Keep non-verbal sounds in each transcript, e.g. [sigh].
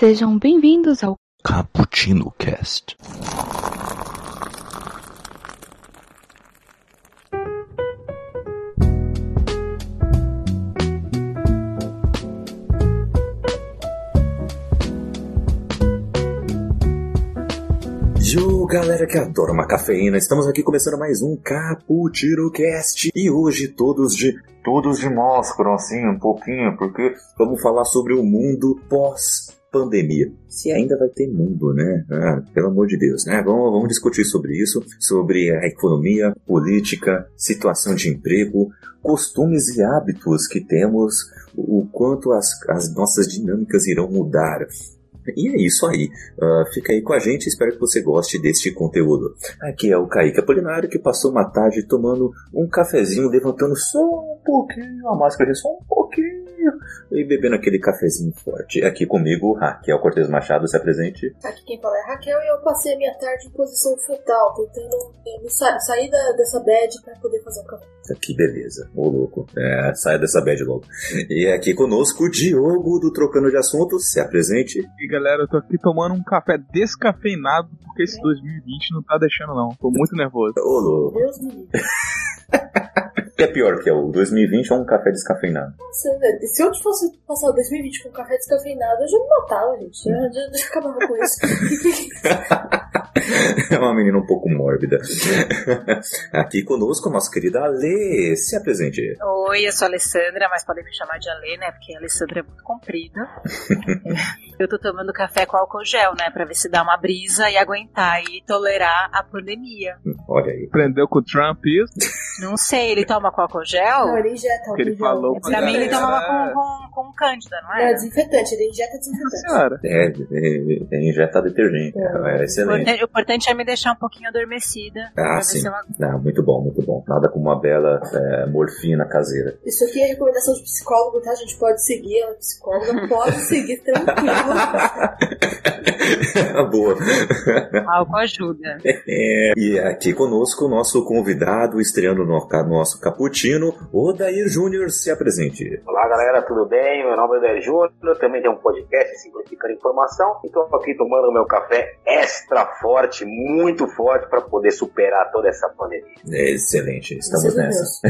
Sejam bem-vindos ao Cappuccino Cast. Yo, galera que adora uma cafeína, estamos aqui começando mais um Cappuccino Cast e hoje todos de todos de máscara, assim, um pouquinho, porque vamos falar sobre o mundo pós pandemia. Se ainda vai ter mundo, né? Ah, pelo amor de Deus, né? Vamos, vamos discutir sobre isso, sobre a economia, política, situação de emprego, costumes e hábitos que temos, o quanto as, as nossas dinâmicas irão mudar. E é isso aí. Uh, fica aí com a gente, espero que você goste deste conteúdo. Aqui é o Kaique Apolinário que passou uma tarde tomando um cafezinho, levantando só um pouquinho a máscara, só um pouquinho, e bebendo aquele cafezinho forte. Aqui comigo, Raquel Cortez Machado, se apresente. Aqui quem fala é Raquel e eu passei a minha tarde em posição fetal, tentando me sa sair da, dessa bad pra poder fazer o café. Que beleza, ô louco. É, saia dessa bad logo. E aqui conosco o Diogo do Trocando de Assuntos, se apresente. E galera, eu tô aqui tomando um café descafeinado porque esse 2020 não tá deixando não. Tô muito nervoso. Ô louco. Deus me livre. [laughs] Que é pior que é o 2020 ou um café descafeinado? Nossa, velho, se eu fosse passar o 2020 com café descafeinado, eu já me matava, gente. Eu já, já, já acabava com isso. [laughs] [laughs] É uma menina um pouco mórbida. [laughs] Aqui conosco, a nossa querida Alê. Se apresente. Oi, eu sou a Alessandra, mas podem me chamar de Alê, né? Porque a Alessandra é muito comprida. [laughs] eu tô tomando café com álcool gel, né? Pra ver se dá uma brisa e aguentar e tolerar a pandemia. Olha aí. Aprendeu com o Trump isso? Não sei, ele toma com álcool gel? Não, ele injeta ele gel. falou É pra mim ele tomava com, com, com cândida, não Não, é é? desinfetante, ele injeta desinfetante. senhora. É, é, é injetar detergente. É, excelente. O importante é me deixar um pouquinho adormecida. Ah, ver sim. se eu Ah, muito bom, muito bom. Nada como uma bela é, morfina caseira. Isso aqui é recomendação de psicólogo, tá? A gente pode seguir, ela é psicóloga, [laughs] pode seguir tranquilo. [laughs] Boa. álcool ajuda. É, e aqui conosco o nosso convidado, estreando no nosso cappuccino, Odair Júnior, se apresente. Olá galera, tudo bem? Meu nome é Odair Júnior, também tenho um podcast Simplificando Informação e estou aqui tomando meu café extra forte, muito forte para poder superar toda essa pandemia. É, excelente, estamos nessa.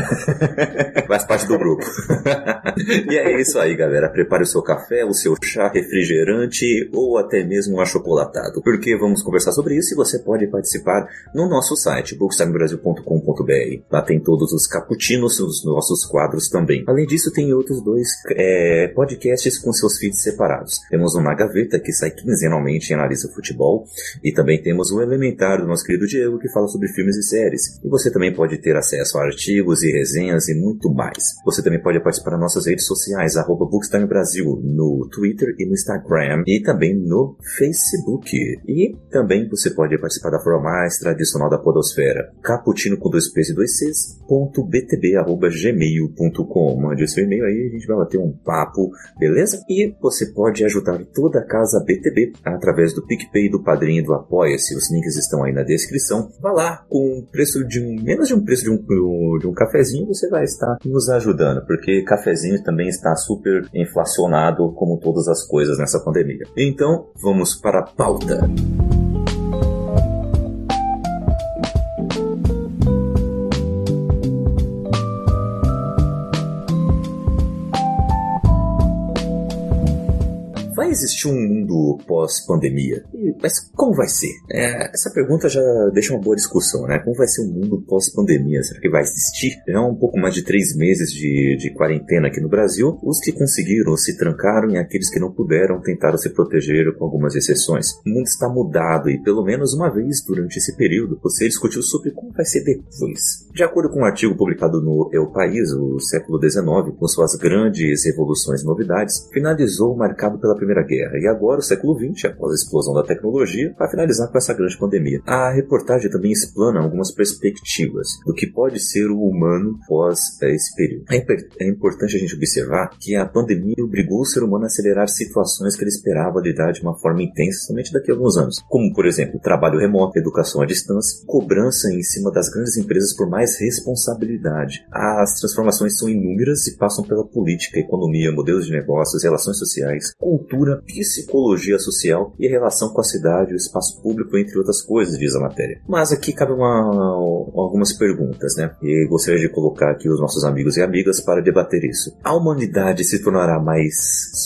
[laughs] Faz parte do grupo. [laughs] e é isso aí, galera. Prepare o seu café, o seu chá, refrigerante ou até mesmo um achocolatado. Porque vamos conversar sobre isso e você pode participar no nosso site, bookstimebrasil.com.br. Lá tem todos os cappuccinos, os nossos quadros também. Além disso, tem outros dois é, podcasts com seus feeds separados. Temos o Na Gaveta, que sai quinzenalmente e analisa futebol. E também temos o Elementar, do nosso querido Diego, que fala sobre filmes e séries. E você também pode ter acesso a artigos e resenhas e muito mais. Você também pode participar das nossas redes sociais, arroba Bookstime Brasil, no Twitter e no Instagram, e também no Facebook. E também você pode participar da forma mais tradicional da podosfera, caputino com dois P's e dois C's, ponto btb, arroba gmail.com. Mande seu e-mail aí, a gente vai bater um papo, beleza? E você pode ajudar toda a casa BTB através do PicPay, do Padrinho e do Apoia-se. Os links estão aí na descrição. Vá lá, com o preço de um, menos de um preço de um, de um cafezinho, você vai estar nos ajudando, porque cafezinho também está super inflacionado, como todas as coisas nessa pandemia. Então, vamos para a pauta. Vai existir um mundo pós-pandemia? Mas como vai ser? É, essa pergunta já deixa uma boa discussão, né? Como vai ser o mundo pós-pandemia? Será que vai existir? Já há um pouco mais de três meses de, de quarentena aqui no Brasil. Os que conseguiram se trancaram e aqueles que não puderam tentaram se proteger com algumas exceções. O mundo está mudado e pelo menos uma vez durante esse período você discutiu sobre como vai ser depois. De acordo com um artigo publicado no Eu País, o século XIX, com suas grandes revoluções e novidades, finalizou marcado pela Primeira Guerra e agora o século XX, após a explosão da tecnologia, vai finalizar com essa grande pandemia. A reportagem também explana algumas perspectivas do que pode ser o humano pós eh, esse período. É, é importante a gente observar que a pandemia obrigou o ser humano a acelerar situações que ele esperava lidar de uma forma intensa somente daqui a alguns anos, como por exemplo trabalho remoto, educação à distância, cobrança em cima das grandes empresas por mais responsabilidade. As transformações são inúmeras e passam pela política, economia, modelos de negócios, relações sociais, cultura psicologia social e relação com a cidade, o espaço público, entre outras coisas, diz a matéria. Mas aqui cabe uma, algumas perguntas, né? E gostaria de colocar aqui os nossos amigos e amigas para debater isso. A humanidade se tornará mais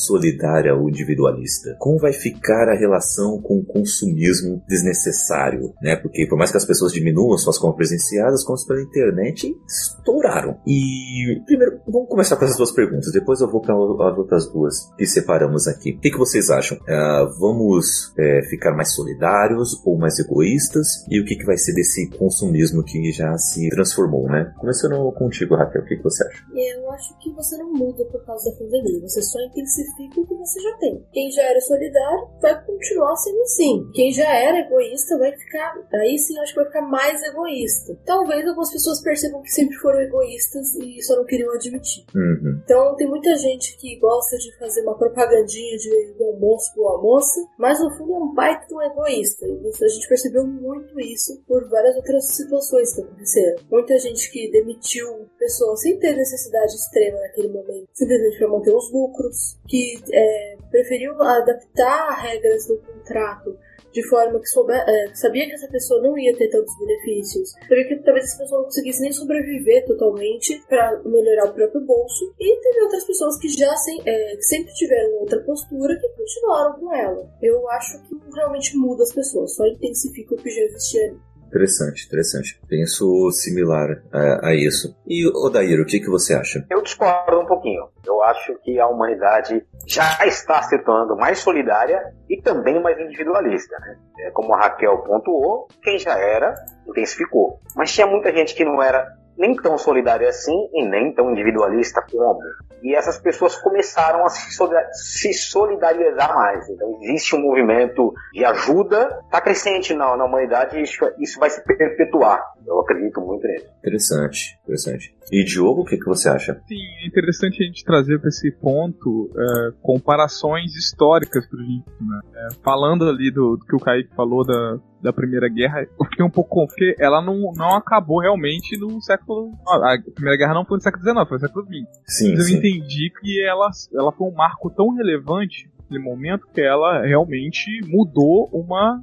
solidária ou individualista? Como vai ficar a relação com o consumismo desnecessário, né? Porque por mais que as pessoas diminuam suas compras presenciadas, as compras pela internet estouraram. E primeiro, vamos começar com essas duas perguntas, depois eu vou para as outras duas que separamos aqui. O que, que vocês acham? Uh, vamos é, ficar mais solidários ou mais egoístas? E o que, que vai ser desse consumismo que já se transformou, né? Começando contigo, Raquel, o que, que você acha? Eu acho que você não muda por causa da pandemia, você só intensifica o que você já tem. Quem já era solidário vai continuar sendo assim. Quem já era egoísta vai ficar, aí sim acho que vai ficar mais egoísta. Talvez algumas pessoas percebam que sempre foram egoístas e só não queriam admitir. Uhum. Então tem muita gente que gosta de fazer uma propagandinha de do almoço pro almoço, mas no fundo é um de um egoísta. E a gente percebeu muito isso por várias outras situações que aconteceram. Muita gente que demitiu pessoas sem ter necessidade extrema naquele momento, simplesmente para manter os lucros, que é, preferiu adaptar regras do contrato de forma que souber, é, sabia que essa pessoa não ia ter tantos benefícios, sabia que talvez essa pessoa não conseguisse nem sobreviver totalmente para melhorar o próprio bolso, e teve outras pessoas que já sem, é, sempre tiveram outra postura que continuaram com ela. Eu acho que realmente muda as pessoas, só intensifica o que já existia ali. Interessante, interessante. Penso similar a, a isso. E, Odair, o que, que você acha? Eu discordo um pouquinho. Eu acho que a humanidade já está se tornando mais solidária e também mais individualista. Né? É, como a Raquel pontuou, quem já era, intensificou. Mas tinha muita gente que não era nem tão solidária assim e nem tão individualista como. E essas pessoas começaram a se solidarizar mais. Então existe um movimento de ajuda, está crescente na, na humanidade e isso, isso vai se perpetuar. Eu acredito muito nisso. Interessante, interessante. E Diogo, o que, que você acha? Sim, é interessante a gente trazer para esse ponto é, comparações históricas para gente, né? É, falando ali do, do, que o Kaique falou da, da Primeira Guerra, eu fiquei um pouco porque ela não, não acabou realmente no século. A Primeira Guerra não foi no século XIX, foi no século XX. Sim, Mas eu sim. entendi que ela, ela foi um marco tão relevante naquele momento que ela realmente mudou uma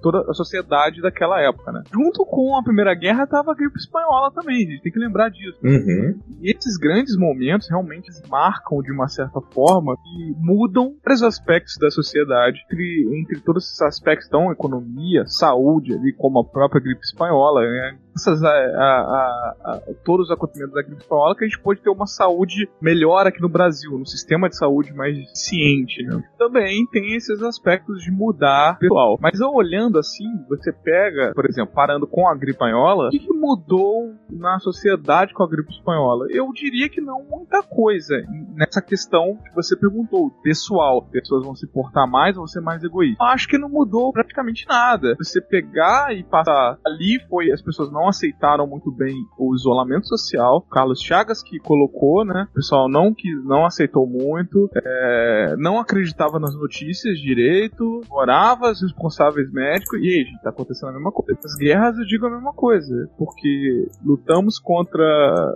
toda a sociedade daquela época, né? Junto com a Primeira Guerra tava a gripe espanhola também, a gente tem que lembrar disso. Uhum. E esses grandes momentos realmente marcam de uma certa forma e mudam vários aspectos da sociedade, entre, entre todos esses aspectos, então economia, saúde, ali como a própria gripe espanhola, né? Graças a, a, a, a, todos os acontecimentos da gripe espanhola que a gente pode ter uma saúde melhor aqui no Brasil, no sistema de saúde mais ciente, né? Também tem esses aspectos de mudar pessoal. Mas eu olhando assim, você pega, por exemplo, parando com a gripe espanhola, o que, mudou na sociedade com a gripe espanhola? Eu diria que não muita coisa nessa questão que você perguntou, pessoal. Pessoas vão se portar mais ou ser mais egoístas? Eu acho que não mudou praticamente nada. Você pegar e passar ali foi as pessoas não aceitaram muito bem o isolamento social. Carlos Chagas que colocou, né? O pessoal não que não aceitou muito, é, não acreditava nas notícias direito, orava os responsáveis médicos e aí, gente, tá acontecendo a mesma coisa. As guerras eu digo a mesma coisa, porque lutamos contra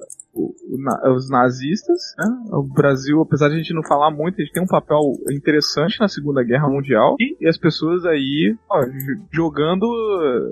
os nazistas, né? O Brasil, apesar de a gente não falar muito, a gente tem um papel interessante na Segunda Guerra Mundial e, as pessoas aí ó, jogando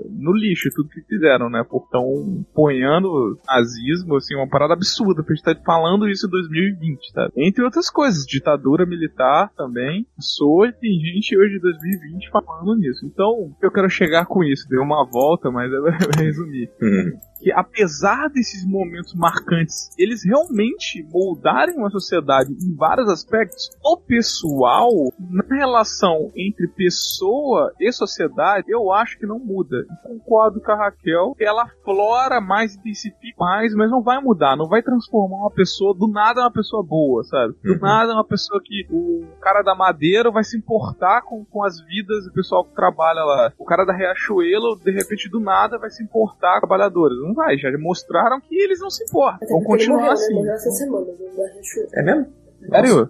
no lixo tudo que fizeram, né? Por tão ponhando nazismo, assim, uma parada absurda pra gente estar tá falando isso em 2020, tá? Entre outras coisas, ditadura militar também, sou e tem gente hoje de 2020 falando nisso. Então, eu quero chegar com isso, deu uma volta, mas eu vou [laughs] resumir. Uhum que apesar desses momentos marcantes, eles realmente moldarem uma sociedade em vários aspectos, o pessoal, na relação entre pessoa e sociedade, eu acho que não muda. concordo com a Raquel, ela flora mais, intensifica mais, mas não vai mudar, não vai transformar uma pessoa do nada uma pessoa boa, sabe? Do Uhum. nada uma pessoa que o cara da madeira vai se importar com, com as vidas do pessoal que trabalha lá. O cara da Riachuelo, de repente, do nada vai se importar com trabalhadores. Não vai, já mostraram que eles não se importam. Vão continuar morreu, assim. né? Morreu essa semana, né? É mesmo? Sério?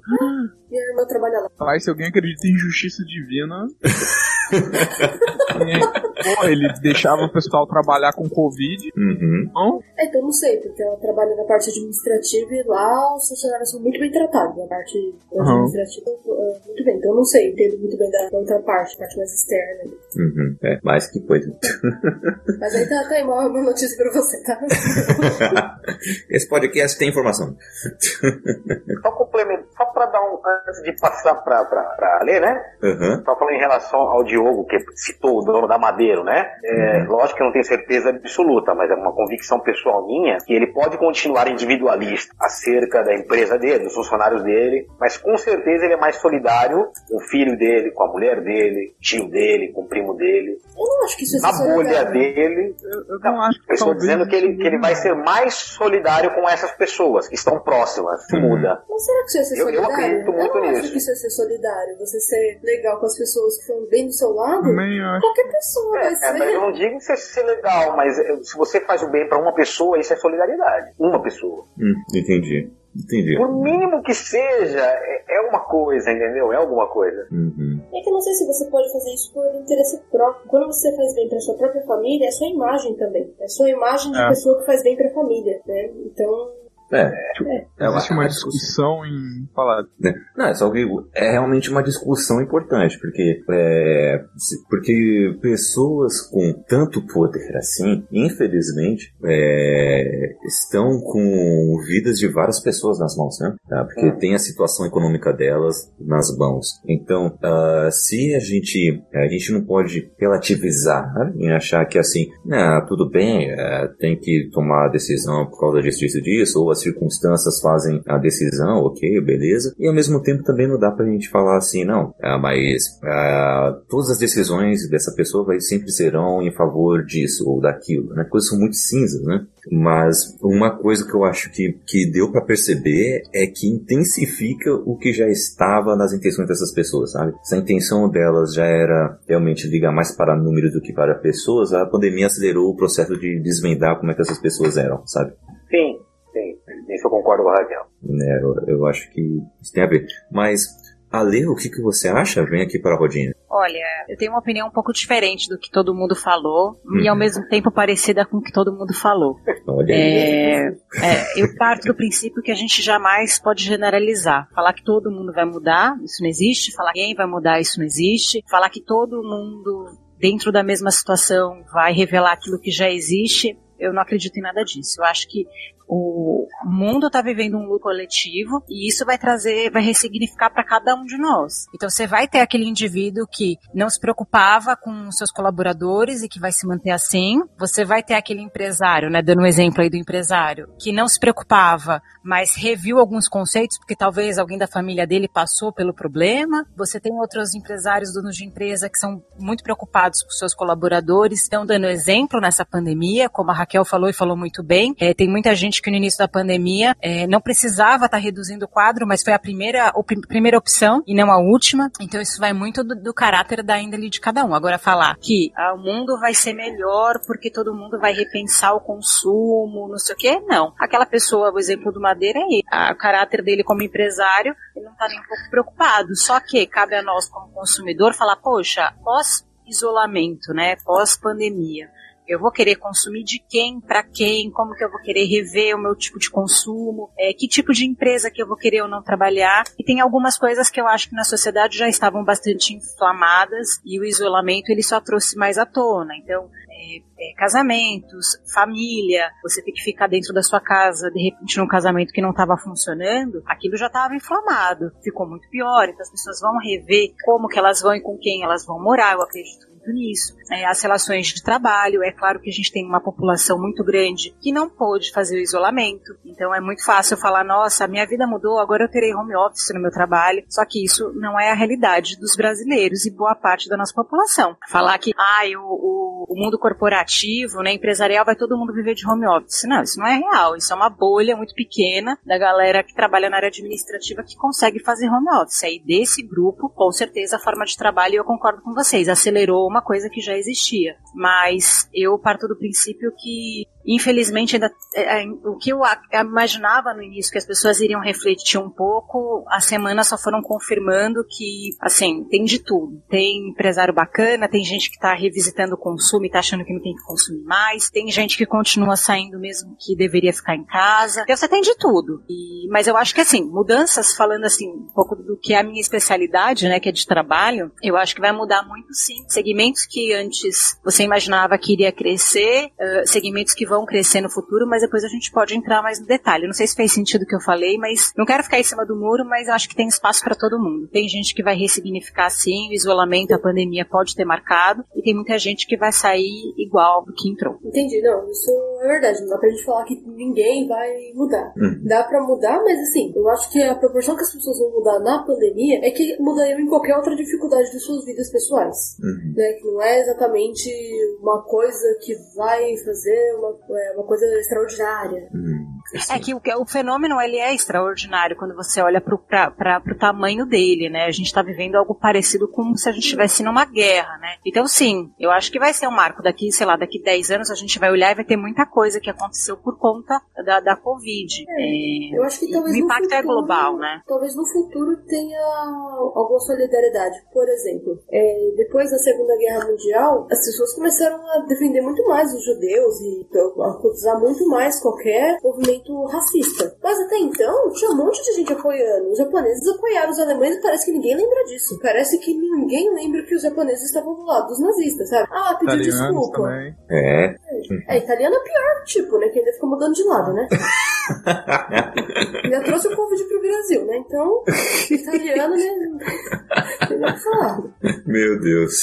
Minha irmã trabalha lá. Pai, se alguém acredita em justiça divina, [laughs] [laughs] Pô, ele deixava o pessoal trabalhar com Covid. Uhum. Não? É, então não sei, porque ela trabalha na parte administrativa e lá os funcionários são muito bem tratados. Na parte administrativa, uh, muito bem. Então eu não sei, entendo muito bem da, da outra parte, a parte mais externa. ali. Uhum. É, mais que coisa. [laughs] Mas aí tá, tá aí uma, uma notícia pra você, tá? [laughs] Esse podcast tem informação. Só complemento, só pra dar um. Antes de passar pra, pra, pra ler, né? Uhum. Só falando em relação ao Diogo, que citou o dono da Madeiro, né? É, Lógico que eu não tenho certeza absoluta, mas é uma convicção pessoal minha que ele pode continuar individualista acerca da empresa dele, dos funcionários dele, mas com certeza ele é mais solidário com o filho dele, com a mulher dele, tio dele, com o primo dele, Eu não acho que isso é na bolha dele. Eu, eu não acho que Eu estou dizendo que ele, que ele vai ser mais solidário com essas pessoas que estão próximas. Uhum. muda. Mas será que isso ia ser Eu- eu solidário? acredito muito eu não nisso. acho que isso ia ser solidário. Você ser legal com as pessoas que estão bem do seu lado. Também acho. Qualquer pessoa vai É, ser. é, mas eu não digo ser, ser legal, mas é, se você faz o bem pra uma pessoa, isso é solidariedade. Uma pessoa. Hum, entendi. Entendi. Por mínimo que seja, é, é uma coisa, entendeu? É alguma coisa. Uhum. É que eu não sei se você pode fazer isso por interesse próprio. Quando você faz bem pra sua própria família, é sua imagem também. É sua imagem de É. pessoa que faz bem pra família, né? Então, É, é Existe uma discussão em falar. Não, é só que é realmente uma discussão importante, porque, é, porque pessoas com tanto poder assim, infelizmente, é, estão com vidas de várias pessoas nas mãos, né? Tá? Porque Hum. tem a situação econômica delas nas mãos. Então, ah, se a gente, a gente não pode relativizar né? em achar que assim, ah, tudo bem, é, tem que tomar a decisão por causa disso, disso, disso, ou as circunstâncias fazem a decisão, ok, beleza. E ao mesmo tempo também não dá pra gente falar assim, não, ah, mas ah, todas as decisões dessa pessoa vai, sempre serão em favor disso ou daquilo, né? Coisas são muito cinzas, né? Mas uma coisa que eu acho que, que deu pra perceber é que intensifica o que já estava nas intenções dessas pessoas, sabe? Se a intenção delas já era realmente ligar mais para números do que para pessoas, a pandemia acelerou o processo de desvendar como é que essas pessoas eram, sabe? Sim, sim. Nisso eu concordo com a Raquel. Né, eu, eu acho que isso tem a ver. Mas, Ale, o que, que você acha? Vem aqui para a rodinha. Olha, eu tenho uma opinião um pouco diferente do que todo mundo falou e ao Uhum. mesmo tempo parecida com o que todo mundo falou. Olha aí. É, é, eu parto do princípio que a gente jamais pode generalizar. Falar que todo mundo vai mudar, isso não existe. Falar que ninguém vai mudar, isso não existe. Falar que todo mundo dentro da mesma situação vai revelar aquilo que já existe, eu não acredito em nada disso. Eu acho que o mundo está vivendo um luto coletivo e isso vai trazer, vai ressignificar para cada um de nós. Então você vai ter aquele indivíduo que não se preocupava com seus colaboradores e que vai se manter assim. Você vai ter aquele empresário, né, dando um exemplo aí do empresário, que não se preocupava, mas reviu alguns conceitos porque talvez alguém da família dele passou pelo problema. Você tem outros empresários, donos de empresa que são muito preocupados com seus colaboradores, estão dando exemplo nessa pandemia, como a Raquel falou e falou muito bem. É, tem muita gente que no início da pandemia é, não precisava estar reduzindo o quadro, mas foi a primeira, a primeira opção e não a última. Então isso vai muito do, do caráter da índole de cada um. Agora falar que ah, o mundo vai ser melhor porque todo mundo vai repensar o consumo, não sei o quê, não. Aquela pessoa, o exemplo do Madeira ele. Ah, o caráter dele como empresário, ele não está nem um pouco preocupado. Só que cabe a nós como consumidor falar, poxa, pós isolamento, né, pós pandemia, eu vou querer consumir de quem, para quem, como que eu vou querer rever o meu tipo de consumo, é, que tipo de empresa que eu vou querer ou não trabalhar. E tem algumas coisas que eu acho que na sociedade já estavam bastante inflamadas e o isolamento ele só trouxe mais à tona. Então, é, é, casamentos, família, você tem que ficar dentro da sua casa, de repente num casamento que não estava funcionando, aquilo já estava inflamado, ficou muito pior, então as pessoas vão rever como que elas vão e com quem elas vão morar, eu acredito nisso. É, as relações de trabalho, é claro que a gente tem uma população muito grande que não pôde fazer o isolamento, então é muito fácil falar, nossa, minha vida mudou, agora eu terei home office no meu trabalho, só que isso não é a realidade dos brasileiros e boa parte da nossa população. Falar que, ah, o, o, o mundo corporativo, né, empresarial, vai todo mundo viver de home office. Não, isso não é real. Isso é uma bolha muito pequena da galera que trabalha na área administrativa que consegue fazer home office. Aí desse grupo, com certeza a forma de trabalho, eu concordo com vocês, acelerou uma coisa que já existia. mas eu parto do princípio que infelizmente ainda é, é, o que eu imaginava no início que as pessoas iriam refletir um pouco, as semanas só foram confirmando que assim tem de tudo. Tem empresário bacana, tem gente que está revisitando o consumo e está achando que não tem que consumir mais, tem gente que continua saindo mesmo que deveria ficar em casa. Então você tem de tudo. E, mas eu acho que assim mudanças falando assim um pouco do que é a minha especialidade, né, que é de trabalho, eu acho que vai mudar muito sim. Segmentos que antes você imaginava que iria crescer, uh, segmentos que vão vão crescer no futuro, mas depois a gente pode entrar mais no detalhe. Não sei se fez sentido o que eu falei, mas não quero ficar em cima do muro, mas acho que tem espaço para todo mundo. Tem gente que vai ressignificar sim, o isolamento, a pandemia pode ter marcado, e tem muita gente que vai sair igual do que entrou. Entendi, não, isso é verdade. Não dá pra gente falar que ninguém vai mudar. Hum. Dá pra mudar, mas assim, eu acho que a proporção que as pessoas vão mudar na pandemia é que mudariam em qualquer outra dificuldade de suas vidas pessoais. Uhum. Né? Que não é exatamente uma coisa que vai fazer uma é uma coisa extraordinária. Hum. É que o, o, fenômeno ele é extraordinário quando você olha para o tamanho dele, né? A gente está vivendo algo parecido com se a gente estivesse numa guerra, né? Então, sim, eu acho que vai ser um marco daqui, sei lá, daqui 10 anos a gente vai olhar e vai ter muita coisa que aconteceu por conta da, da Covid. É, é, eu acho que talvez o impacto futuro, é global, né? Talvez no futuro tenha alguma solidariedade. Por exemplo, é, depois da Segunda Guerra Mundial, as pessoas começaram a defender muito mais os judeus e a acusar muito mais qualquer movimento racista. Mas até então, tinha um monte de gente apoiando. Os japoneses apoiaram os alemães e parece que ninguém lembra disso. Parece que ninguém lembra que os japoneses estavam do lado dos nazistas, sabe? Ah, pediu desculpa. Também. É. é. É, italiano é pior, tipo, né? Que ainda fica mudando de lado, né? [laughs] [laughs] ainda trouxe o Covid pro Brasil, né? Então, italiano, né? Meu Deus.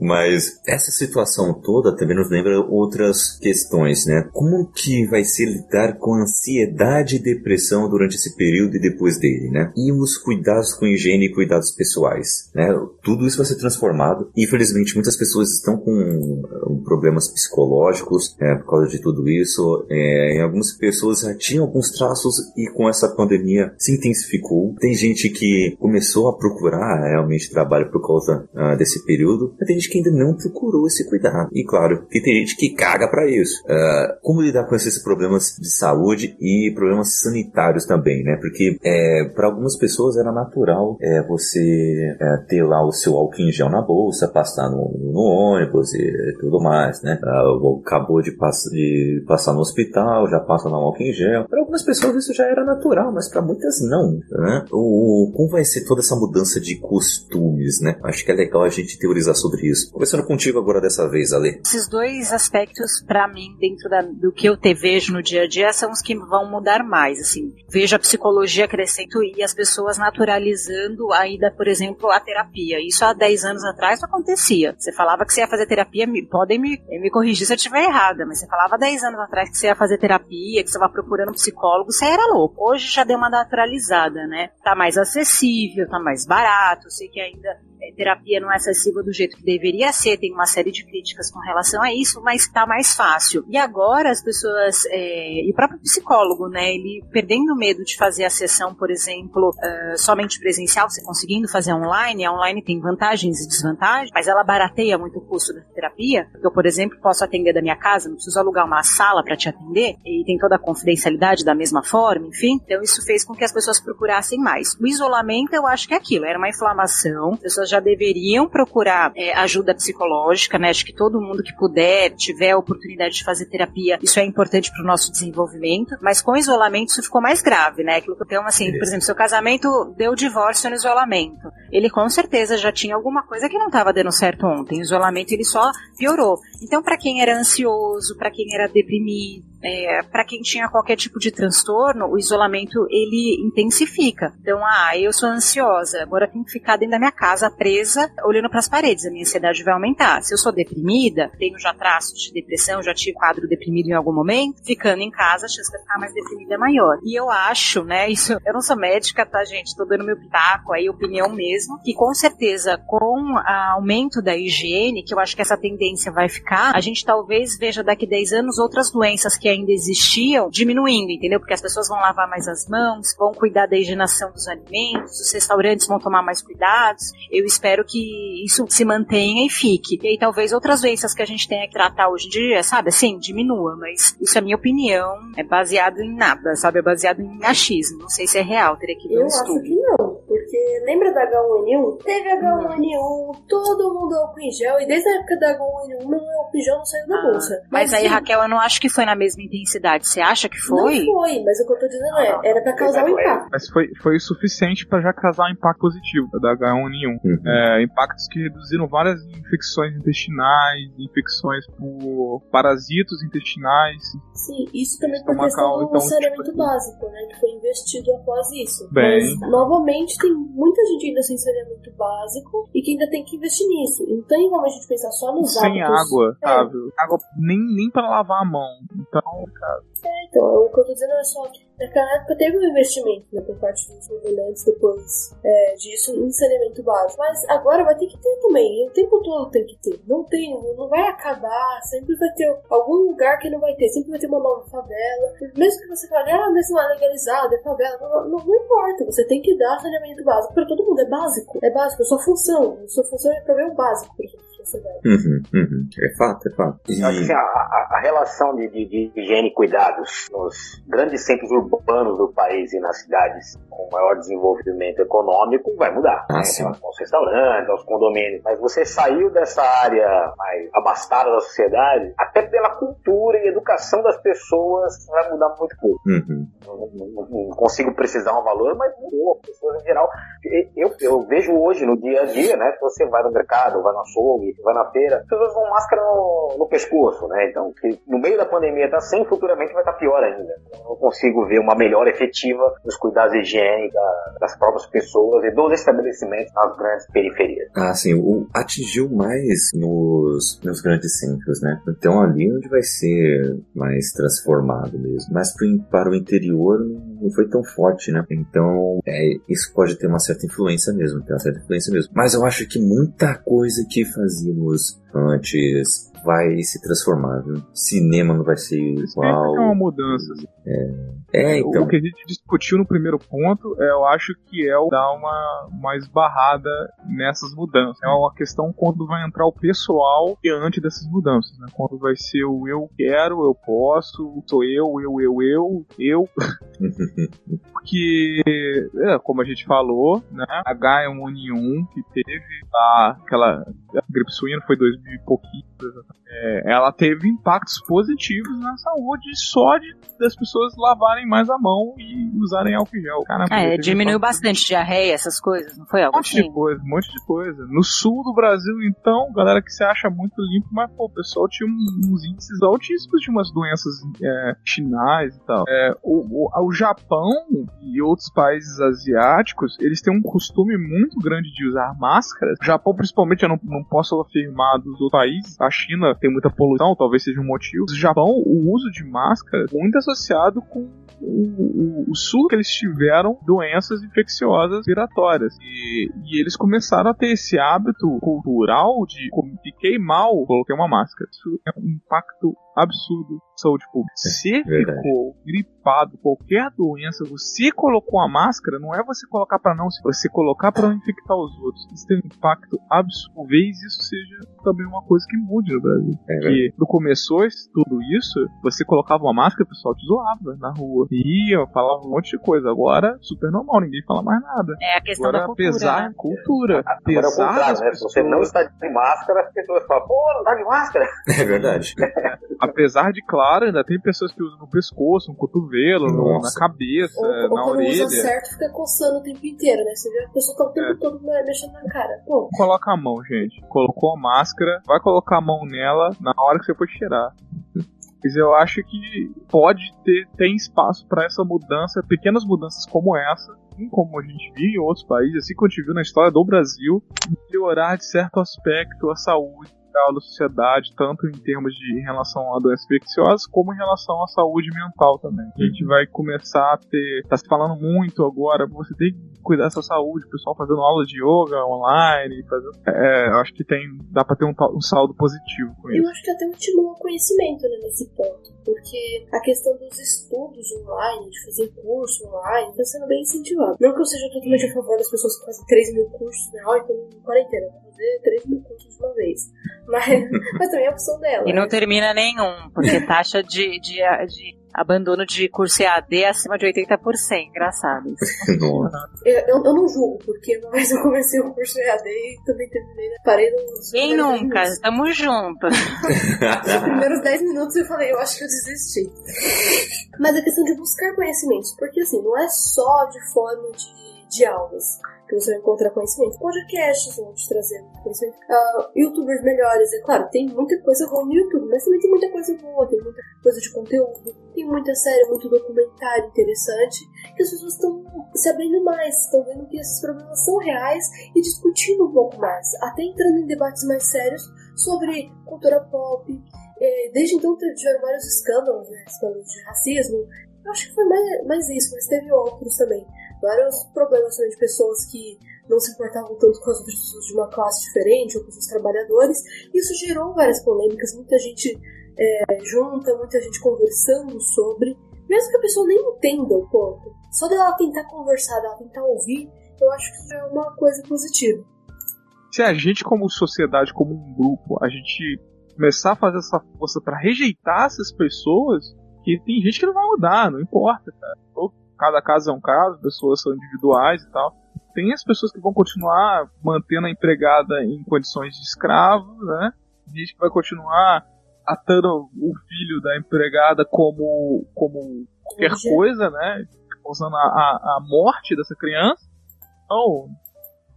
Mas essa situação toda também nos lembra outras questões, né? Como que vai ser lidar com ansiedade e depressão durante esse período e depois dele, né? E os cuidados com higiene e cuidados pessoais, né? Tudo isso vai ser transformado. Infelizmente, muitas pessoas estão com uh, problemas psicológicos é, por causa de tudo isso. É, em algumas pessoas já tinham alguns traços e com essa pandemia se intensificou. Tem gente que começou a procurar realmente trabalho por causa uh, desse período, mas tem gente que ainda não procurou esse cuidado. E claro, tem gente que caga para isso. Uh, como lidar com esses problemas de saúde e problemas sanitários também, né? Porque é, para algumas pessoas era natural é, você é, ter lá o seu álcool em gel na bolsa, passar no, no ônibus e tudo mais, né? Uh, acabou de, pass de, passar no hospital, já passa no álcool em gel. Para algumas pessoas isso já era natural, mas para muitas não, né? O, como vai ser toda essa mudança de costumes, né? Acho que é legal a gente teorizar sobre isso. Conversando contigo agora dessa vez, Ale. Esses dois aspectos, para mim, dentro da, do que eu te vejo no dia a dia, são os que vão mudar mais, assim. Vejo a psicologia crescendo e as pessoas naturalizando a ida, por exemplo, à terapia. Isso há 10 anos atrás não acontecia. Você falava que você ia fazer terapia, podem me, me corrigir se eu estiver errada, mas você falava 10 anos atrás que você ia fazer terapia, que você estava procurando psicólogo, você era louco. Hoje já deu uma naturalizada, né? Tá mais acessível, tá mais barato, sei que ainda terapia não é acessível do jeito que deveria ser, tem uma série de críticas com relação a isso, mas está mais fácil. E agora as pessoas, é, e o próprio psicólogo, né, ele perdendo medo de fazer a sessão, por exemplo, uh, somente presencial, você conseguindo fazer online, a online tem vantagens e desvantagens, mas ela barateia muito o custo da terapia, porque eu, por exemplo, posso atender da minha casa, não preciso alugar uma sala para te atender, e tem toda a confidencialidade da mesma forma, enfim, então isso fez com que as pessoas procurassem mais. O isolamento, eu acho que é aquilo, era uma inflamação, pessoas já deveriam procurar é, ajuda psicológica, né? Acho que todo mundo que puder, tiver a oportunidade de fazer terapia, isso é importante para o nosso desenvolvimento. Mas com isolamento isso ficou mais grave, né? Então, assim, por exemplo, seu casamento deu divórcio no isolamento. Ele com certeza já tinha alguma coisa que não estava dando certo ontem. O isolamento ele só piorou. Então, para quem era ansioso, para quem era deprimido, é, para quem tinha qualquer tipo de transtorno, o isolamento ele intensifica. Então, ah, eu sou ansiosa, agora tenho que ficar dentro da minha casa presa, olhando para as paredes, a minha ansiedade vai aumentar. Se eu sou deprimida, tenho já traços de depressão, já tive quadro deprimido em algum momento, ficando em casa, a chance de ficar mais deprimida é maior. E eu acho, né, [laughs] isso, eu não sou médica, tá, gente? Tô dando meu pitaco aí, opinião mesmo, que com certeza com o aumento da higiene, que eu acho que essa tendência vai ficar, a gente talvez veja daqui 10 anos outras doenças que que ainda existiam diminuindo, entendeu? Porque as pessoas vão lavar mais as mãos, vão cuidar da higienização dos alimentos, os restaurantes vão tomar mais cuidados. Eu espero que isso se mantenha e fique. E aí talvez outras doenças que a gente tenha que tratar hoje em dia, sabe, assim, diminua, mas isso é minha opinião, é baseado em nada, sabe? É baseado em achismo. Não sei se é real, teria que ver Eu um acho estudo. que não, porque lembra da H1N1? Teve H1N1, todo mundo álcool em gel, e desde a época da H1N1, meu álcool em gel não saiu da Ah, bolsa. Mas aí, sim, Raquel, eu não acho que foi na mesma intensidade. Você acha que foi? Não foi, mas o que eu tô dizendo é, era pra causar um impacto. Mas foi, foi o suficiente para já causar um impacto positivo da H1N1. Uhum. É, impactos que reduziram várias infecções intestinais, infecções por parasitos intestinais. Sim, isso também por é questão do então, saneamento tipo, básico, né? Que foi investido após isso. Bem. Mas, novamente, tem muita gente ainda sem saneamento básico e que ainda tem que investir nisso. E não tem como a gente pensar só nos Sem hábitos. água, É. sabe? Água nem, nem para lavar a mão. Então, cara, É, então, o que eu tô dizendo é só que naquela época teve um investimento né, por parte dos governantes depois é, disso em saneamento básico. Mas agora vai ter que ter também. O tempo todo tem que ter. Não tem, não vai acabar. Sempre vai ter algum lugar que não vai ter. Sempre vai ter uma nova favela. Mesmo que você fale, ah, mas não é legalizado, é favela. Não, não, não importa. Você tem que dar saneamento básico para todo mundo. É básico. É básico. É sua função. Sua função é prover o básico para sua sociedade. Uhum, uhum. É fato, é fato. E, Eu acho que assim, a, a- a relação de, de- de higiene e cuidados nos grandes centros urbanos do país e nas cidades com maior desenvolvimento econômico vai mudar. Ah, né? sim. Em relação aos restaurantes, aos condomínios. Mas você saiu dessa área mais abastada da sociedade, até pela cultura e educação das pessoas vai mudar muito pouco. uhum. Não, não- não consigo precisar um valor, mas mudou. As pessoas em geral. Eu, eu vejo hoje no dia a dia, né? Se você vai no mercado, vai no açougue, vai na feira, as pessoas vão máscara no, no pescoço, né? Então, no meio da pandemia tá sem, futuramente vai estar pior ainda. Não consigo ver uma melhora efetiva nos cuidados higiênicos da- das próprias pessoas e dos estabelecimentos nas grandes periferias. Ah, sim, o, atingiu mais nos, nos grandes centros, né? Então ali onde vai ser mais transformado mesmo. Mas para o interior não foi tão forte, né? Então é, isso pode ter uma certa influência mesmo, ter uma certa influência mesmo. Mas eu acho que muita coisa que fazíamos antes vai se transformar, viu? Cinema não vai ser vai ter uma igual. mudança. assim. É, então. O que a gente discutiu no primeiro ponto, é, eu acho que é o dar uma, uma esbarrada nessas mudanças. É uma questão quando vai entrar o pessoal diante dessas mudanças, né? Quando vai ser o eu quero, eu posso, sou eu, eu, eu, eu, eu. [laughs] Porque, é, como a gente falou, né? H1N1 que teve a, aquela a gripe suína foi 2000 e pouquinho, é, ela teve impactos positivos na saúde só de das pessoas lavarem mais a mão e usarem álcool em gel. Caramba, É, diminuiu impacto- bastante diarreia, essas coisas, não foi Um algo monte de assim? coisa, um monte de coisa. No sul do Brasil, então, galera que se acha muito limpo, mas pô, o pessoal tinha um- uns índices altíssimos de umas doenças é, chinais e tal. É, o, o, o Japão e outros países asiáticos, eles têm um costume muito grande de usar máscaras. O Japão, principalmente, eu não, não posso afirmar dos outros países. A China tem muita poluição, talvez seja um motivo. No Japão, o uso de máscara muito associado com o, o, o sul que eles tiveram doenças infecciosas viratórias. E, e eles começaram a ter esse hábito cultural de fiquei mal, coloquei uma máscara. Isso é um impacto absurdo na saúde pública. Se verdade. ficou gripado, qualquer doença, você colocou a máscara, não é você colocar para não, você colocar para não infectar os outros. Isso tem um impacto absurdo. Talvez isso seja também uma coisa que mude no Brasil. É. Que no começou tudo isso, você colocava uma máscara, o pessoal te zoava na rua. Ia, falava um monte de coisa. Agora, super normal, ninguém fala mais nada. É a questão Agora, da cultura, apesar né? da cultura, Agora é contrário, das né? Se você não está de máscara, as pessoas falam, pô, não tá de máscara. É verdade. [laughs] apesar de claro, ainda tem pessoas que usam no pescoço, no cotovelo, no- na cabeça, Ou, ou na quando orelha. usa certo, fica coçando o tempo inteiro, né? Você vê a pessoa tá o tempo É. todo me- mexendo na cara. Pô, Coloca a mão, gente. Colocou a máscara, vai colocar a mão nela na hora que você for tirar. Mas eu acho que pode ter tem espaço para essa mudança, pequenas mudanças como essa, assim como a gente viu em outros países, assim como a gente viu na história do Brasil, melhorar de certo aspecto a saúde geral da sociedade, tanto em termos de em relação a doenças infecciosas, como em relação à saúde mental também. A gente vai começar a ter, tá se falando muito agora, você tem que cuidar da sua saúde, o pessoal fazendo aula de yoga online, fazendo, é, eu acho que tem, dá pra ter um, um saldo positivo com isso. Eu acho que até estimula o conhecimento né, nesse ponto, porque a questão dos estudos online, de fazer curso online, está sendo bem incentivado. Não que eu seja totalmente a favor das pessoas que fazem 3 mil cursos, né? Tô em quarentena, vou fazer 3 mil cursos de uma vez. [laughs] Mas, mas também é a opção dela. E não né? termina nenhum, porque taxa de, de, de abandono de curso EAD é acima de 80%. Engraçado. [laughs] Nossa. Eu, eu, eu não julgo, porque uma vez eu comecei o curso EAD e também terminei, né? parei nos Quem nunca? 10 Tamo juntos. [laughs] minutos. Nos primeiros 10 minutos eu falei, eu acho que eu desisti. Mas a questão de buscar conhecimentos, porque assim, não é só de forma de, de aulas que você vai encontrar conhecimento. Podcasts vão te trazer conhecimento. Ah, Youtubers melhores, é claro, tem muita coisa ruim no YouTube, mas também tem muita coisa boa, tem muita coisa de conteúdo, tem muita série, muito documentário interessante, que as pessoas estão se abrindo mais, estão vendo que esses problemas são reais e discutindo um pouco mais, até entrando em debates mais sérios sobre cultura pop. Eh, Desde então tiveram vários escândalos, né? Escândalos de racismo. Eu acho que foi mais, mais isso, mas teve outros também vários problemas também de pessoas que não se importavam tanto com as pessoas de uma classe diferente ou com os trabalhadores. Isso gerou várias polêmicas, muita gente é, junta, muita gente conversando sobre, mesmo que a pessoa nem entenda o ponto. Só dela tentar conversar, dela tentar ouvir, eu acho que é uma coisa positiva. Se a gente, como sociedade, como um grupo, a gente começar a fazer essa força pra rejeitar essas pessoas, que tem gente que não vai mudar, não importa, cara. Cada caso é um caso, pessoas são individuais e tal. Tem as pessoas que vão continuar mantendo a empregada em condições de escravo, né? Gente que vai continuar atando o filho da empregada como, como qualquer Hoje. coisa, né? Usando a, a, a morte dessa criança. Então,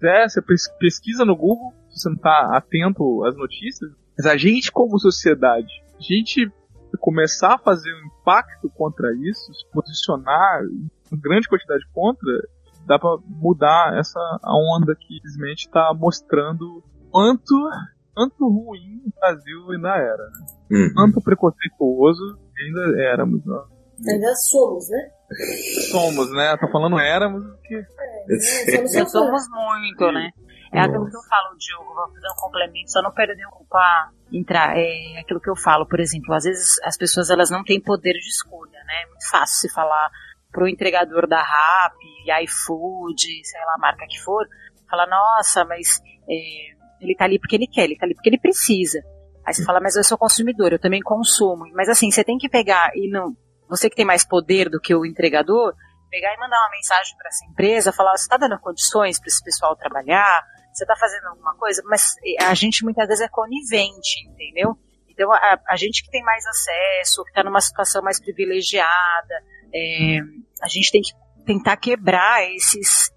é, você pes- pesquisa no Google, se você não tá atento às notícias. Mas a gente, como sociedade, a gente começar a fazer um impacto contra isso, se posicionar em grande quantidade contra, dá pra mudar essa a onda que infelizmente está mostrando quanto, quanto ruim o Brasil ainda era. né? Uhum. Quanto preconceituoso ainda éramos. Né? Ainda somos, né? Somos, né? Tô falando éramos porque É, somos Já só- somos muito, né? É aquilo que eu falo, Diogo, vou fazer um complemento, só não perder o pra entrar. É aquilo que eu falo, por exemplo, às vezes as pessoas elas não têm poder de escolha, né? É muito fácil se falar pro entregador da Rap, iFood, sei lá, a marca que for, falar, nossa, mas é, ele tá ali porque ele quer, ele tá ali porque ele precisa. Aí você fala, mas eu sou consumidor, eu também consumo. Mas assim, você tem que pegar e não. Você que tem mais poder do que o entregador, pegar e mandar uma mensagem para essa empresa, falar, você está dando condições para esse pessoal trabalhar, você está fazendo alguma coisa, mas a gente muitas vezes é conivente, entendeu? Então a, a gente que tem mais acesso, que está numa situação mais privilegiada, é, a gente tem que tentar quebrar esses,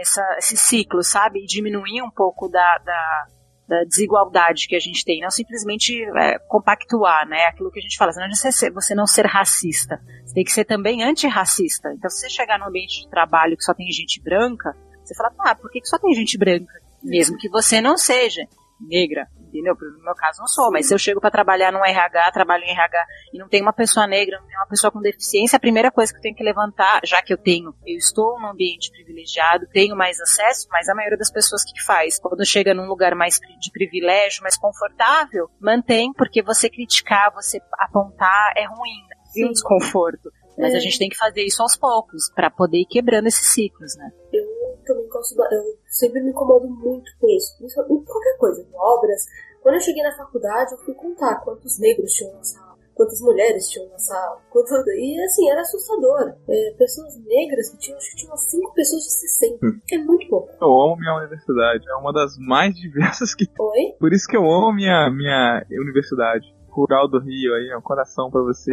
essa, esse ciclo, sabe? E diminuir um pouco da, da, da desigualdade que a gente tem, não simplesmente é, compactuar, né? Aquilo que a gente fala, não adianta você, não ser racista, tem que ser também antirracista. Então, se você chegar num ambiente de trabalho que só tem gente branca, você fala, ah, por que, que só tem gente branca? Mesmo que você não seja negra, entendeu? No meu caso, não sou, mas se eu chego para trabalhar num RH, trabalho em RH e não tem uma pessoa negra, não tem uma pessoa com deficiência, a primeira coisa que eu tenho que levantar, já que eu tenho, eu estou num ambiente privilegiado, tenho mais acesso, mas a maioria das pessoas que faz, quando chega num lugar mais de privilégio, mais confortável, mantém, porque você criticar, você apontar é ruim? Tem um desconforto. Mas É. a gente tem que fazer isso aos poucos, para poder ir quebrando esses ciclos, né? Eu também gosto, eu sempre me incomodo muito com isso. Isso em qualquer coisa, em obras. Quando eu cheguei na faculdade, eu fui contar quantos negros tinham na sala, quantas mulheres tinham na sala. E assim, era assustador. É, pessoas negras que tinham, acho que tinham umas 5 pessoas de 60. É muito pouco. eu amo minha universidade. É uma das mais diversas que Oi? Por isso que eu amo minha, minha universidade. Rural do Rio aí, um coração pra você.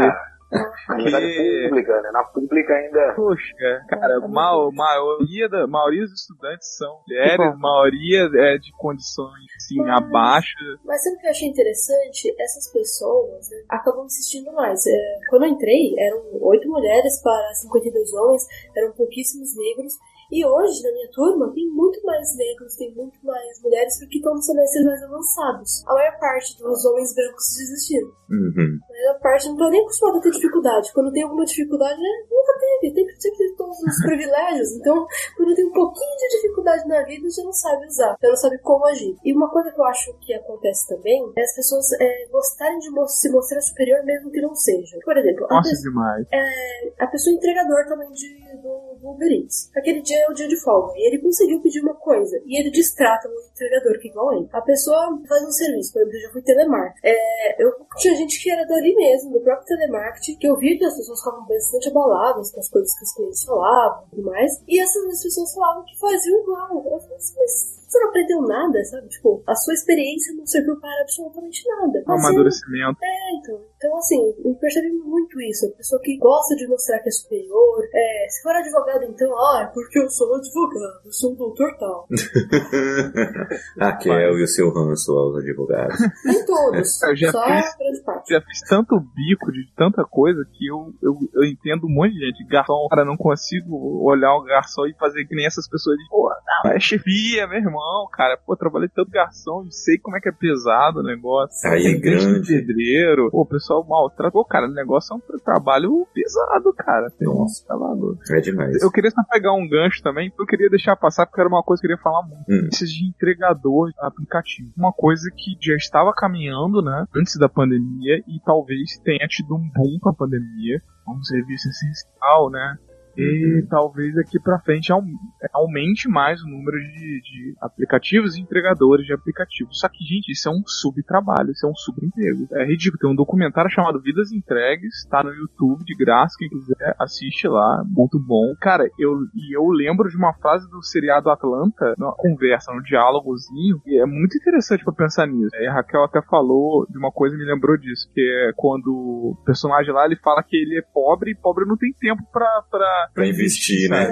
Universidade Que- pública, né? Na pública ainda. Poxa, cara, mal, maioria, da, maioria dos estudantes são mulheres, maioria é de condições, assim, Mas- abaixo. Mas sabe o que eu achei interessante? Essas pessoas né, acabam insistindo mais. É, quando eu entrei, eram oito mulheres para 52 homens, eram pouquíssimos negros. E hoje, na minha turma, tem muito mais negros, tem muito mais mulheres porque estão nos semestres mais avançados. A maior parte dos homens brancos desistiram. Uhum. A maior parte não tá nem acostumada a ter dificuldade. Quando tem alguma dificuldade, né? nunca teve. Tem sempre teve todos os [laughs] privilégios. Então, quando tem um pouquinho de dificuldade na vida, já não sabe usar, já não sabe como agir. E uma coisa que eu acho que acontece também é as pessoas é, gostarem de se mostrar superior mesmo que não seja. Por exemplo, a, pessoa, demais. é, a pessoa entregador também de, do, Eats. Aquele dia é o dia de folga. E ele conseguiu pedir uma coisa. E ele distrata o entregador, que é igual ele. A pessoa faz um serviço. Por exemplo, eu já fui telemarketing. É, eu tinha gente que era dali mesmo, do próprio telemarketing, que eu via que as pessoas ficavam bastante abaladas com as coisas que os clientes falavam e tudo mais. E essas pessoas falavam que faziam igual. Eu falei assim, mas você não aprendeu nada, sabe? Tipo, a sua experiência não serviu para absolutamente nada. Um amadurecimento. é, então. Então, assim, eu percebi muito isso. A pessoa que gosta de mostrar que é superior. É, se for advogado, então, ah, é porque eu sou advogado, eu sou um doutor tal. [laughs] Raquel e o seu ranço aos advogados. [laughs] Nem todos, Eu já só fiz-. Já fiz tanto bico de tanta coisa que eu, eu, eu entendo um monte de gente. Garçom, cara, não consigo olhar o garçom e fazer que nem essas pessoas de, pô, não, é chefia, meu irmão, cara. Pô, trabalhei tanto garçom e sei como é que é pesado o negócio. Aí é grande. de pedreiro. Pô, o pessoal maltrata. Pô, cara, o negócio é um tra- trabalho pesado, cara. Nossa. tá maluco. É demais. Eu queria só pegar um gancho também, eu queria deixar passar porque era uma coisa que eu queria falar muito. Hum. Esses de entregador aplicativo. Uma coisa que já estava caminhando, né, antes da pandemia e talvez tenha tido um boom com a pandemia. Um serviço essencial, né? E Uhum. talvez daqui pra frente aum- aumente mais o número de, de aplicativos e entregadores de aplicativos. Só que, gente, isso é um subtrabalho, isso é um subemprego. É ridículo. Tem um documentário chamado Vidas Entregues, tá no YouTube de graça, quem quiser assiste lá, muito bom. Cara, eu, e eu lembro de uma frase do seriado Atlanta, numa conversa, num diálogozinho, e é muito interessante pra pensar nisso. É, a Raquel até falou de uma coisa e me lembrou disso, que é quando o personagem lá, ele fala que ele é pobre e pobre não tem tempo pra, pra, Pra investir, né?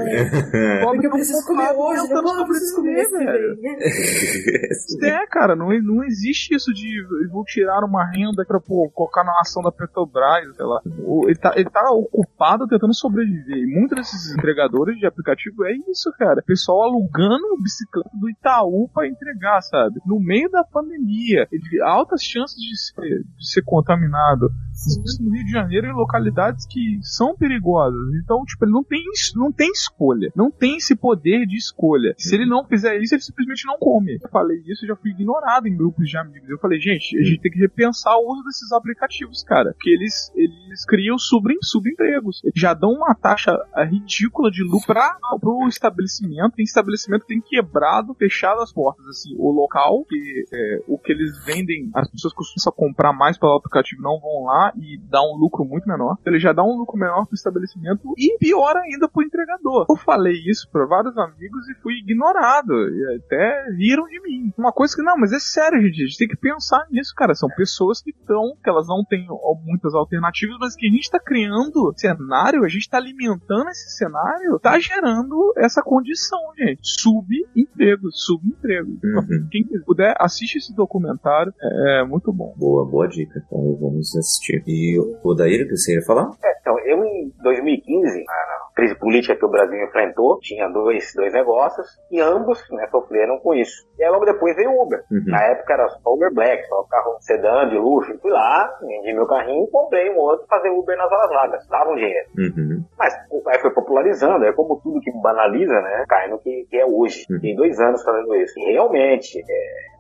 Pobre Porque [laughs] eu não preciso comer hoje, eu preciso comer também. [laughs] É, cara, não, não existe isso de vou tirar uma renda pra pô, colocar na ação da Petrobras, sei lá. Ele tá, ele tá ocupado tentando sobreviver. E muitos desses entregadores de aplicativo é isso, cara. Pessoal alugando bicicleta do Itaú pra entregar, sabe? No meio da pandemia. Ele- Altas chances de ser, de ser contaminado. Isso no Rio de Janeiro em localidades que são perigosas. Então, tipo, ele não tem, não tem escolha. Não tem esse poder de escolha. Se ele não fizer isso, ele simplesmente não come. Eu falei isso, já fui ignorado em grupos de amigos. Eu falei, gente, a gente tem que repensar o uso desses aplicativos, cara. Porque eles, eles criam sobre, subempregos. Já dão uma taxa ah, ridícula de lucro pra, pro estabelecimento. Tem estabelecimento que tem quebrado, fechado as portas. Assim, o local, que é, o que eles vendem, as pessoas costumam comprar mais pelo aplicativo não vão lá e dá um lucro muito menor. Ele já dá um lucro menor pro estabelecimento e pior ainda pro entregador. Eu falei isso pra vários amigos e fui ignorado. E até riram de mim. Uma coisa que, não, mas é sério, gente. A gente tem que pensar nisso, cara. São pessoas que estão, que elas não têm muitas alternativas, mas que a gente tá criando cenário, a gente tá alimentando esse cenário, tá gerando essa condição, gente. Subemprego, subemprego. Uhum. Quem puder, assiste esse documentário. É muito bom. Boa, boa dica. Então vamos assistir. E o Daíra, que você ia falar? Então, eu em 2015, a crise política que o Brasil enfrentou, tinha dois, dois negócios e ambos né, sofreram com isso. E aí logo depois veio o Uber. Uhum. Na época era só Uber Black, só carro sedã de luxo. Fui lá, vendi meu carrinho, comprei um outro fazer Uber nas horas vagas. Dava um dinheiro. Uhum. Mas aí foi popularizando, é como tudo que banaliza, né? Cai no que, que é hoje. Uhum. Tem dois anos fazendo isso. E realmente, é,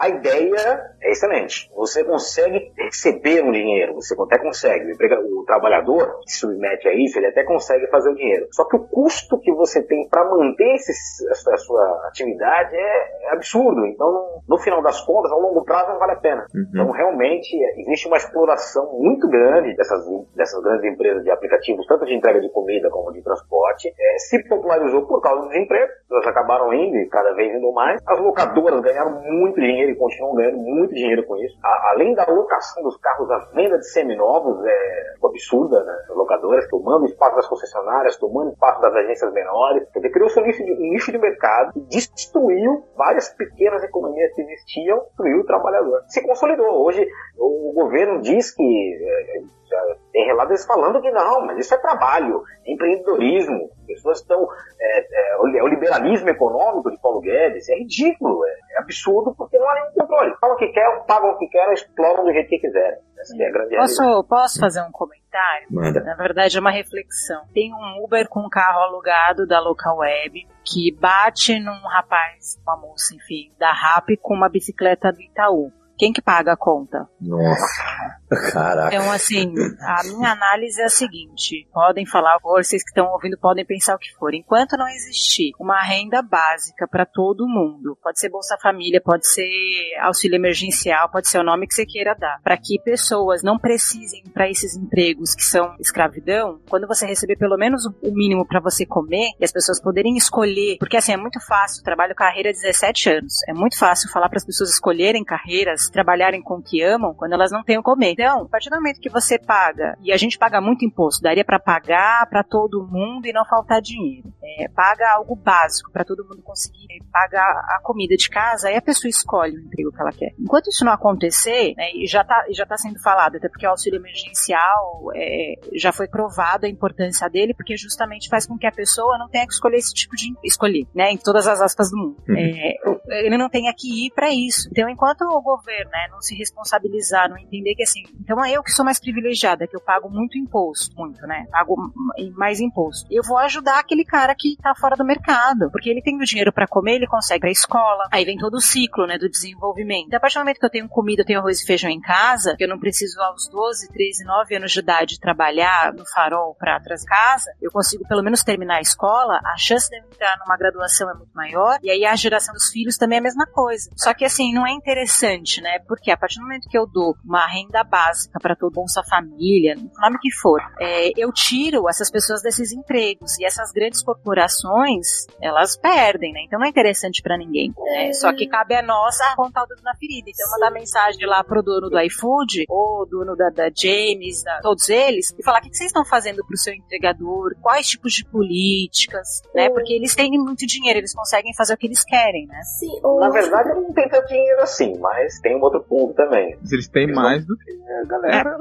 a ideia é excelente. Você consegue receber um dinheiro, você até consegue. O, emprega- o trabalhador que se submete a isso, ele até consegue fazer o dinheiro. Só que o custo que você tem para manter esse- essa sua atividade é, absurdo. Então, no final das contas, a longo prazo não vale a pena. Então, Uhum. realmente, existe uma exploração muito grande dessas, dessas grandes empresas de aplicativos, tanto de entrega de comida como de transporte. É, se popularizou por causa do desemprego, elas acabaram indo e cada vez indo mais. As locadoras ganharam muito dinheiro e continuam ganhando muito dinheiro com isso. A- além da locação dos carros, a venda de seminovos é absurda, né? As locadoras tomando espaço das concessionárias, tomando espaço das agências menores. Quer dizer, criou-se um nicho de, nicho de mercado que destruiu várias pequenas economias que existiam, destruiu o trabalhador. Se consolidou. Hoje, o governo diz que é, Tem relatos falando que não, mas isso é trabalho, é empreendedorismo. As pessoas estão. É, é, é, o liberalismo econômico de Paulo Guedes é ridículo, é, é absurdo porque não há nenhum controle. Falam o que querem, pagam o que querem, exploram do jeito que quiserem. Essa é a grande posso, posso fazer um comentário? Manda. Na verdade, é uma reflexão. Tem um Uber com um carro alugado da Local Web que bate num rapaz, uma moça, enfim, da RAP com uma bicicleta do Itaú. Quem que paga a conta? Nossa. [laughs] Caraca. Então, assim, a minha análise é a seguinte: podem falar, vocês que estão ouvindo podem pensar o que for. Enquanto não existir uma renda básica para todo mundo, pode ser Bolsa Família, pode ser auxílio emergencial, pode ser o nome que você queira dar, para que pessoas não precisem para esses empregos que são escravidão, quando você receber pelo menos o mínimo para você comer e as pessoas poderem escolher, porque assim é muito fácil, trabalho carreira há 17 anos, é muito fácil falar para as pessoas escolherem carreiras, trabalharem com o que amam, quando elas não têm o comer. Então, a partir do momento que você paga, e a gente paga muito imposto, daria para pagar para todo mundo e não faltar dinheiro. É, paga algo básico para todo mundo conseguir pagar a comida de casa, aí a pessoa escolhe o emprego que ela quer. Enquanto isso não acontecer, né, e já está já tá sendo falado, até porque o auxílio emergencial é, já foi provado a importância dele, porque justamente faz com que a pessoa não tenha que escolher esse tipo de escolher, né, em todas as aspas do mundo. Uhum. É, ele não tenha que ir para isso. Então, enquanto o governo né, não se responsabilizar, não entender que assim, então é eu que sou mais privilegiada, que eu pago muito imposto, muito, né? Pago mais imposto. Eu vou ajudar aquele cara que tá fora do mercado, porque ele tem o dinheiro para comer, ele consegue pra escola. Aí vem todo o ciclo, né, do desenvolvimento. Então, a partir do momento que eu tenho comida, eu tenho arroz e feijão em casa, que eu não preciso aos 12, 13, 9 anos de idade trabalhar no farol para trazer casa, eu consigo pelo menos terminar a escola, a chance de eu entrar numa graduação é muito maior, e aí a geração dos filhos também é a mesma coisa. Só que assim, não é interessante, né? Porque a partir do momento que eu dou uma renda básica para todo Bolsa Família, o nome que for, é, eu tiro essas pessoas desses empregos e essas grandes corporações, elas perdem, né? Então não é interessante para ninguém. Né? Só que cabe a nós apontar o dedo na ferida. Então mandar mensagem lá pro dono do iFood ou dono da, da James, da, todos eles, e falar o que, que vocês estão fazendo pro seu entregador, quais tipos de políticas, né? Porque eles têm muito dinheiro, eles conseguem fazer o que eles querem, né? Sim, Na verdade, não tem tanto dinheiro assim, mas tem um outro ponto também. Mas eles têm mais do que a galera.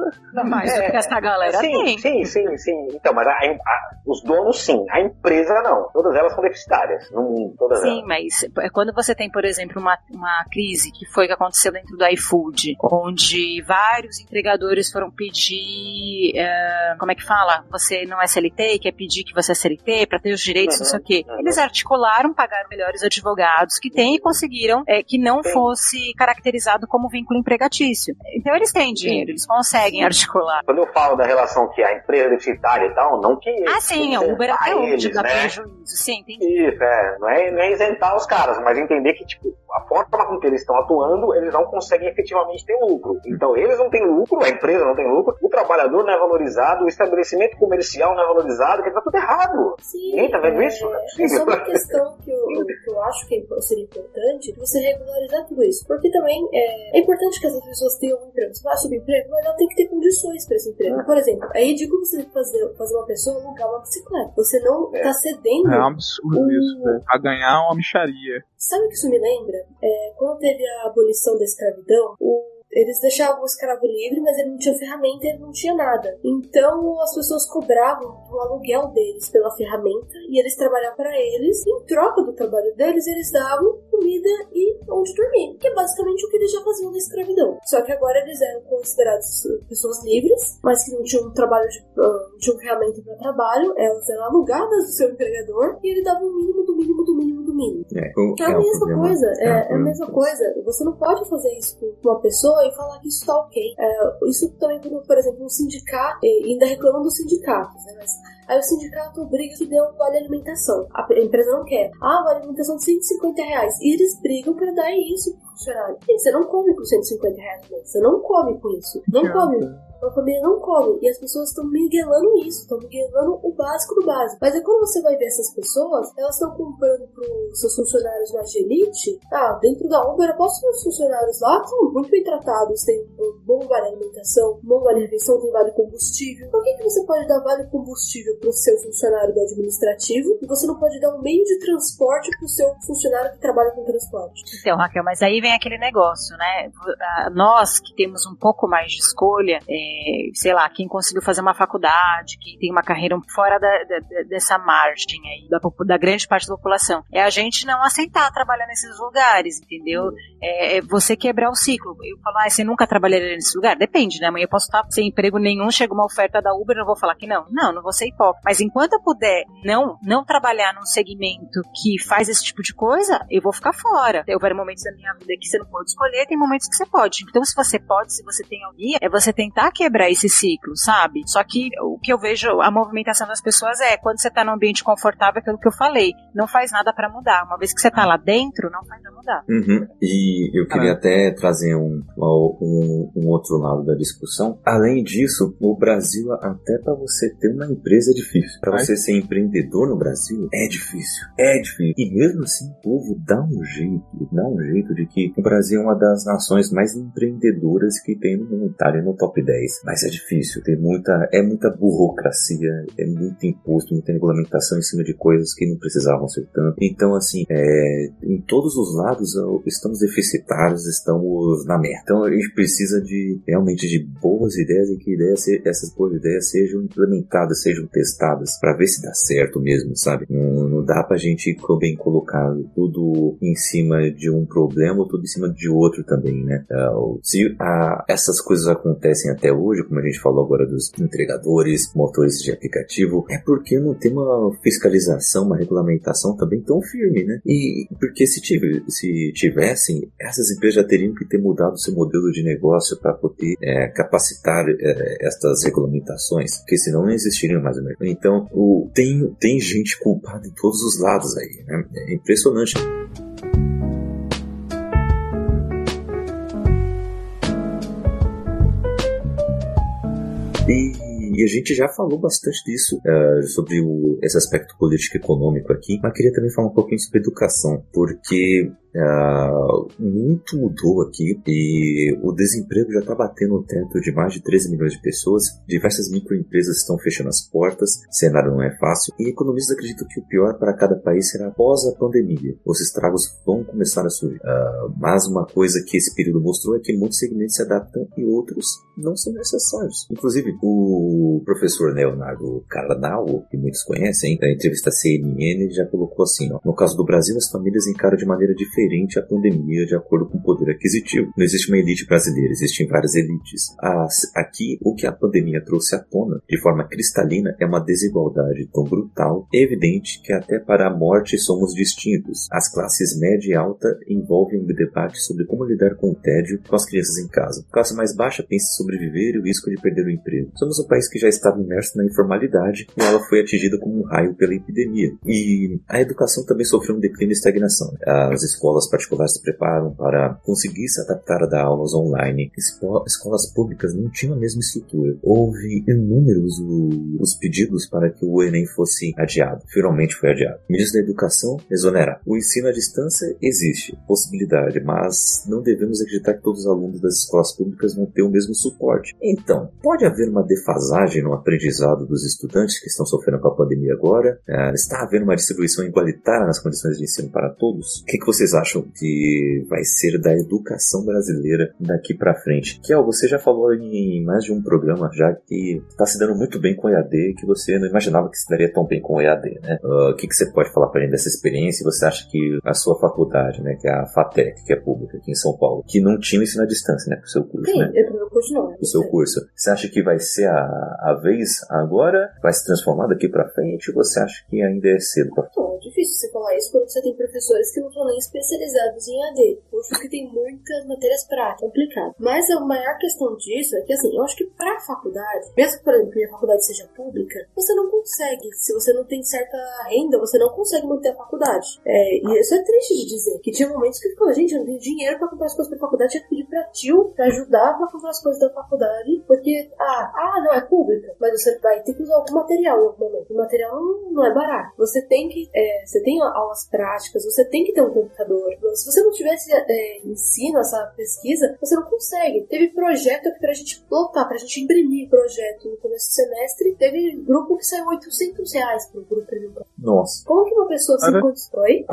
Mais do que essa galera sim, tem. sim, sim, sim. Então, mas a- a- os donos sim, a empresa não. Todas elas são deficitárias. Não, todas Sim, elas. mas é quando você tem, por exemplo, uma, uma crise que foi que aconteceu dentro do iFood, onde vários entregadores foram pedir, é, como é que fala? Você não é CLT, quer pedir que você é CLT para ter os direitos, não sei o quê. uhum. Eles articularam, pagaram melhores advogados que têm e conseguiram é, que não Sim. fosse caracterizado como vínculo empregatício. Então eles têm dinheiro, eles conseguem articular. Quando eu falo da relação que a empresa é deficitária e tal, não que. Ah, sim, a Uber até hoje dá né? prejuízo. Sim, entendi. Isso, é. Não é, não é isentar os caras, mas entender que, tipo, a forma com que eles estão atuando, eles não conseguem efetivamente ter lucro. Então, eles não têm lucro, a empresa não tem lucro, o trabalhador não é valorizado, o estabelecimento comercial não é valorizado, que tá tudo errado. Sim, Ninguém tá vendo é, isso? É É só uma [laughs] questão que eu, que eu acho que é- seria importante você regularizar tudo isso. Porque também é, é importante que essas pessoas tenham um emprego. Você vai subir emprego, mas ela tem que ter condições para esse emprego. Por exemplo, é ridículo você fazer, fazer uma pessoa alugar uma bicicleta. Você não É. tá cedendo. É um absurdo O- isso, velho. A ganhar uma micharia. Sabe o que isso me lembra? É, quando teve a abolição da escravidão, o- eles deixavam o escravo livre, mas ele não tinha ferramenta, ele não tinha nada. Então as pessoas cobravam o aluguel deles pela ferramenta e eles trabalhavam para eles. Em troca do trabalho deles, eles davam comida e onde dormir, que é basicamente o que eles já faziam na escravidão. Só que agora eles eram considerados pessoas livres, mas que não tinham trabalho de, uh, não tinham ferramenta para trabalho, elas eram alugadas do seu empregador e ele dava o mínimo do mínimo do mínimo do mínimo. É, o- É a é mesma problema. coisa, é, é a problema. mesma coisa. Você não pode fazer isso com uma pessoa e falar que isso tá ok. É, isso também, por exemplo, um sindicato, e ainda reclamam dos sindicatos, né? Mas aí o sindicato obriga que dê um vale alimentação. A empresa não quer. Ah, vale alimentação de 150 reais. E eles brigam pra dar isso pro funcionário. Gente, você não come com 150 reais, né? Você não come com isso. Não come. Ótimo. A família não come. E as pessoas estão miguelando isso, estão miguelando o básico do básico. Mas aí quando você vai ver essas pessoas, elas estão comprando pros seus funcionários mais de elite. Ah, dentro da Uber, eu posso os funcionários lá estão muito bem tratados, tem um bom vale alimentação, um bom vale refeição, tem vale combustível. Por que, que você pode dar vale combustível pro seu funcionário do administrativo e você não pode dar um meio de transporte pro seu funcionário que trabalha com transporte? Então, Raquel, mas aí vem aquele negócio, né? Nós que temos um pouco mais de escolha, é, sei lá, quem conseguiu fazer uma faculdade, quem tem uma carreira fora da, da, dessa margem aí, da, da, grande parte da população, é a gente não aceitar trabalhar nesses lugares, entendeu? É, é você quebrar o ciclo. Eu falo, ah, você nunca trabalharia nesse lugar? Depende, né? Amanhã eu posso estar sem emprego nenhum, chega uma oferta da Uber, eu vou falar que não. Não, não vou ser hipócrita. Mas enquanto eu puder não, não trabalhar num segmento que faz esse tipo de coisa, eu vou ficar fora. Eu vários momentos da minha vida que você não pode escolher, tem momentos que você pode. Então, se você pode, se você tem alguém, é você tentar quebrar esse ciclo, sabe? Só que o que eu vejo, a movimentação das pessoas é quando você tá num ambiente confortável, aquilo que eu falei, não faz nada para mudar. Uma vez que você tá lá dentro, não faz pra mudar. Uhum. E eu queria ah. até trazer um, um, um, outro lado da discussão. Além disso, o Brasil, até para você ter uma empresa é difícil. Para você ser empreendedor no Brasil, é difícil. É difícil. E mesmo assim, o povo dá um jeito, dá um jeito de que o Brasil é uma das nações mais empreendedoras que tem no mundo. Tá ali no top 10. Mas é difícil. Tem muita, é muita burocracia, é muito imposto, muita regulamentação em cima de coisas que não precisavam ser tanto. Então, assim, é, em todos os lados estamos deficitários, estamos na merda. Então a gente precisa de realmente de boas ideias e que ideias, essas boas ideias sejam implementadas, sejam testadas para ver se dá certo mesmo, sabe? Não, não dá pra gente bem colocar tudo em cima de um problema ou tudo em cima de outro também, né? Uh, se uh, essas coisas acontecem até hoje, como a gente falou agora dos entregadores, motores de aplicativo, é porque não tem uma fiscalização, uma regulamentação também tão firme, né? E porque se, tive, se tivessem, essas empresas já teriam que ter mudado seu modelo de negócio para poder é, capacitar é, estas regulamentações, porque senão não existiriam mais o mercado. Então, o, tem, tem gente culpada em todos os lados aí, né? É impressionante. E e a gente já falou bastante disso, uh, sobre o, esse aspecto político-econômico aqui, mas queria também falar um pouquinho sobre educação, porque Uh, muito mudou aqui e o desemprego já está batendo o teto de mais de 13 milhões de pessoas. Diversas microempresas estão fechando as portas, o cenário não é fácil e economistas acreditam que o pior para cada país será após a pandemia. Os estragos vão começar a surgir. Uh, mas uma coisa que esse período mostrou é que muitos segmentos se adaptam e outros não são necessários. Inclusive, o professor Leonardo Carnal, que muitos conhecem, na entrevista CNN, já colocou assim: ó, no caso do Brasil, as famílias encaram de maneira diferente diferente à pandemia de acordo com o poder aquisitivo. Não existe uma elite brasileira, existem várias elites. As, aqui, o que a pandemia trouxe à tona, de forma cristalina, é uma desigualdade tão brutal, evidente, que até para a morte somos distintos. As classes média e alta envolvem um debate sobre como lidar com o tédio com as crianças em casa. A classe mais baixa pensa em sobreviver e o risco de perder o emprego. Somos um país que já estava imerso na informalidade e ela foi atingida como um raio pela epidemia. E a educação também sofreu um declínio e estagnação. As escolas escolas particulares se preparam para conseguir se adaptar a dar aulas online. Escolas públicas não tinham a mesma estrutura. Houve inúmeros os pedidos para que o Enem fosse adiado. Finalmente foi adiado. Ministro da Educação exonerar. O ensino à distância existe, possibilidade, mas não devemos acreditar que todos os alunos das escolas públicas vão ter o mesmo suporte. Então, pode haver uma defasagem no aprendizado dos estudantes que estão sofrendo com a pandemia agora? É, está havendo uma distribuição igualitária nas condições de ensino para todos? O que, que vocês acham? Acham que vai ser da educação brasileira daqui para frente? Que você já falou em mais de um programa já que está se dando muito bem com o EAD, que você não imaginava que se daria tão bem com o EAD, né? Uh, o que, que você pode falar para gente dessa experiência? Você acha que a sua faculdade, né, que é a FATEC, que é pública aqui em São Paulo, que não tinha ensino à distância, né, pro seu curso, Sim, né? eu meu curso não. O seu curso. Você acha que vai ser a, a vez agora? Vai se transformar daqui para frente? Ou você acha que ainda é cedo? Pra... Então, é difícil você falar isso quando você tem professores que não estão nem especializados especializados em AD. Curso que tem muitas matérias práticas, complicado. Mas a maior questão disso é que, assim, eu acho que pra faculdade, mesmo, por exemplo, que a faculdade seja pública, você não consegue. Se você não tem certa renda, você não consegue manter a faculdade. É, e isso é triste de dizer. Que tinha momentos que ficou, gente, eu não tenho dinheiro pra comprar as coisas pra faculdade, tinha que pedir pra tio pra ajudar pra comprar as coisas da faculdade, porque, ah, ah, não, é pública, mas você vai ter que usar algum material em algum momento. O material não, não é barato. Você tem que, é, você tem aulas práticas, você tem que ter um computador computador. Se você não tivesse é, ensino, essa pesquisa, você não consegue. Teve projeto aqui pra gente lotar, pra gente imprimir projeto no começo do semestre. Teve grupo que saiu 800 reais pro grupo imprimir Nossa. Como que uma pessoa se constrói?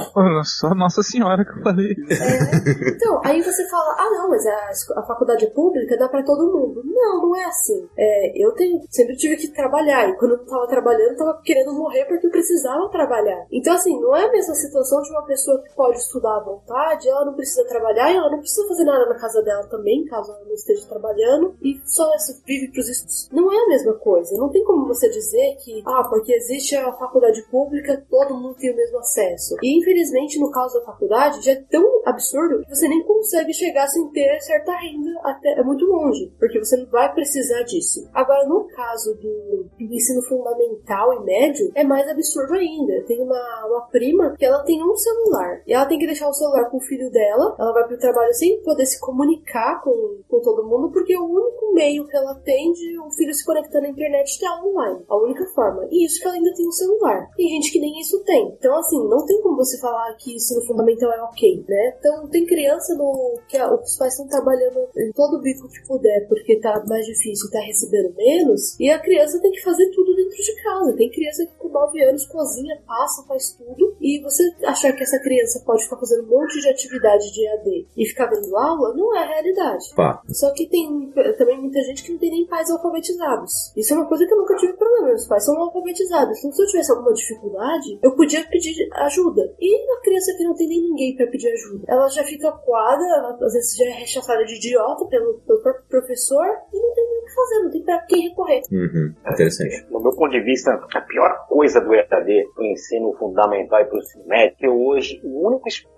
Só Nossa Senhora que eu falei. É. Então, aí você fala, ah não, mas a, a faculdade é pública, dá pra todo mundo. Não, não é assim. É, eu tenho, sempre tive que trabalhar, e quando eu tava trabalhando, eu tava querendo morrer porque eu precisava trabalhar. Então, assim, não é a mesma situação de uma pessoa que pode estudar à vontade, ela não precisa trabalhar e ela não precisa fazer nada na casa dela também, caso ela não esteja trabalhando, e só vive pros estudos. Não é a mesma coisa. Não tem como você dizer que, ah, porque existe a faculdade pública, todo mundo tem o mesmo acesso. E infelizmente, no caso da faculdade, já é tão absurdo que você nem consegue chegar sem ter certa renda até é muito longe, porque você não vai precisar disso. Agora, no caso do, do ensino fundamental e médio, é mais absurdo ainda. Tenho uma, uma prima que ela tem um celular e ela tem que deixar o celular com o filho dela. Ela vai pro trabalho sem poder se comunicar com, com todo mundo, porque o único meio que ela tem de o filho se conectar na internet é online. A única forma. E isso que ela ainda tem um celular. Tem gente que nem isso tem. Então, assim, não tem como você falar que ensino fundamental é ok, né? Então, tem criança no que a- os pais estão trabalhando em todo o bico que puder, porque tá mais difícil tá recebendo menos, e a criança tem que fazer tudo dentro de casa. Tem criança que com 9 anos cozinha, passa, faz tudo, e você achar que essa criança pode ficar fazendo um monte de atividade de EAD e ficar vendo aula, não é a realidade. Pá. Só que tem também muita gente que não tem nem pais alfabetizados. Isso é uma coisa que eu nunca tive problema. Meus pais são alfabetizados. Então, se eu tivesse alguma dificuldade, eu podia pedir ajuda. E a criança que não tem nem ninguém pra pedir ajuda? Ela já fica coada, ela às vezes já é rechaçada de idiota pelo, pelo próprio professor e não tem nem o que fazer, não tem pra quem recorrer. Uhum. Interessante. No meu ponto de vista, a pior coisa do EAD, do ensino fundamental e para o ensino médio, é que hoje o único espaço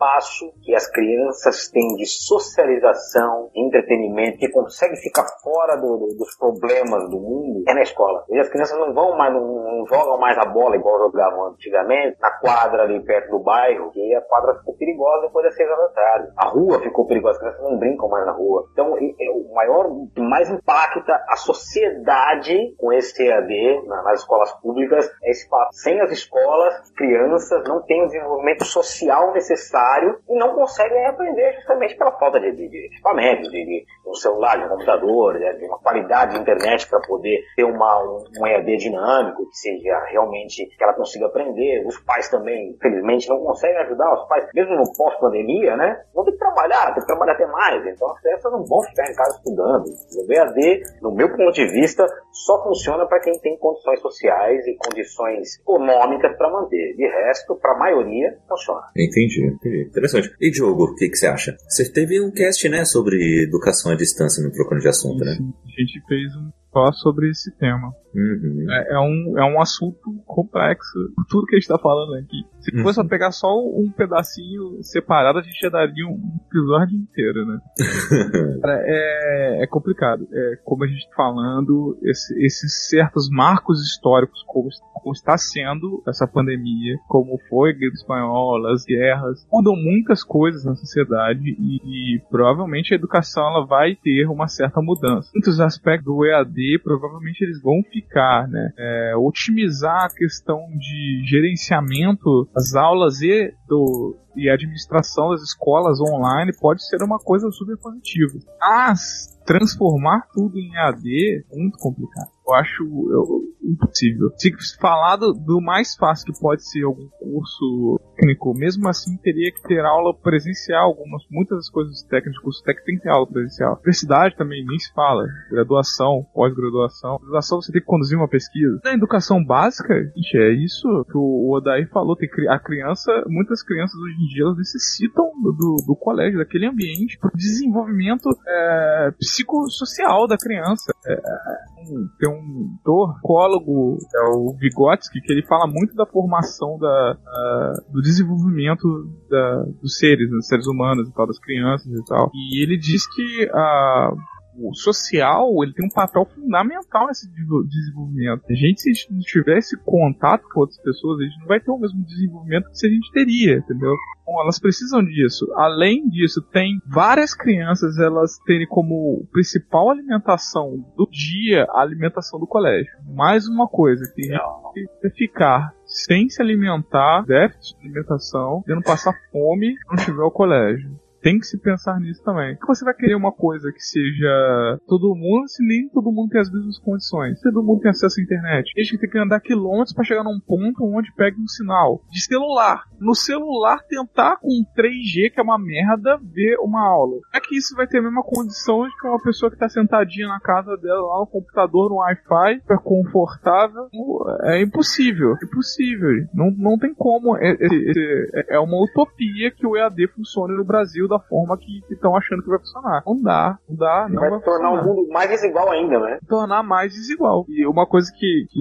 que as crianças têm de socialização, entretenimento, que consegue ficar fora do- do- dos problemas do mundo, é na escola. E as crianças não vão mais, não, não jogam mais a bola igual jogavam antigamente, na quadra ali perto do bairro, que a quadra ficou perigosa depois das seis horas da tarde. A rua ficou perigosa, as crianças não brincam mais na rua. Então, e o maior, que mais impacta a sociedade com esse na- nas escolas públicas é esse fato. Sem as escolas, crianças não têm o desenvolvimento social necessário e não conseguem aprender justamente pela falta de, de, de equipamento, de, de um celular, de um computador, de, de uma qualidade de internet para poder ter uma, um, um EAD dinâmico, que seja realmente que ela consiga aprender. Os pais também, infelizmente, não conseguem ajudar. Os pais, mesmo no pós-pandemia, né, vão ter que trabalhar, ter que trabalhar até mais. Então as crianças não vão ficar em casa estudando. O EAD, no meu ponto de vista, só funciona para quem tem condições sociais e condições econômicas para manter. De resto, para a maioria, funciona. Entendi, entendi. Interessante. E Diogo, o que, que você acha? Você teve um cast, né, sobre educação à distância no Trocando de Assunto, né? Enfim, a gente fez um só sobre esse tema. Uhum. É, é um, é um assunto complexo. Tudo que a gente tá falando aqui. Se Uhum. fosse pegar só um pedacinho separado, a gente já daria um episódio inteiro, né? [laughs] É, é complicado. É, como a gente tá falando, esse- esses certos marcos históricos, como, como está sendo essa pandemia, como foi a gripe espanhola, as guerras, mudam muitas coisas na sociedade e, e provavelmente a educação ela vai ter uma certa mudança. Muitos aspectos do EAD provavelmente eles vão ficar, né? É, otimizar a questão de gerenciamento das aulas e do e a administração das escolas online pode ser uma coisa super positiva. Mas transformar tudo em AD é muito complicado. Eu acho eu- impossível. Se falar do, do mais fácil que pode ser algum curso técnico, mesmo assim teria que ter aula presencial. Algumas, muitas das coisas técnicas, curso técnico tem que ter aula presencial. Universidade também nem se fala. Graduação, pós-graduação. Graduação você tem que conduzir uma pesquisa. Na educação básica, gente, é isso que o Odair falou. Tem, a criança, muitas crianças hoje em dia elas necessitam do, do, colégio, daquele ambiente, para o desenvolvimento é, psicossocial da criança. É, tem um psicólogo, é o Vygotsky, que ele fala muito da formação da, a- do desenvolvimento da- dos seres, dos seres humanos e tal, das crianças e tal. E ele diz que a o social ele tem um papel fundamental nesse desenvolvimento. A gente, se não tivesse contato com outras pessoas, a gente não vai ter o mesmo desenvolvimento que a gente teria, entendeu? Bom, elas precisam disso. Além disso, tem várias crianças, elas terem como principal alimentação do dia a alimentação do colégio. Mais uma coisa, que que ficar sem se alimentar, déficit de alimentação, tendo passar fome, não tiver o colégio tem que se pensar nisso também. Que você vai querer uma coisa que seja todo mundo, se nem todo mundo tem as mesmas condições. Todo mundo tem acesso à internet. A gente tem que andar quilômetros para chegar num ponto onde pegue um sinal. De celular. No celular, tentar com 3G, que é uma merda, ver uma aula. É que isso vai ter a mesma condição de que uma pessoa que tá sentadinha na casa dela, lá no computador, no Wi-Fi, super confortável. É impossível. É impossível. Não, não tem como. É, é, é uma utopia que o EAD funcione no Brasil da forma que estão achando que vai funcionar. Não dá, não dá, não vai, vai tornar o mundo mais desigual ainda, né? Tornar mais desigual. E uma coisa que, que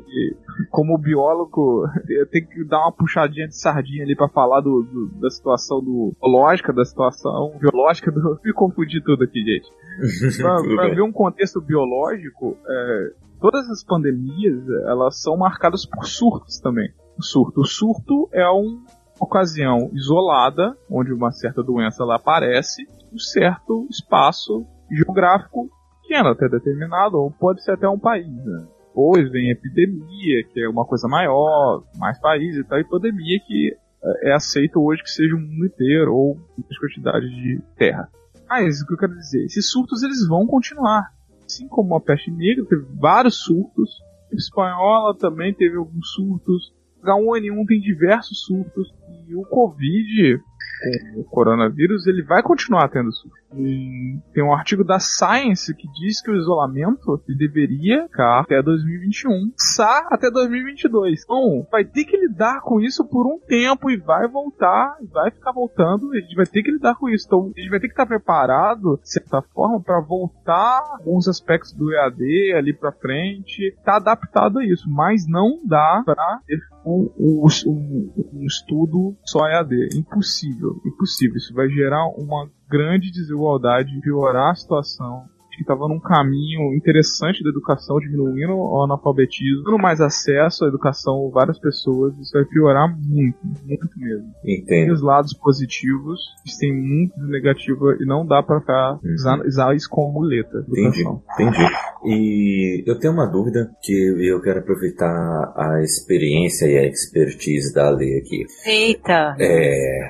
como biólogo, [laughs] eu tenho que dar uma puxadinha de sardinha ali para falar do, do, da situação do lógica da situação biológica do [laughs] me confundi tudo aqui, gente. [laughs] pra, pra ver um contexto biológico, é, todas as pandemias elas são marcadas por surtos também. O surto, o surto é um ocasião isolada, onde uma certa doença lá aparece, um certo espaço geográfico pequeno até determinado, ou pode ser até um país. Né? Depois vem epidemia, que é uma coisa maior, mais países e tal, e pandemia que é, é aceito hoje que seja o mundo inteiro ou muitas quantidades de terra. Mas o que eu quero dizer, esses surtos eles vão continuar. Assim como a peste negra teve vários surtos, a espanhola também teve alguns surtos, H1N1 tem diversos surtos e o Covid com o coronavírus, ele vai continuar tendo surto. E tem um artigo da Science que diz que o isolamento deveria ficar até 2021, sa até 2022. Então, vai ter que lidar com isso por um tempo e vai voltar, vai ficar voltando, a gente vai ter que lidar com isso. Então, a gente vai ter que estar preparado, de certa forma, para voltar alguns aspectos do EAD ali para frente, tá adaptado a isso, mas não dá para ter um, um, um estudo só EAD. Impossível, impossível. Isso vai gerar uma grande desigualdade, piorar a situação que estava num caminho interessante da educação, diminuindo o analfabetismo, dando mais acesso à educação a várias pessoas, isso vai piorar muito, muito mesmo. Entendo. Tem os lados positivos, tem muito negativo e não dá para ficar uhum. usar, usar isso como muleta. Entendi, entendi. E eu tenho uma dúvida que eu quero aproveitar a experiência e a expertise da lei aqui. Eita! É,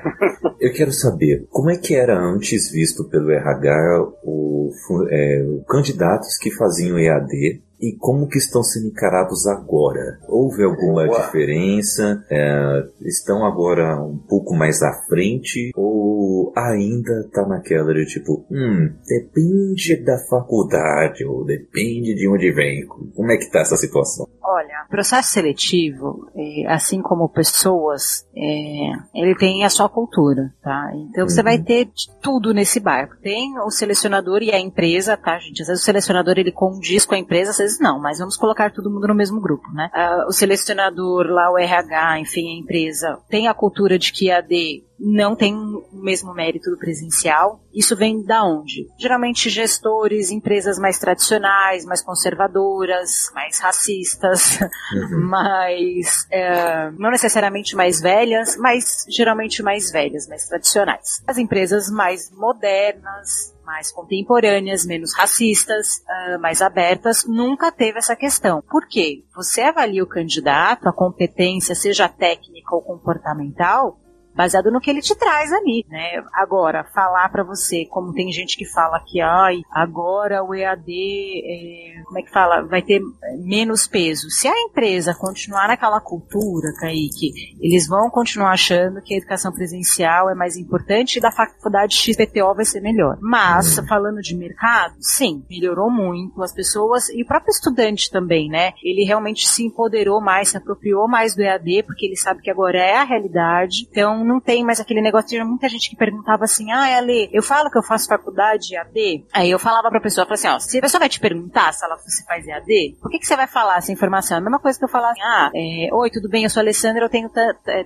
eu quero saber como é que era antes visto pelo RH o, é, candidatos que faziam EAD e como que estão sendo encarados agora? Houve alguma Boa. diferença? É, estão agora um pouco mais à frente? Ou ainda tá naquela de tipo, hum, depende da faculdade, ou depende de onde vem. Como é que tá essa situação? Olha, processo seletivo, assim como pessoas, é, ele tem a sua cultura, tá? Então uhum. você vai ter tudo nesse barco. Tem o selecionador e a empresa, tá, gente? Às vezes o selecionador ele condiz com a empresa, às vezes não, mas vamos colocar todo mundo no mesmo grupo, né? Uh, o selecionador lá, o RH, enfim, a empresa, tem a cultura de que a D não tem o mesmo mérito do presencial. Isso vem da onde? Geralmente gestores, empresas mais tradicionais, mais conservadoras, mais racistas, uhum. [laughs] mais é, não necessariamente mais velhas, mas geralmente mais velhas, mais tradicionais. As empresas mais modernas, mais contemporâneas, menos racistas, uh, mais abertas, nunca teve essa questão. Por quê? Você avalia o candidato, a competência, seja técnica ou comportamental, baseado no que ele te traz ali, né? Agora, falar para você, como tem gente que fala que, ai, agora o EAD, é, como é que fala, vai ter menos peso. Se a empresa continuar naquela cultura, Kaique, eles vão continuar achando que a educação presencial é mais importante e da faculdade XPTO vai ser melhor. Mas, uhum. falando de mercado, sim, melhorou muito. As pessoas, e o próprio estudante também, né? Ele realmente se empoderou mais, se apropriou mais do EAD, porque ele sabe que agora é a realidade. Então, não, tem mais aquele negócio. Tinha muita gente que perguntava assim: ah, Ale, eu falo que eu faço faculdade AD. Aí eu falava pra pessoa, assim, ó, se a pessoa vai te perguntar se ela se faz EAD, por que, que você vai falar essa informação? É a mesma coisa que eu falar assim, ah, é, oi, tudo bem, eu sou Alessandra, eu tenho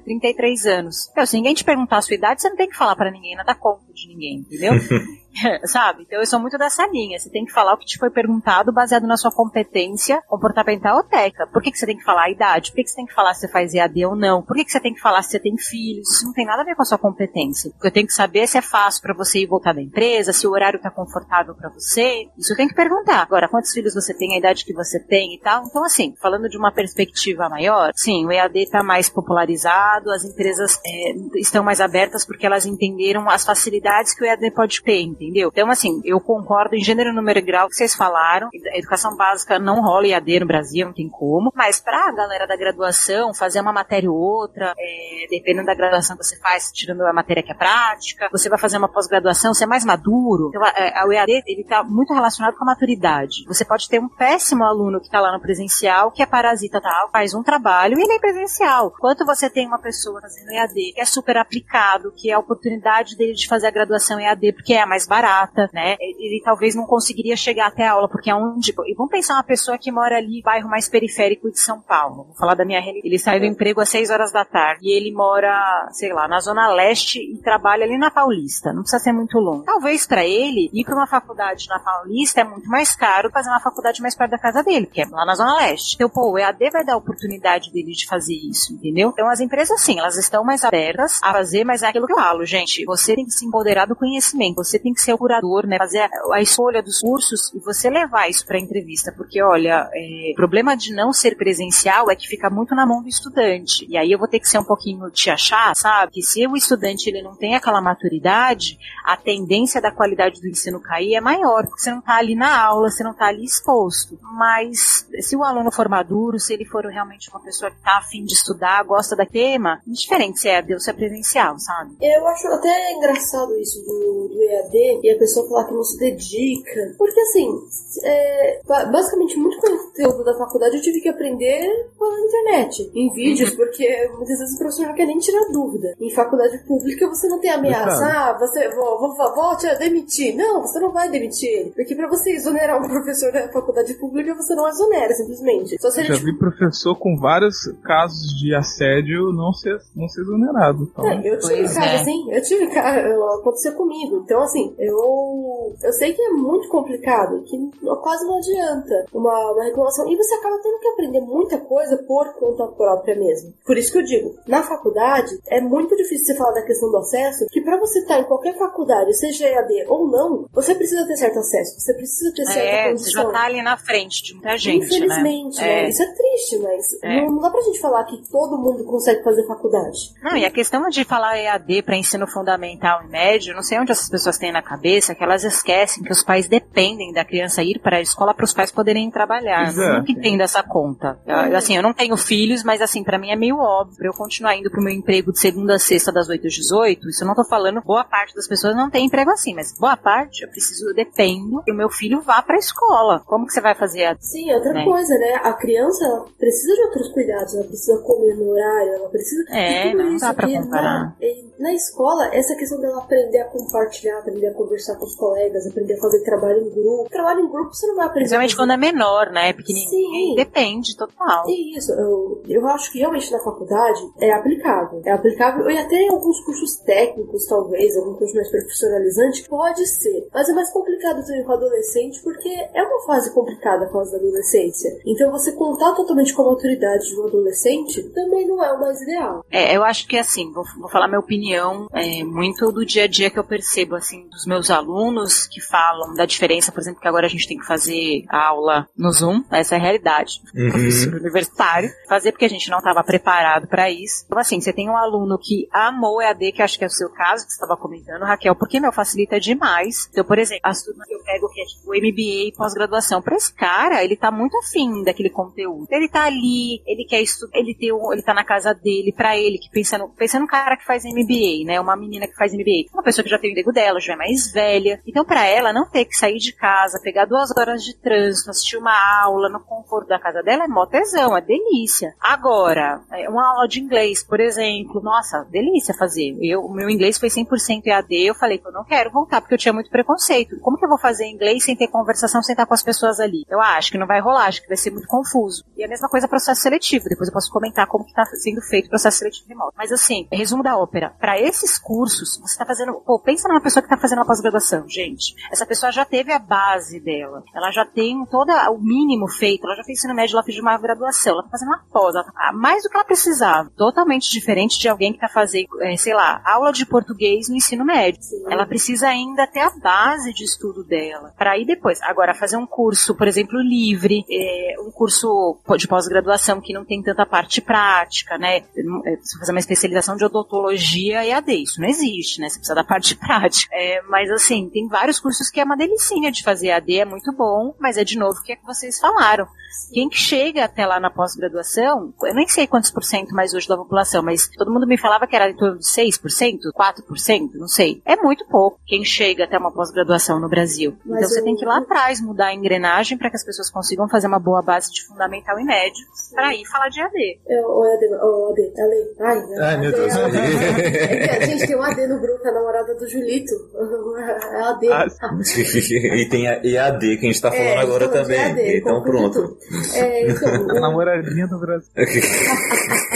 33 anos. Então, se ninguém te perguntar a sua idade, você não tem que falar para ninguém, nada conta de ninguém, entendeu? [laughs] [laughs] sabe? Então eu sou muito dessa linha. Você tem que falar o que te foi perguntado baseado na sua competência comportamental ou técnica. Por que, que você tem que falar a idade? Por que, que você tem que falar se você faz EAD ou não? Por que, que você tem que falar se você tem filhos? Isso não tem nada a ver com a sua competência. Eu tenho que saber se é fácil para você ir voltar da empresa, se o horário tá confortável para você. Isso eu tenho que perguntar. Agora, quantos filhos você tem, a idade que você tem e tal. Então, assim, falando de uma perspectiva maior, sim, o EAD está mais popularizado, as empresas é, estão mais abertas porque elas entenderam as facilidades que o EAD pode ter, entendeu? Então, assim, eu concordo em gênero, número e grau que vocês falaram. A educação básica não rola EAD no Brasil, não tem como. Mas para a galera da graduação, fazer uma matéria ou outra, é, dependendo da graduação que você faz, tirando a matéria que é prática, você vai fazer uma pós-graduação, você é mais maduro. Então, a, o EAD, ele está muito relacionado com a maturidade. Você pode ter um péssimo aluno que está lá no presencial, que é parasita tal, faz um trabalho e ele é presencial. Quanto você tem uma pessoa fazendo EAD, que é super aplicado, que é a oportunidade dele de fazer a graduação EAD, porque é a mais barata, né? Ele talvez não conseguiria chegar até a aula, porque é onde. E vamos pensar uma pessoa que mora ali, bairro mais periférico de São Paulo. Vou falar da minha realidade. Ele sai do emprego às 6 horas da tarde e ele mora, sei lá, na Zona Leste e trabalha ali na Paulista. Não precisa ser muito longe. Talvez para ele ir para uma faculdade na Paulista é muito mais caro fazer uma faculdade mais perto da casa dele, que é lá na Zona Leste. Então, pô, o EAD vai dar a oportunidade dele de fazer isso, entendeu? Então, as empresas, sim, elas estão mais abertas a fazer, mas é aquilo que eu falo, gente. Você tem que se empoderar do conhecimento, você tem que ser o curador, né? Fazer a, a escolha dos cursos e você levar isso para entrevista, porque, olha, é, o problema de não ser presencial é que fica muito na mão do estudante. E aí eu vou ter que ser um pouquinho te achar, sabe? Que se o estudante ele não tem aquela maturidade, a tendência da qualidade do ensino cair é maior, porque você não tá ali na aula, você não tá ali exposto. Mas se o aluno for maduro, se ele for realmente uma pessoa que tá afim de estudar, gosta da tema, diferente se é Deus se é presencial, sabe? Eu acho até engraçado isso do, do EAD e a pessoa falar que não se dedica. Porque assim, é, basicamente muito conteúdo da faculdade eu tive que aprender pela internet, em vídeos, uhum. porque muitas vezes o professor não quer nem tirar dúvida. Em faculdade pública você não tem ameaça, ah, você vou, vou, vou te demitir. Não, você não vai demitir ele. Porque pra você exonerar um [laughs] professor da faculdade pública, você não exonera, simplesmente. Só se Já vi professor com vários casos de assédio não ser, não ser exonerado. Então. É, eu tive pois cara, é. assim, eu tive cara, aconteceu comigo. Então, assim, eu, eu sei que é muito complicado, que quase não adianta uma, uma reclamação. E você acaba tendo que aprender muita coisa por conta própria mesmo. Por isso que eu digo, na faculdade, é muito difícil você falar da questão do acesso, que para você estar em qualquer faculdade, seja EAD ou não, você precisa ter certo acesso, você precisa ter certa é, condição. Você já tá ali na frente de muita gente, né? Infelizmente, né? né? Isso é triste, mas é. não, não dá pra gente falar que todo mundo consegue fazer faculdade. Não, e a questão de falar EAD para ensino fundamental e médio, não sei onde essas pessoas têm na cabeça, que elas esquecem que os pais dependem da criança ir para a escola para os pais poderem trabalhar. Exato. Eu nunca entendo essa conta. Eu, assim, eu não tenho filhos, mas assim, para mim é meio óbvio. Pra eu continuar indo pro meu emprego de segunda a sexta das 8 às 18, isso eu não tô falando, boa parte das pessoas não tem emprego assim, mas boa parte eu preciso, eu dependo que o meu filho vá pra escola. Como que você vai fazer a... Sim, outra né? coisa, né? A criança ela precisa de outros cuidados, ela precisa comer no horário, ela precisa. É, não dá pra comparar. Na, na escola, essa questão dela aprender a compartilhar, aprender a conversar com os colegas, aprender a fazer trabalho em grupo. Trabalho em grupo você não vai aprender. Principalmente quando é menor, né? Pequenininho. Sim. Depende, total. Isso, eu, eu acho que realmente na faculdade é aplicável. É aplicável e até em alguns cursos técnicos, talvez, algum curso mais profissionalizante, pode ser. Mas é mais complicado também com adolescente, porque é uma fase complicada a fase da adolescência. Então você contar totalmente com a maturidade de um adolescente também não é o mais ideal. É, eu acho que assim, vou, vou falar minha opinião, é, muito do dia a dia que eu percebo, assim, dos meus alunos que falam da diferença, por exemplo, que agora a gente tem que fazer a aula no Zoom, essa é a realidade, uhum. professor universitário, fazer porque a gente não estava preparado para isso. Então, assim, você tem um aluno que amou EAD, que acho que é o seu caso, que você estava comentando, Raquel, porque, meu, facilita demais. Então, por exemplo, as turmas que eu pego, que é tipo MBA e pós-graduação, para esse cara, ele tá muito afim daquele conteúdo. Ele tá ali, ele quer estudar, ele, tem, ele tá na casa dele, para ele, que pensando, pensando no cara que faz MBA, né, uma menina que faz MBA, uma pessoa que já tem o emprego dela, já é mais velha. Então, para ela, não ter que sair de casa, pegar duas horas de trânsito, assistir uma aula no conforto da casa dela, é mó tesão, é delícia. Agora, é uma aula de inglês, por exemplo, nossa, delícia fazer. Eu, meu inglês foi 100% EAD, eu falei que eu não quero voltar porque eu tinha muito preconceito. Como que eu vou fazer inglês sem ter conversação, sem estar com as pessoas ali? Eu acho que não vai rolar, acho que vai ser muito confuso. E a mesma coisa processo seletivo. Depois eu posso comentar como que tá sendo feito o processo seletivo remoto. Mas assim, resumo da ópera. Para esses cursos, você tá fazendo. Pô, pensa numa pessoa que tá fazendo uma pós-graduação, gente. Essa pessoa já teve a base dela. Ela já tem todo o mínimo feito. Ela já fez ensino médio, ela fez uma graduação. Ela tá fazendo uma pós. Ela tá, mais do que ela precisava. Totalmente diferente de alguém que tá fazendo, é, sei lá, aula de português no ensino médio. Sim. Ela precisa ainda ter a base de estudo dela. Para ir depois. Agora, fazer um curso, por exemplo, livre, é, um curso de pós-graduação que não tem tanta parte prática, né? É, Você fazer uma especialização de odontologia EAD. Isso não existe, né? Você precisa da parte [laughs] prática. É, mas assim, tem vários cursos que é uma delicinha de fazer EAD, é muito bom, mas é de novo o que é que vocês falaram. Quem que chega até lá na pós-graduação, eu nem sei quantos por cento mais hoje da população, mas todo mundo me falava que era em torno de 6%, 4%, não sei. É muito pouco quem chega até uma pós-graduação no Brasil. Mas então você o- tem que ir lá atrás, mudar a engrenagem para que as pessoas consigam fazer uma boa base de fundamental e médio para ir falar de AD. É, o AD, o AD, Ale. Ai, né? Ai, meu AD, Deus. É que a gente tem um AD no grupo, a namorada do Julito. É AD. Ah, [laughs] e tem a EAD que a gente tá falando É, agora então, também. AD, então pronto. É, então, A namoradinha do Brasil. [laughs]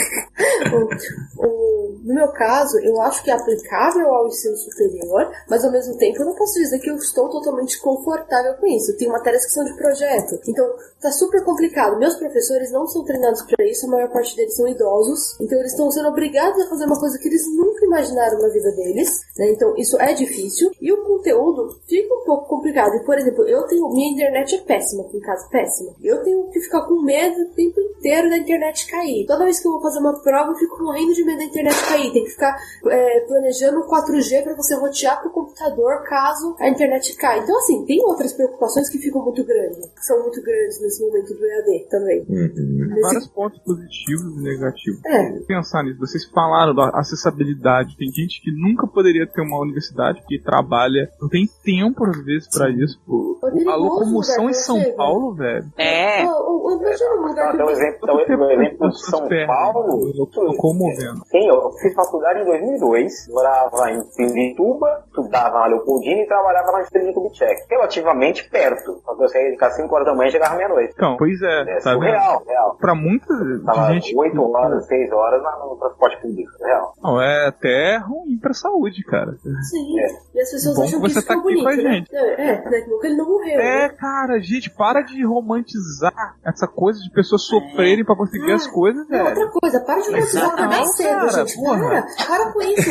o, o- no meu caso, eu acho que é aplicável ao ensino superior, mas ao mesmo tempo eu não posso dizer que eu estou totalmente confortável com isso. Tem matérias que são de projeto, então tá super complicado. Meus professores não são treinados para isso, a maior parte deles são idosos, então eles estão sendo obrigados a fazer uma coisa que eles nunca imaginaram na vida deles, né? Então isso é difícil e o conteúdo fica um pouco complicado. E, por exemplo, eu tenho minha internet é péssima aqui em casa, péssima. Eu tenho que ficar com medo o tempo inteiro da internet cair. Toda vez que eu vou fazer uma prova, fico morrendo de medo da internet cair. Tem que ficar é, planejando um 4G para você rotear pro computador caso a internet caia. Então, assim, tem outras preocupações que ficam muito grandes, que são muito grandes nesse momento do EAD também. Uhum. Nesse- Vários pontos positivos e negativos. É. Pensar nisso, vocês falaram da acessibilidade. Tem gente que nunca poderia ter uma universidade porque trabalha, não tem tempo às vezes pra isso. Pô. É A locomoção lugar em que São chega. Paulo, velho. É. Ó, ó, Imagina um Então, que exemplo, então, o exemplo de São Paulo. Comovendo. Sim, eu fiz faculdade em 2002, morava em Pirituba, estudava na Leopoldina e trabalhava na Estrela de Kubitschek. Relativamente perto. Só que eu saía de casa 5 horas da manhã e chegava meia-noite. Então, pois é, É tá vendo? surreal, real. Pra muita Tava gente. 8 horas, 6 horas no transporte público, real. Não, é até ruim pra saúde, cara. Sim. É. E as pessoas Bom acham que que você isso tá ficou aqui bonito, com a né? gente. É, é, né? Que ele não morreu, É, né? cara, gente, para de romantizar essa coisa de pessoas sofrerem pra conseguir as coisas, velho. outra coisa, para de romantizar Exatamente, acordar cedo, cara, gente. porra. Para, para com isso.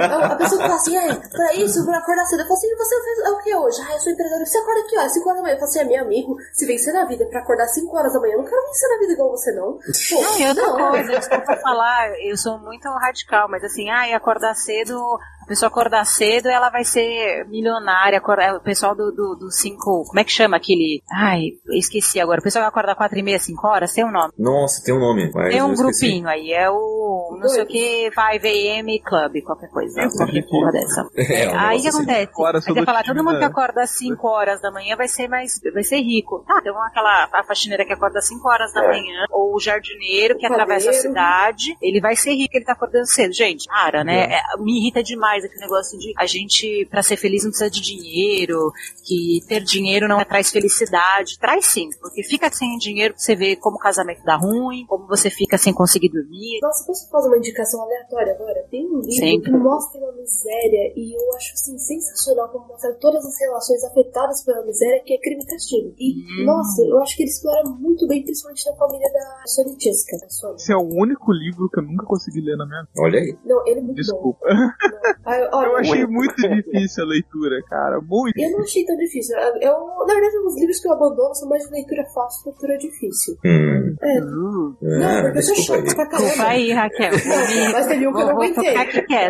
A, a pessoa fala assim, é, pra isso, pra acordar cedo. Eu falo assim, você fez é o que hoje? Ah, eu sou empresário. Você acorda aqui, ó, 5 horas da manhã. Eu falo assim, é meu amigo, se vencer na vida pra acordar 5 horas da manhã, eu não quero vencer na vida igual você, não. Pô, Não, e outra não. coisa, desculpa falar, eu sou muito radical, mas assim, ai, acordar cedo, a pessoa acordar cedo, ela vai ser milionária, acordar- o pessoal do, do, do cinco, como é que chama aquele, ai, eu esqueci agora, o pessoal que acorda quatro e meia, cinco horas, tem um nome. Nossa, tem um nome. mas Tem um grupinho aí, é o, não sei o que, 5am Club, qualquer coisa, Essa qualquer gente- porra dessa. [laughs] É, um Aí o que assim. acontece? Agora, Aí sou você do fala, time todo mundo que acorda às 5 horas da manhã vai ser mais, vai ser rico. Ah, tem uma, aquela a faxineira que acorda às 5 horas da É. manhã, ou o jardineiro que O atravessa a cidade, ele vai ser rico, ele tá acordando cedo. Gente, para, né? É, me irrita demais aquele negócio de a gente, pra ser feliz, não precisa de dinheiro, que ter dinheiro não traz felicidade. Traz sim, porque fica sem dinheiro, você vê como o casamento dá ruim, como você fica sem conseguir dormir. Nossa, posso fazer uma indicação aleatória agora? Tem um livro Sempre. que mostra uma miséria e eu acho assim, sensacional como mostra todas as relações afetadas pela miséria, que é crime e castigo. E, Hum. nossa, eu acho que ele explora muito bem, principalmente na família da Sônia. Esse é o único livro que eu nunca consegui ler na minha vida. Olha aí. Não, ele é muito Desculpa. bom. Não. Eu achei muito difícil a leitura, cara. Muito. Eu não achei tão difícil. Eu, na verdade, os livros que eu abandono são mais de leitura fácil, leitura difícil. Hum. É, Uh, não, Ah, porque eu sou aí. pra caramba. Desculpa aí, Raquel. Não, mas teve um que eu não aguentei.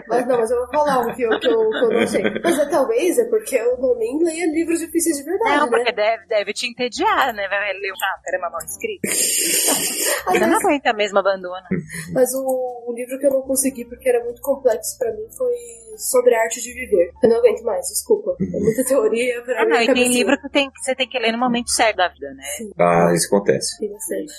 Mas não, mas eu vou falar um que eu, que eu, que eu não sei. Mas é, talvez é porque eu não nem leia livros difíceis de verdade, Não, né? porque deve, deve te entediar, né? Vai ler um chato, era mal escrito. [laughs] Às Você não aguenta mesmo, abandona. Mas o, o livro que eu não consegui porque era muito complexo pra mim foi sobre a arte de viver. Eu não aguento mais, desculpa. É muita [laughs] teoria pra Ah, não, e tem livro que, tem, que você tem que ler no momento certo da vida, né? Ah, isso acontece. Bastante.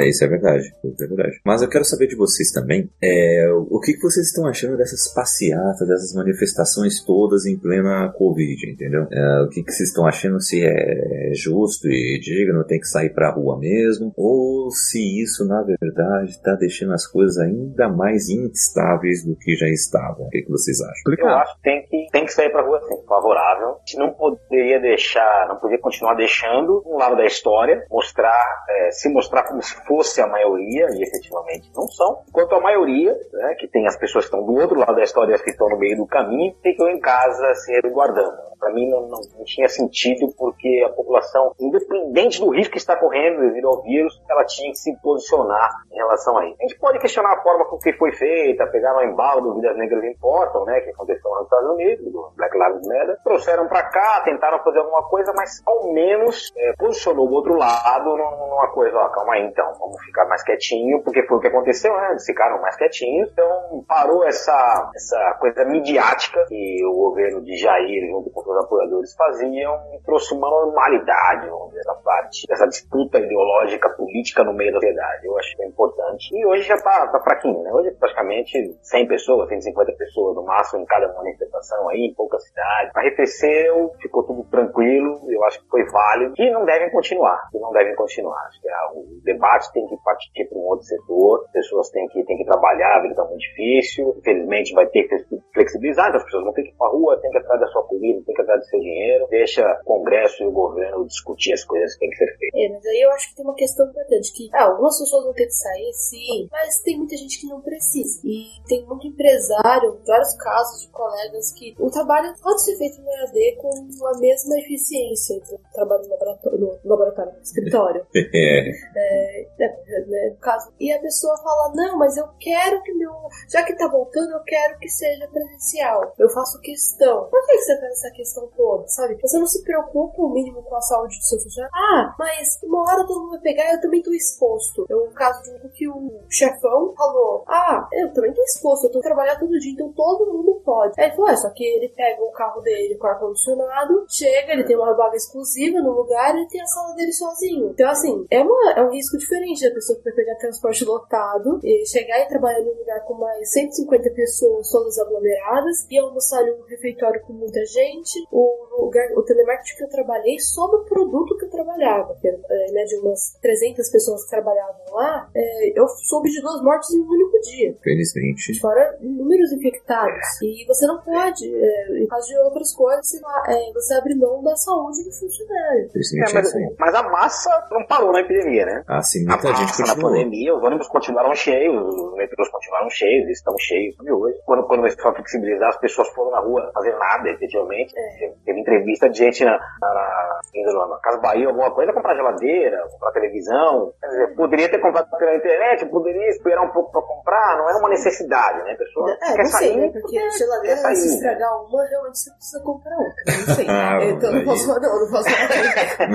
É, isso é verdade. Isso é verdade. Mas eu quero saber de vocês também. É, o que, que vocês estão achando dessas passeatas, dessas manifestações todas em plena Covid, entendeu? É, o que, que vocês estão achando se é justo e digno, tem que sair pra rua mesmo, ou se isso, na verdade, está deixando as coisas ainda mais instáveis do que já estavam. O que, que vocês acham? Eu acho que tem que, tem que sair pra rua sim, favorável. A gente não poderia deixar, não poderia continuar deixando um lado da história, mostrar, é, se mostrar como se fosse a maioria, e efetivamente não são. Enquanto a maioria, né, que tem as pessoas que estão do outro lado da história e as que estão no meio do caminho, ficam em casa se resguardando. Para mim não, não, não, tinha sentido porque a população, independente do risco que está correndo devido ao vírus, ela tinha que se posicionar em relação a isso. A gente pode questionar a forma com que foi feita, pegar no embalo do Vidas Negras Importam, né, que aconteceu nos Estados Unidos, do Black Lives Matter, trouxeram para cá, tentaram fazer alguma coisa, mas ao menos é, posicionou o outro lado numa coisa, ó, calma aí então, vamos ficar mais quietinho, porque foi o que aconteceu, né, eles ficaram mais quietinhos, então parou essa, essa coisa midiática que o governo de Jair, junto com os apoiadores, faziam e trouxe uma normalidade, vamos dizer, essa parte, dessa disputa ideológica, política no meio da sociedade. Eu acho que é importante. E hoje já tá, tá fraquinho, né? Hoje praticamente 100 pessoas, 150 pessoas no máximo em cada manifestação aí, em pouca cidade. Arrefeceu, ficou tudo tranquilo, eu acho que foi válido. E não devem continuar, e não devem continuar. Acho que é, o debate tem que partir para um outro setor, as pessoas têm que, têm que trabalhar, a vida está muito difícil, infelizmente vai ter que flexibilizar, então as pessoas vão ter que ir para a rua, tem que ir atrás da sua comida, tem que atrás do seu dinheiro, deixa o Congresso e o governo discutir as coisas que têm que ser feitas. É, mas aí eu acho que tem uma questão importante, que ah, algumas pessoas vão ter que sair, sim, mas tem muita gente que não precisa. E tem muito empresário, vários casos de colegas que o trabalho pode ser feito no EAD com a mesma eficiência do trabalho no laboratório, no, laboratório, no escritório. [laughs] É. É, é, né, caso. E a pessoa fala, não, mas eu quero que meu. Já que tá voltando, eu quero que seja presencial. Eu faço questão. Por que você faz essa questão toda? Sabe? Você não se preocupa o mínimo com a saúde do seu funcionário. Ah, mas uma hora todo mundo vai pegar eu também tô exposto. É o caso de um que o chefão falou: Ah, eu também tô exposto, eu tô trabalhando todo dia, então todo mundo pode. Aí ele falou: é, só que ele pega o carro dele com ar-condicionado, chega, ele tem uma vaga exclusiva no lugar e tem a sala dele sozinho. Então, assim, é, uma, é um risco diferente da pessoa que vai pegar transporte lotado e chegar e trabalhar num lugar com mais 150 pessoas, todas aglomeradas, e almoçar em um refeitório com muita gente. O lugar, o telemarketing que eu trabalhei, só no produto que eu trabalhava, que era é, né, de umas 300 pessoas que trabalhavam lá, é, eu soube de duas mortes em um único dia. Felizmente. Fora números infectados. E você não pode, é, em caso de outras coisas, você, é, você abre mão da saúde do funcionário. É, mas, é mas a massa não parou na epidemia, né? Ah, sim, A muita gente massa na continuou. pandemia, os ônibus continuaram cheios, os metrôs continuaram cheios, eles estão cheios de hoje. Quando, quando foram flexibilizar, as pessoas foram na rua fazer nada, efetivamente. Teve- Teve entrevista de gente na, na, na, na Casa Bahia, alguma coisa, comprar geladeira, comprar televisão. Quer dizer, poderia ter comprado pela internet, poderia esperar um pouco para comprar, não é uma necessidade, né? A pessoa É, quer sair, sei, né? Porque quer geladeira, sair. se estragar uma, realmente você precisa comprar outra. Não sei. Ah, então não posso falar, não, não posso falar.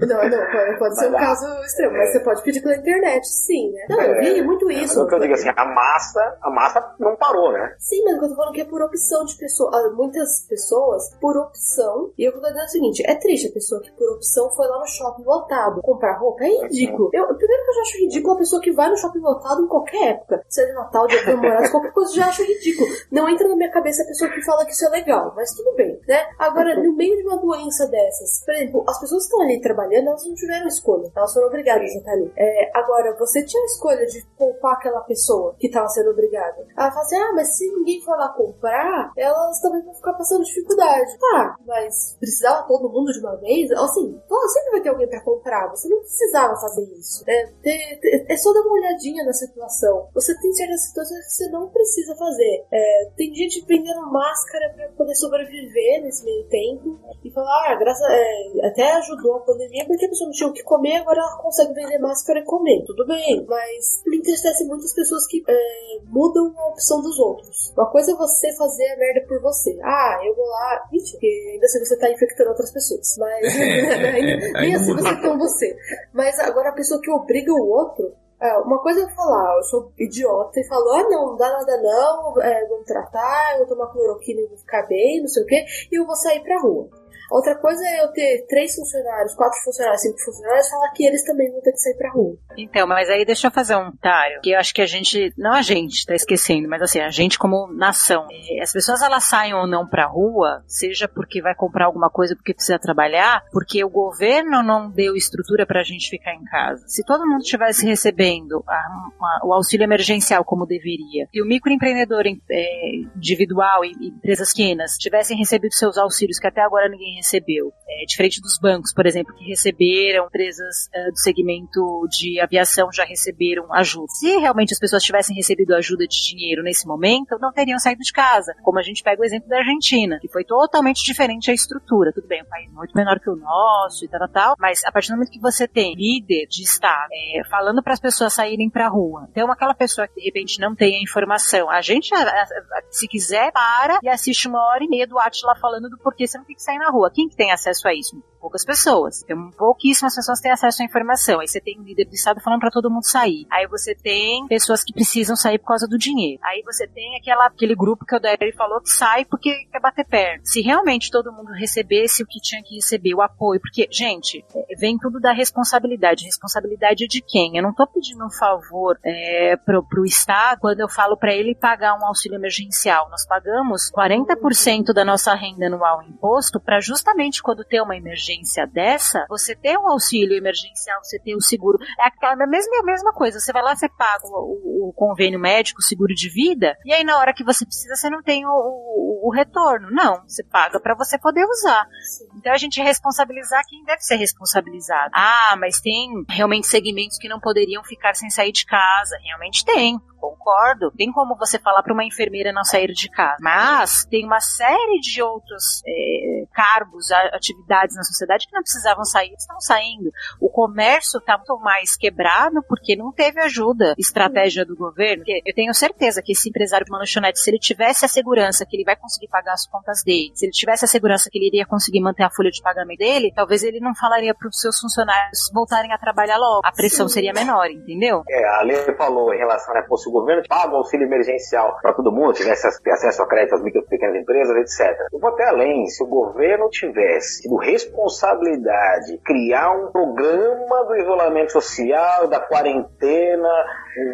não, não, pode, pode ser um caso extremo, mas você pode pedir pela internet, sim, né? Não, eu É, vi muito É, mas isso. o que eu digo assim, a massa, a massa não parou, né? Sim, mas o que eu tô falando que é por opção de pessoa. ah, Muitas pessoas, por opção. E eu vou dizer o seguinte: é triste a pessoa que, por opção, foi lá no shopping lotado comprar roupa. É ridículo. Eu, primeiro que eu já acho ridículo a pessoa que vai no shopping lotado em qualquer época. Seja Natal, Dia dos Namorados, qualquer coisa, já acho ridículo. Não entra na minha cabeça a pessoa que fala que isso é legal, mas tudo bem, né? Agora, no meio de uma doença dessas, por exemplo, as pessoas que estão ali trabalhando, elas não tiveram escolha. Elas foram obrigadas a estar ali. É, agora, você tinha a escolha de poupar aquela pessoa que estava sendo obrigada. Ela fala assim: ah, mas se ninguém for lá comprar, elas também vão ficar passando dificuldade. Tá, mas precisava todo mundo de uma vez? Assim, sempre vai ter alguém pra comprar. Você não precisava fazer isso. É, ter- ter- é só dar uma olhadinha na situação. Você tem certas situações que você não precisa fazer. É, tem gente vendendo máscara pra poder sobreviver nesse meio tempo e falar, ah, graças é, até ajudou a pandemia porque a pessoa não tinha o que comer, agora ela consegue vender máscara e comer. Tudo bem, mas me entristece muitas pessoas que é, mudam a opção dos outros. Uma coisa é você fazer a merda por você. Ah, eu vou lá. Mentira, porque ainda assim você tá infectando outras pessoas. Mas [laughs] [laughs] ainda, nem Ainda assim muda. você com você. Mas agora a pessoa que obriga o outro. É, uma coisa é falar, eu sou idiota e falo, ah não, não dá nada não, é, vou me tratar, eu vou tomar cloroquina e vou ficar bem, não sei o quê, e eu vou sair pra rua. Outra coisa é eu ter três funcionários, quatro funcionários, cinco funcionários, falar que eles também vão ter que sair pra rua. Então, mas aí deixa eu fazer um comentário, que eu acho que a gente, não a gente tá esquecendo, mas assim, a gente como nação, eh, as pessoas elas saem ou não pra rua, seja porque vai comprar alguma coisa porque precisa trabalhar, porque o governo não deu estrutura pra gente ficar em casa. Se todo mundo estivesse recebendo a, o auxílio emergencial como deveria, e o microempreendedor é, individual e empresas pequenas tivessem recebido seus auxílios que até agora ninguém recebeu, é, diferente dos bancos, por exemplo, que receberam, empresas é, do segmento de aviação já receberam ajuda. Se realmente as pessoas tivessem recebido ajuda de dinheiro nesse momento, não teriam saído de casa. Como a gente pega o exemplo da Argentina, que foi totalmente diferente a estrutura. Tudo bem, um país muito menor que o nosso e tal, tal, mas a partir do momento que você tem líder de Estado é, falando para as pessoas saírem para a rua, então aquela pessoa que de repente não tem a informação, a gente, se quiser, para e assiste uma hora e meia do Atila falando do porquê você não tem que sair na rua. Quem que tem acesso a isso? Poucas pessoas. Tem pouquíssimas pessoas têm acesso à informação. Aí você tem um líder do Estado falando para todo mundo sair. Aí você tem pessoas que precisam sair por causa do dinheiro. Aí você tem aquela, aquele grupo que o Derry falou que sai porque quer bater perna. Se realmente todo mundo recebesse o que tinha que receber, o apoio, porque, gente, é, vem tudo da responsabilidade. Responsabilidade de quem? Eu não tô pedindo um favor é, pro, pro Estado quando eu falo para ele pagar um auxílio emergencial. Nós pagamos 40% da nossa renda anual em imposto para justamente quando ter uma emergência dessa, você ter um auxílio emergencial, você ter o seguro. É a mesma, a mesma coisa. Você vai lá, você paga o, o, convênio médico, o seguro de vida, e aí na hora que você precisa, você não tem o, o, o retorno. Não, você paga para você poder usar. Então a gente responsabilizar quem deve ser responsabilizado. Ah, mas tem realmente segmentos que não poderiam ficar sem sair de casa. Realmente tem. Concordo. Tem como você falar para uma enfermeira não sair de casa. Mas tem uma série de outros é, cargos, atividades na sociedade que não precisavam sair, estão saindo. O comércio está muito mais quebrado porque não teve ajuda, estratégia do governo. Eu tenho certeza que esse empresário de uma lanchonete, se ele tivesse a segurança que ele vai conseguir pagar as contas dele, se ele tivesse a segurança que ele iria conseguir manter a folha de pagamento dele, talvez ele não falaria para os seus funcionários voltarem a trabalhar logo. A pressão Sim. seria menor, entendeu? É, a lei falou em relação a né, o governo paga o auxílio emergencial para todo mundo, tivesse acesso a crédito às micro e pequenas empresas, etc. Eu vou até além, se o governo tivesse tido responsabilidade criar um programa do isolamento social, da quarentena,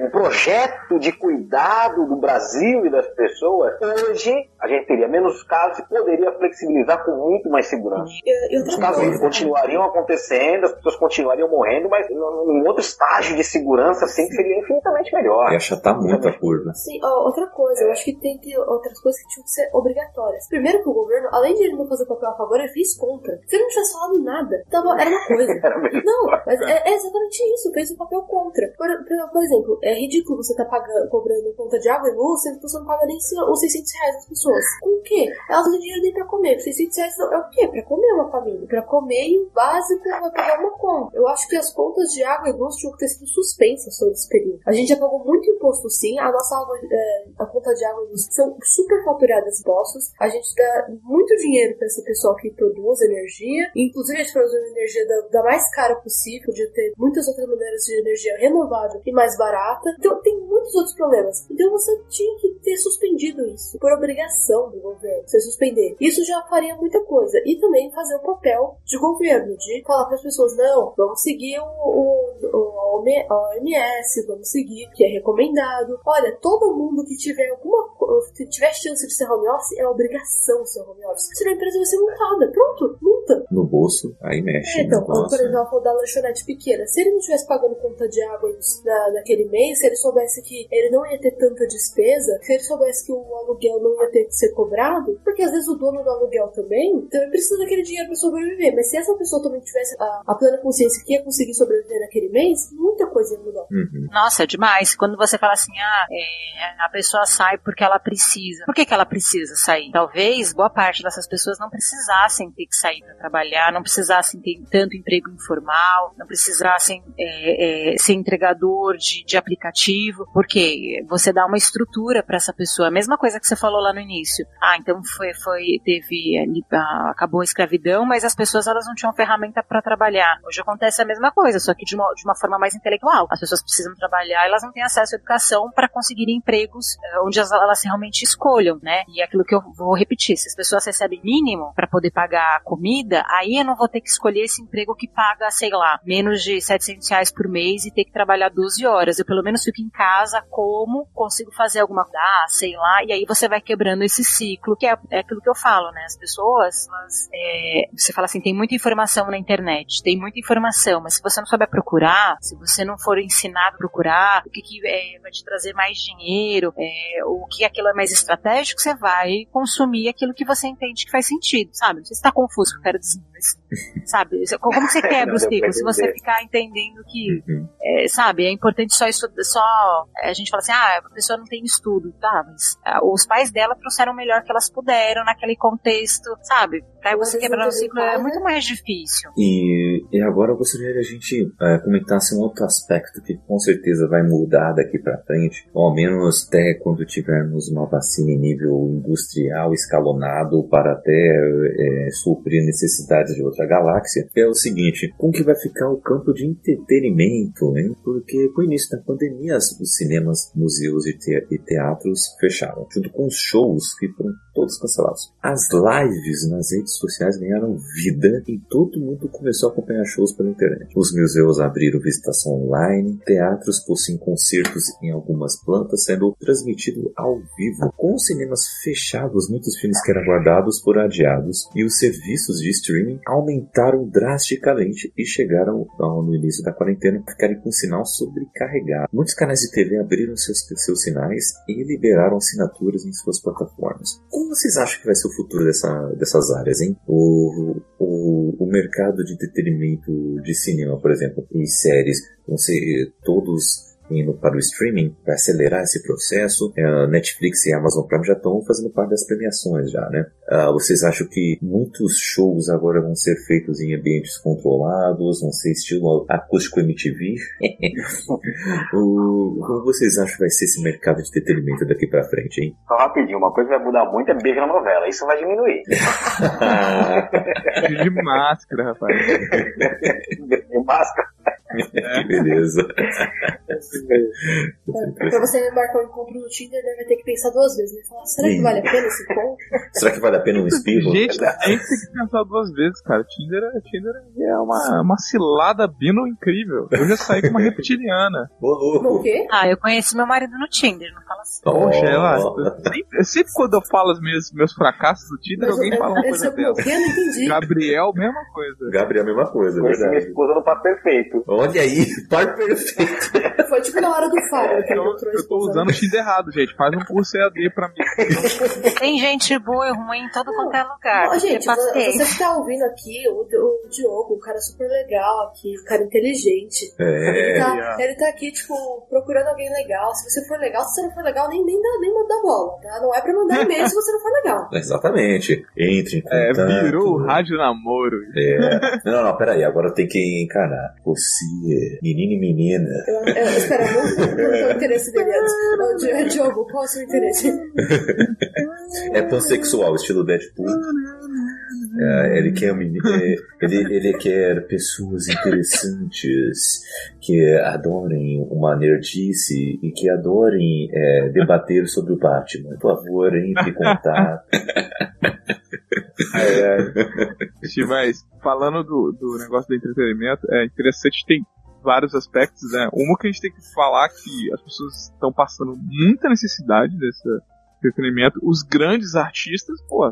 um projeto de cuidado do Brasil e das pessoas, hoje a gente teria menos casos e poderia flexibilizar com muito mais segurança. Eu, eu Os casos coisa, continuariam acontecendo, as pessoas continuariam morrendo, mas num outro estágio de segurança assim seria infinitamente melhor. E muito a curva. Sim, outra coisa, eu acho que tem que outras coisas que tinham que ser obrigatórias. Primeiro que o governo, além de ele não fazer papel a favor, ele fez contra. Se ele não tivesse falado nada, tava, era uma coisa. [laughs] não, mas é, é, exatamente isso, fez o papel contra. Por, por, exemplo, é ridículo você tá pagando, cobrando conta de água e luz, sendo que você não paga nem os 600 reais das pessoas. Com o quê? Elas não têm dinheiro nem pra comer. 600 reais não, é o quê? Pra comer uma família. Pra comer e o básico vai pagar uma conta. Eu acho que as contas de água e luz tinham que ter sido suspensas todo esse período. A gente já pagou muito imposto sim, a nossa água, é, a conta de água e são super faturadas impostos. A gente dá muito dinheiro pra esse pessoal que produz energia. Inclusive a gente produz energia da, da mais cara possível, de ter muitas outras maneiras de energia renovável e mais barata. Então tem muitos outros problemas. Então você tinha que ter suspendido isso por obrigação do governo, você suspender. Isso já faria muita coisa. E também fazer o papel de governo, de falar para as pessoas, não, vamos seguir o, o, o OMS, vamos seguir o que é recomendado. Olha, todo mundo que tiver alguma que tiver chance de ser home office, é obrigação ser home office. Senão a empresa vai ser multada. Pronto, multa. No bolso, aí mexe. É, então, por exemplo, da lanchonete pequena, se ele não estivesse pagando conta de água na, naquele mês, se ele soubesse que ele não ia ter tanta despesa, se ele soubesse que o aluguel não ia ter que ser cobrado, porque às vezes o dono do aluguel também também precisa daquele dinheiro para sobreviver. Mas se essa pessoa também tivesse a, a, plena consciência que ia conseguir sobreviver naquele mês, muita coisa ia mudar. Uhum. Nossa, é demais. Quando você fala assim, ah, é, a pessoa sai porque ela precisa. Por que, que ela precisa sair? Talvez boa parte dessas pessoas não precisassem ter que sair para trabalhar, não precisassem ter tanto emprego informal não precisar ser, é, é, ser entregador de, de aplicativo, porque você dá uma estrutura para essa pessoa. A mesma coisa que você falou lá no início. Ah, então foi, foi teve ah, acabou a escravidão, mas as pessoas elas não tinham ferramenta para trabalhar. Hoje acontece a mesma coisa, só que de uma, de uma forma mais intelectual. As pessoas precisam trabalhar, elas não têm acesso à educação para conseguirem empregos eh, onde elas, realmente escolham, né? E é aquilo que eu vou repetir, se as pessoas recebem mínimo para poder pagar comida, aí eu não vou ter que escolher esse emprego que paga, sei lá, menos de 700 reais por mês e ter que trabalhar 12 horas. Eu pelo menos fico em casa, como, consigo fazer alguma coisa, ah, sei lá, e aí você vai quebrando esse ciclo, que é, é aquilo que eu falo, né? As pessoas, elas, é, você fala assim, tem muita informação na internet, tem muita informação, mas se você não souber procurar, se você não for ensinado a procurar, o que, que é, vai te trazer mais dinheiro, é, o que aquilo é mais estratégico, você vai consumir aquilo que você entende que faz sentido, sabe? Não sei se está confuso que eu quero dizer, mas, [laughs] sabe? Como você quebra o ciclo? Se você ficar entendendo que, Uhum. é, sabe, é importante só estudar, só a gente fala assim, ah, a pessoa não tem estudo, tá? Mas ah, os pais dela trouxeram o melhor que elas puderam naquele contexto, sabe? Pra você quebrar o ciclo é muito mais difícil. E, e agora eu gostaria que a gente eh, comentasse um outro aspecto que com certeza vai mudar daqui pra frente, ou ao menos até quando tivermos uma vacina em nível industrial escalonado para até eh, suprir necessidades de outra galáxia, é o seguinte, como que vai ficar o campo de entretenimento, hein? Porque com o início da pandemia os cinemas, museus e, te- e teatros fecharam, junto com os shows que foram todos cancelados. As lives nas redes sociais ganharam vida e todo mundo começou a acompanhar shows pela internet. Os museus abriram visitação online, teatros possuem concertos em algumas plantas sendo transmitido ao vivo. Com cinemas fechados, muitos filmes que eram guardados foram adiados e os serviços de streaming aumentaram drasticamente e chegaram ao- no início da quarentena ficarem com o sinal sobrecarregado. Muitos canais de TV abriram seus, seus sinais e liberaram assinaturas em suas plataformas. Como vocês acham que vai ser o futuro dessa, dessas áreas, hein? O, o, o mercado de entretenimento de cinema, por exemplo, e séries, vão ser todos indo para o streaming para acelerar esse processo. A Netflix e a Amazon Prime já estão fazendo parte das premiações já, né? Ah, vocês acham que muitos shows agora vão ser feitos em ambientes controlados, vão ser estilo acústico MTV? [laughs] o, como vocês acham que vai ser esse mercado de entretenimento daqui para frente, hein? Só rapidinho, uma coisa que vai mudar muito é beijo na novela. Isso vai diminuir. [laughs] De máscara, rapaz. De máscara. [laughs] que beleza. Pra você marcar um encontro no Tinder, né, vai ter que pensar duas vezes. Né? Falar, será que Sim. vale a pena esse encontro? [laughs] Será que vale a pena um espirro? Gente, a gente tem que pensar duas vezes, cara. Tinder, é- Tinder é uma, uma cilada bino incrível. Eu já saí com uma reptiliana. Ô, louco. O quê? Ah, eu conheci meu marido no Tinder, não fala assim. Poxa, ela. Sempre, sempre quando eu falo os meus, meus fracassos do Tinder, Mas alguém fala uma ele coisa quê? Eu não entendi. Gabriel, mesma coisa. Gabriel, a mesma coisa, é Conheci minha verdade. esposa no par perfeito. Olha aí, par perfeito. Foi tipo na hora do faro que ele Eu, eu tô usando o Tinder errado, gente. Faz um curso EAD pra mim. [laughs] Tem gente boa e ruim em todo quanto é lugar. Ter gente, você que tá ouvindo aqui, o, o Diogo, um cara super legal aqui, um cara inteligente. Ele É. tá, ele tá aqui, tipo, procurando alguém legal. Se você for legal, se você não for legal, nem, nem, dá, nem manda bola, tá? Não é pra mandar e-mail se você não for legal. [laughs] Exatamente. Entre em É, contato. virou o rádio namoro. É. Não, não, peraí, agora tem que encarar. Você, menino e menina. Eu, eu, espera, não, não tem o interesse dele antes. Diogo, qual é o seu interesse? É pansexual, estilo Deadpool. É, ele quer menino, é, ele, ele quer pessoas interessantes que adorem uma nerdice e que adorem é, debater sobre o Batman. Por favor, entre em contato. Sim, Mas, falando do, do negócio do entretenimento, é interessante, tem vários aspectos, né? Uma que a gente tem que falar que as pessoas estão passando muita necessidade desse entretenimento. Os grandes artistas, pô,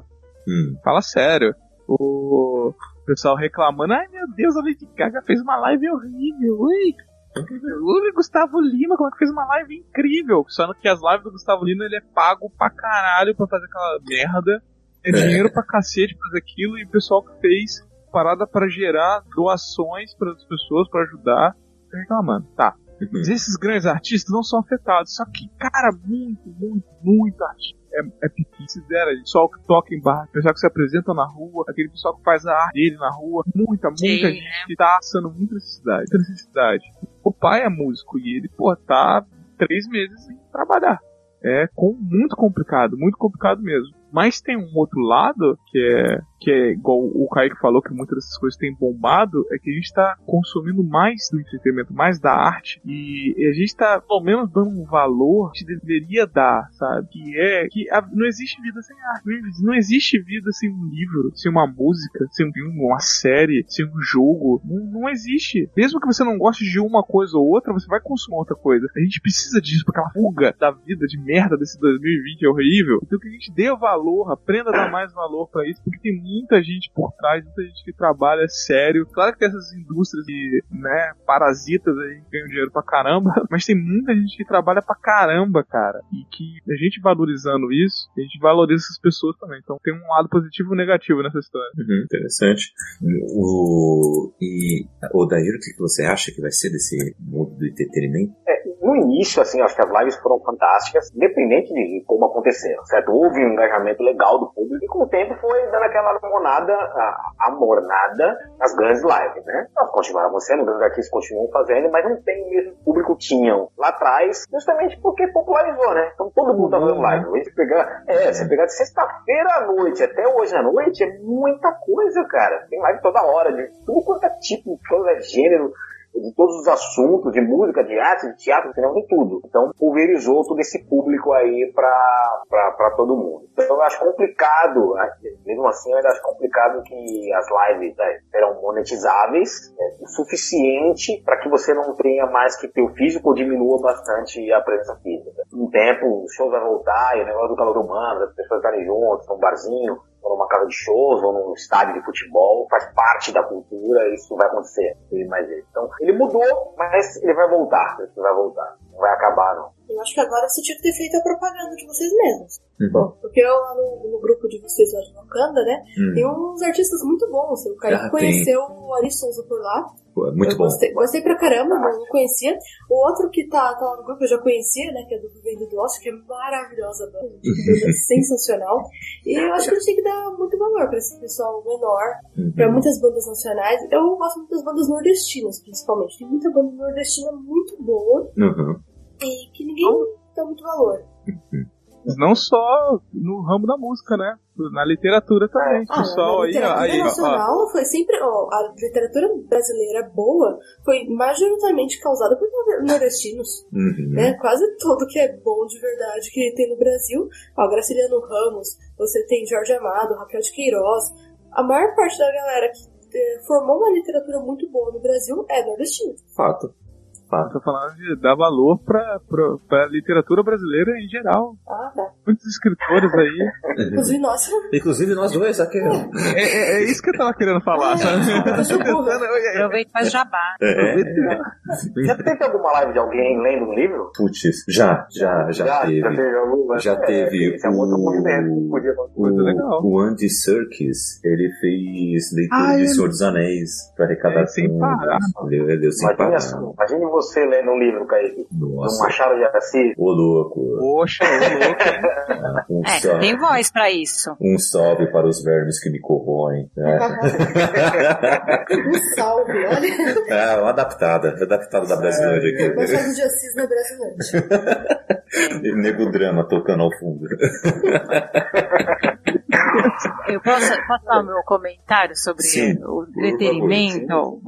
Hum. fala sério. O pessoal reclamando, ai meu Deus, a Lady Gaga fez uma live horrível. Ui, o Gustavo Lima, como é que fez uma live incrível? Só que as lives do Gustavo Lima ele é pago pra caralho pra fazer aquela merda. É dinheiro pra cacete pra fazer aquilo e o pessoal que fez parada pra gerar doações para as pessoas, pra ajudar, tá reclamando. Tá, Mas esses grandes artistas não são afetados. Só que, cara, muito, muito, muito artista. É, é pequeno. Se der aí, pessoal que toca em bar, pessoal que se apresenta na rua, aquele pessoal que faz a arte dele na rua, muita, muita Sim, gente que tá passando muita necessidade. Muita necessidade. O pai é músico e ele, pô, tá três meses sem trabalhar. É com, muito complicado, muito complicado mesmo. Mas tem um outro lado que é que é igual o Kaique falou que muitas dessas coisas têm bombado, é que a gente está consumindo mais do entretenimento, mais da arte, e a gente está pelo menos dando um valor que deveria dar, sabe? Que é que a- não existe vida sem arte, não existe- não existe vida sem um livro, sem uma música, sem um filme, uma série, sem um jogo, não, não existe. Mesmo que você não goste de uma coisa ou outra, você vai consumir outra coisa. A gente precisa disso, porque aquela fuga da vida de merda desse 2020 é horrível. Então que a gente dê valor, aprenda a dar mais valor pra isso, porque tem muita gente por trás, muita gente que trabalha sério. Claro que tem essas indústrias que, né, parasitas aí que ganham dinheiro pra caramba, [laughs] mas tem muita gente que trabalha pra caramba, cara. E que a gente valorizando isso, a gente valoriza essas pessoas também. Então tem um lado positivo e negativo nessa história. Uhum, interessante. O, e, o Daíro, o que você acha que vai ser desse mundo do entretenimento? No início, assim, acho que as lives foram fantásticas, independente de como aconteceram, certo? Houve um engajamento legal do público e com o tempo foi dando aquela mornada, a, a mornada nas grandes lives, né? Elas continuaram acontecendo, os grandes artistas continuam fazendo, mas não tem o mesmo público que tinham lá atrás, justamente porque popularizou, né? Então todo mundo tá fazendo live. Hoje, você pegar, é, você pegar de sexta-feira à noite até hoje à noite é muita coisa, cara. Tem live toda hora, de tudo quanto é tipo, todo é gênero, de todos os assuntos, de música, de arte, de teatro, de cinema, de tudo. Então pulverizou todo esse público aí pra, todo mundo. Então eu acho complicado, né? mesmo assim eu ainda acho complicado que as lives né, monetizáveis é, o suficiente para que você não tenha mais que ter o físico diminua bastante a presença física. O tempo, os shows vão voltar, e o negócio do calor humano, as pessoas estarem juntas, num barzinho, ou numa casa de shows, ou num estádio de futebol, faz parte da cultura, isso vai acontecer. E mais isso. Então, ele mudou, mas ele vai voltar. Ele vai voltar. Não vai acabar, não. Eu acho que agora você tinha que ter feito a propaganda de vocês mesmos. Uhum. Porque eu lá no, no grupo de vocês lá de Wakanda, né? Hum. Tem uns artistas muito bons. O cara Ah, conheceu o Ari Souza por lá. Muito eu bom. Gostei, gostei pra caramba, não, não conhecia. O outro que tá, tá lá no grupo eu já conhecia, né? Que é do Vivendo do Ócio, que é maravilhosa, banda. É sensacional. E eu acho que a gente tem que dar muito valor pra esse pessoal menor, Uhum. pra muitas bandas nacionais. Eu gosto muito das bandas nordestinas, principalmente. Tem muita banda nordestina muito boa Uhum. E que ninguém dá muito valor. Mas não só no ramo da música, né? Na literatura também. Ah, pessoal aí, aí, ó, ó. nacional foi sempre. ó, a literatura brasileira boa foi majoritariamente causada por nor- nordestinos. Uhum. Né? Quase tudo que é bom de verdade que tem no Brasil. Ó, Graciliano Ramos, você tem Jorge Amado, Raquel de Queiroz. A maior parte da galera que eh, formou uma literatura muito boa no Brasil é nordestina. Fato. Fato. Tô falando de dar valor pra, pra, pra literatura brasileira em geral. Ah, tá. Muitos escritores aí. Inclusive, nossa, Inclusive nós dois aqui. É, é- é isso que eu tava querendo falar, sabe? Aproveita e faz jabá. É. Já teve alguma live de alguém lendo um livro? Putz, já, já, já, já teve. teve alguma? Já É, teve Esse é um outro o- movimento que podia Muito legal. O, o Andy Serkis, ele fez leitura Ah, de ele- Senhor dos Anéis pra arrecadar É, sem fundos. parar. Leu, leu sem Imagine, parar. assim, imagine você lendo um livro, Kaique. Nossa, Machado de Assis. ô louco. Poxa, ô louco? Um, É, salve, tem voz pra isso. um salve para os vermes que me corroem. Né? [laughs] um salve, olha. é, uma adaptada, adaptada da brasileira Machado aqui. de Assis na brasileira. [laughs] Nego drama tocando ao fundo. [laughs] Eu posso, posso dar o meu comentário sobre Sim, o entretenimento?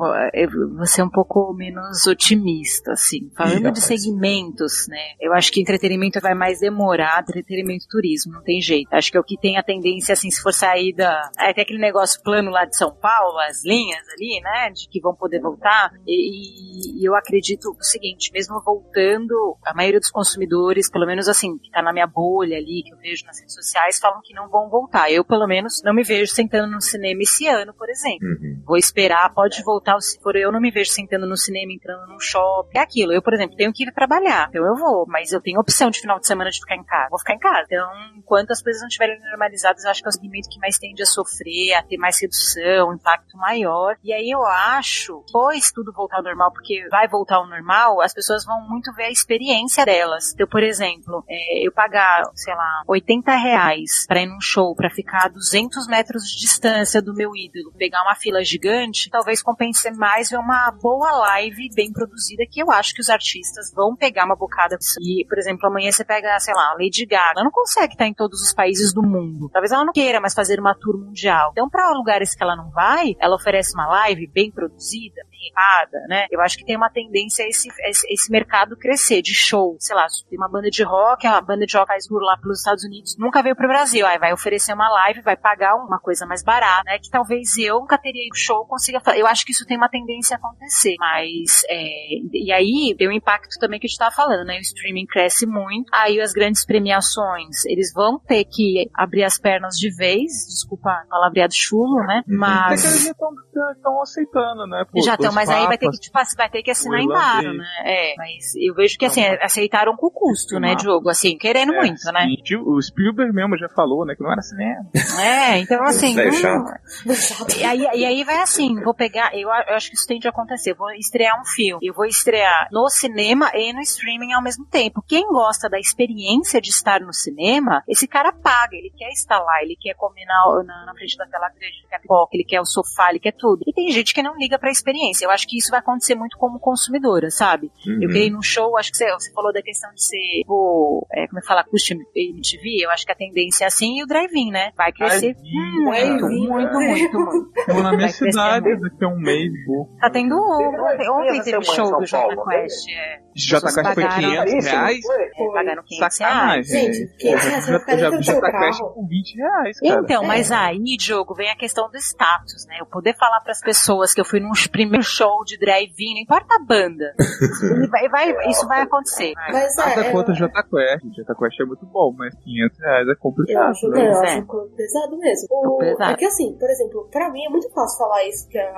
Vou ser um pouco menos otimista, assim. Falando Ih, de segmentos, né? Eu acho que entretenimento vai mais demorar, entretenimento e turismo, não tem jeito. Acho que é o que tem a tendência, assim, se for sair da... É, tem aquele negócio plano lá de São Paulo, as linhas ali, né? De que vão poder voltar. E, e eu acredito o seguinte, mesmo voltando, a maioria dos consumidores, pelo menos assim, que tá na minha bolha ali, que eu vejo nas redes sociais, falam que não vão voltar. Eu, pelo menos, não me vejo sentando no cinema esse ano, por exemplo. Uhum. Vou esperar, pode voltar, se for eu não me vejo sentando no cinema, entrando num shopping. É aquilo. Eu, por exemplo, tenho que ir trabalhar. Então eu vou, mas eu tenho opção de final de semana de ficar em casa. Vou ficar em casa. Então, enquanto as coisas não estiverem normalizadas, eu acho que é o segmento que mais tende a sofrer, a ter mais redução, impacto maior. E aí eu acho, depois tudo voltar ao normal, porque porque vai voltar ao normal, as pessoas vão muito ver a experiência delas. Então, por exemplo, é, eu pagar, sei lá, 80 reais pra ir num show, pra ficar a 200 metros de distância do meu ídolo, pegar uma fila gigante, talvez compense mais ver uma boa live bem produzida, que eu acho que os artistas vão pegar uma bocada. E, por exemplo, amanhã você pega, sei lá, Lady Gaga, ela não consegue estar em todos os países do mundo. Talvez ela não queira mais fazer uma tour mundial. Então, para lugares que ela não vai, ela oferece uma live bem produzida, bem errada, né? Eu acho que tem uma tendência a esse, esse, esse mercado crescer de show. Sei lá, tem uma banda de rock, a banda de rock faz tour lá pelos Estados Unidos, nunca veio pro Brasil. Aí vai oferecer uma live, vai pagar uma coisa mais barata, né? Que talvez eu nunca teria ido show, consiga fazer. Eu acho que isso tem uma tendência a acontecer. Mas, é, e aí tem um impacto também que a gente tava falando, né? O streaming cresce muito, aí as grandes premiações, eles vão ter que abrir as pernas de vez, desculpa o palavreado chulo, né? Que Mas. eles já estão aceitando, né? Pô, Já estão, mas aí vai ter que, papas. tipo, assim, vai ter que assinar o embargo, né? É, mas eu vejo que, assim, aceitaram com custo, né. Diogo? Assim, querendo É, muito, né? sim. Tio- O Spielberg mesmo já falou, né? Que não era cinema. É, então, assim... É hum, chato. e aí, e aí vai assim, vou pegar, eu, eu acho que isso tem de acontecer, vou estrear um filme, eu vou estrear no cinema e no streaming ao mesmo tempo. Quem gosta da experiência de estar no cinema, esse cara paga, ele quer estar lá, ele quer comer na, na, na frente da tela grande, ele quer pipoca, ele quer o sofá, ele quer tudo. E tem gente que não liga pra experiência, eu acho que isso vai acontecer muito como consumidora, sabe? Uhum. Eu queria ir num show, acho que você, você falou da questão de ser, tipo, é, como é que fala, acústico MTV, eu acho que a tendência é assim e o drive-in, né? Vai crescer Drive-in, muito, muito, muito, muito. Então, na minha cidade, daqui a um mês. Tá tendo ontem, Teve- ontem teve show do Jota Quest. É, Já pessoas foi pagaram- 500 Caríssimo, reais? foi? é, pagaram 500 reais. Sacanagem. Gente, 500 reais, você vai ficar já, do já seu tá carro. com 20 reais, cara. Então, É. mas aí, Diogo, vem a questão do status, né? Eu poder falar pras pessoas que eu fui num primeiro show de drive-in, não importa a banda. [laughs] E vai, vai- isso vai acontecer. Mas Nada é, contra é, Jota Quest. Jota Quest é muito bom, mas 500 reais é Eu complicado. acho, né? não, eu acho é. pouco pesado mesmo. O, pesado. É que assim, por exemplo, pra mim é muito fácil falar isso [laughs] que a,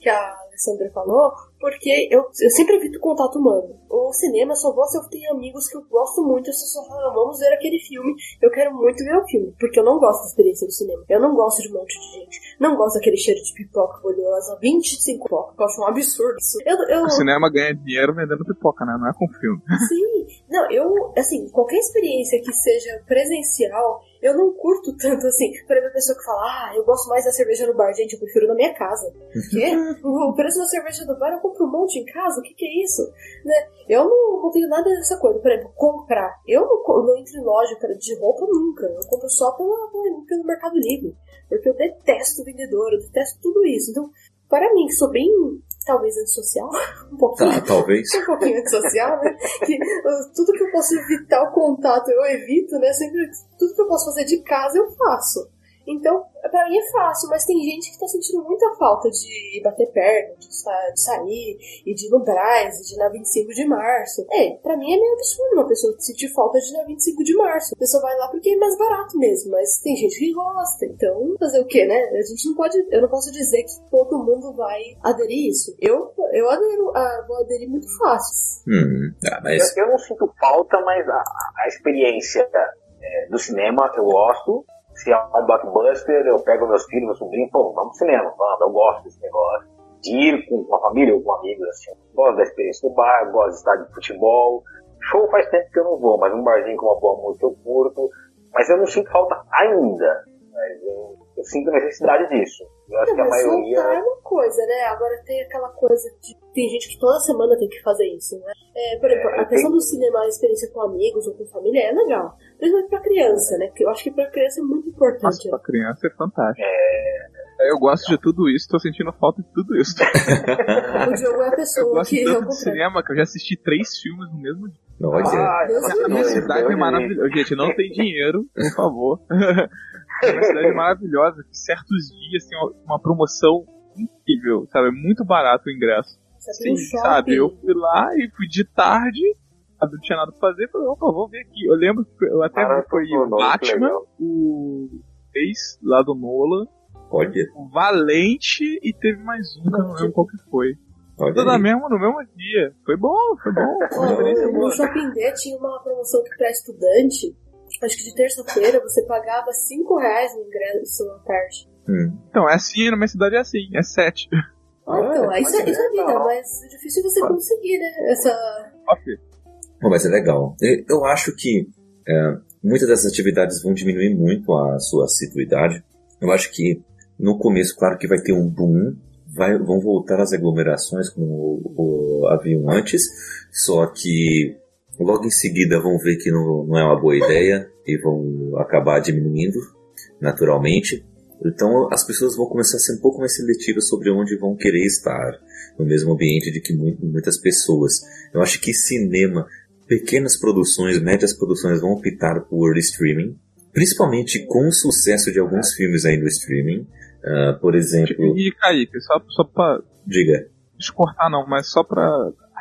que a Alessandra falou, porque eu, eu sempre evito contato humano. O cinema só vou se eu tenho amigos que eu gosto muito, eu só falo, "Ah, vamos ver aquele filme, eu quero muito ver o filme, porque eu não gosto da experiência do cinema. Eu não gosto de um monte de gente, não gosto daquele cheiro de pipoca oleosa, 25 pipoca, eu acho um absurdo isso. Eu, eu, O cinema ganha dinheiro vendendo pipoca, né? Não é com filme. Sim, não, eu, assim, qualquer experiência que seja presencial, eu não curto tanto assim. Por exemplo, a pessoa que fala, ah, eu gosto mais da cerveja no bar, gente, eu prefiro na minha casa. Quê? O preço da cerveja do bar eu compro um monte em casa? O que, que é isso? Né? Eu não, não tenho nada dessa coisa. Por exemplo, comprar. Eu não, não entro em loja cara, de roupa nunca. Eu compro só pela- pelo Mercado Livre. Porque eu detesto vendedor, eu detesto tudo isso. Então, para mim, que sou bem, talvez, antissocial, [laughs] um pouquinho. Tá, talvez. [laughs] um pouquinho antissocial, né? Que uh, tudo que eu posso evitar o contato eu evito, né? Sempre, tudo que eu posso fazer de casa eu faço. Então, pra mim é fácil, mas tem gente que tá sentindo muita falta de bater perna, de, sa- de sair, e de ir no Braz, e de ir na 25 de março. É, pra mim é meio absurdo uma pessoa sentir falta de ir na 25 de março. A pessoa vai lá porque é mais barato mesmo, mas tem gente que gosta, então fazer o quê, né? A gente não pode, eu não posso dizer que todo mundo vai aderir isso. Eu, eu adero, ah, vou aderir muito fácil. Hum, ah, mas Eu, eu não sinto falta, mas a, a experiência é, do cinema eu gosto. Se é um blockbuster, eu pego meus filhos, meu sobrinho, pô, vamos pro cinema, vamos, eu gosto desse negócio. De ir com, a família ou com amigos, assim. Gosto da experiência do bar, gosto de estádio de futebol. Show faz tempo que eu não vou, mas um barzinho com uma boa música eu curto. Mas eu não sinto falta ainda. Mas eu, eu sinto necessidade disso. Eu acho que a maioria. é uma coisa, né? Agora tem aquela coisa de. Tem gente que toda semana tem que fazer isso, né? É, por exemplo, É, a questão tem- do cinema, a experiência com amigos ou com família é legal. Principalmente pra criança, né? Porque eu acho que pra criança é muito Nossa, importante. pra criança é fantástico. Eu gosto de tudo isso, tô sentindo falta de tudo isso. [laughs] O Diogo é a Eu pessoa gosto que é o tanto de contrário. cinema que eu já assisti três filmes no mesmo dia. olha. Ah, Deus minha cidade é Deus maravilhosa. Gente, não tem [laughs] dinheiro, por favor. [laughs] É uma cidade maravilhosa, que certos dias tem uma- uma promoção incrível, sabe? É muito barato o ingresso. Você tem Sim, shopping. sabe? Eu fui lá e fui de tarde, sabe? Não tinha nada pra fazer, falei, opa, vou ver aqui. Eu lembro que eu até Ah, foi o Batman, o ex lá do Nolan, Olha, o Valente e teve mais um, que eu não lembro qual que foi. Tudo aí. mesmo, no mesmo dia. Foi bom, foi bom. Foi uma experiência Ó, boa. no Shopping D tinha uma promoção que pra estudante, acho que de terça-feira você pagava 5 reais no ingresso à tarde. Hum. Então, é assim, na minha cidade é assim, é sete. Olha Então, isso, é- isso é vida, mas é difícil você conseguir, né? Essa. Ok. Bom, mas é legal. Eu, eu acho que é, muitas dessas atividades vão diminuir muito a sua assiduidade. Eu acho que no começo, claro que vai ter um boom, vai- vão voltar as aglomerações como o, o- haviam antes, só que logo em seguida vão ver que não, não é uma boa ideia e vão acabar diminuindo naturalmente. Então as pessoas vão começar a ser um pouco mais seletivas sobre onde vão querer estar no mesmo ambiente de que mu- muitas pessoas. Eu acho que cinema, pequenas produções, médias produções vão optar por streaming, principalmente com o sucesso de alguns filmes aí no streaming. Ah, por exemplo, E, Kaique, só, só pra diga. descortar não, mas só pra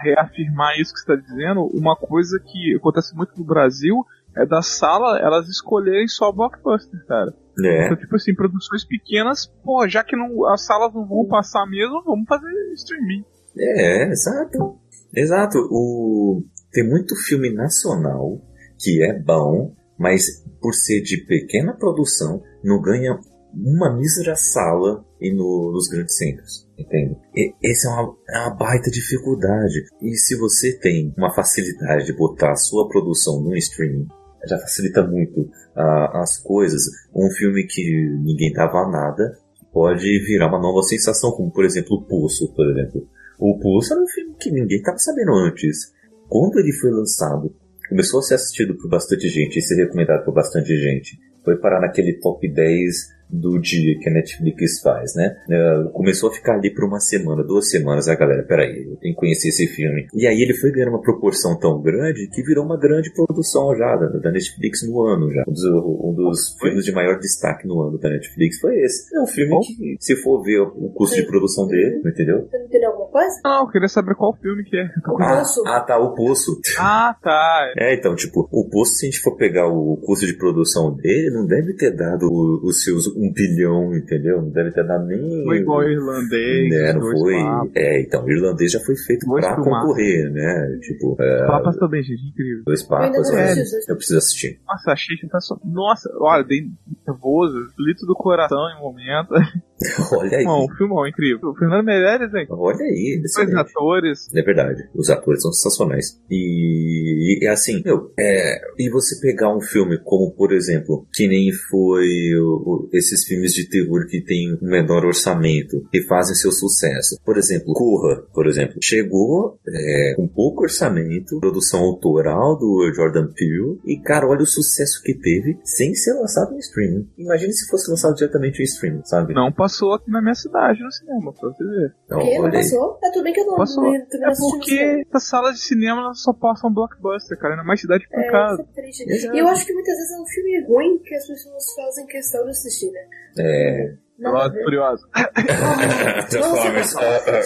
reafirmar isso que você tá dizendo, uma coisa que acontece muito no Brasil é da sala elas escolherem só blockbuster, cara. É, Então, tipo assim, produções pequenas, pô, já que não, as salas não vão passar mesmo, vamos fazer streaming. é, exato. Exato. O, tem muito filme nacional que é bom, mas por ser de pequena produção, não ganha uma mísera sala e no- nos grandes centros. Entende? E, essa é uma, é uma baita dificuldade. E se você tem uma facilidade de botar a sua produção no streaming, já facilita muito ah, as coisas. Um filme que ninguém dava nada pode virar uma nova sensação, como por exemplo o Pulso, por exemplo. O Pulso era um filme que ninguém estava sabendo antes. Quando ele foi lançado, começou a ser assistido por bastante gente e ser recomendado por bastante gente. Foi parar naquele top 10 do dia que a Netflix faz, né? Eh, começou a ficar ali por uma semana, duas semanas, a galera, peraí, eu tenho que conhecer esse filme. E aí ele foi ganhando uma proporção tão grande que virou uma grande produção já da, da Netflix no ano já. Um dos, um dos filmes de maior destaque no ano da Netflix foi esse. É um filme que, se for ver o custo de produção dele, entendeu? Você não entendeu alguma coisa? Não, eu queria saber qual filme que é. O Ah, Poço. ah, tá, o Poço. Ah, tá. É, então, tipo, o Poço, se a gente for pegar o custo de produção dele, não deve ter dado os seus um bilhão, entendeu? Não deve ter dado nem. Foi igual o irlandês. Né, não dois foi. papas. É, então, o irlandês já foi feito Dois pra concorrer, né? Tipo, é, Papas também, gente, incrível. dois Eu papas, não né? assisti. Eu preciso assistir. Nossa, achei sensacional. Nossa, olha, dei nervoso, litro do coração em um momento. [laughs] Olha aí. Bom, filmão incrível. O Fernando Meirelles, hein? Olha aí, excelente. atores. É verdade, os atores são sensacionais. E, e assim, meu, é, e você pegar um filme como, por exemplo, que nem foi o- o- esses filmes de terror que tem um menor orçamento, que fazem seu sucesso. Por exemplo, Corra, por exemplo, chegou é, com pouco orçamento, produção autoral do Jordan Peele, e cara, olha o sucesso que teve sem ser lançado no streaming. Imagine se fosse lançado diretamente no streaming, sabe? Não passou na minha cidade no cinema, pra você ver. Então, O quê? Não passou? É tudo bem que eu não, Passou. não, não É porque as salas de cinema elas só passam blockbuster, cara. Ainda mais cidade por É, casa. é. E eu acho que muitas vezes é um filme ruim que as pessoas fazem questão de assistir, né? É. Velozes e ver. Furiosos. [laughs] Transformers.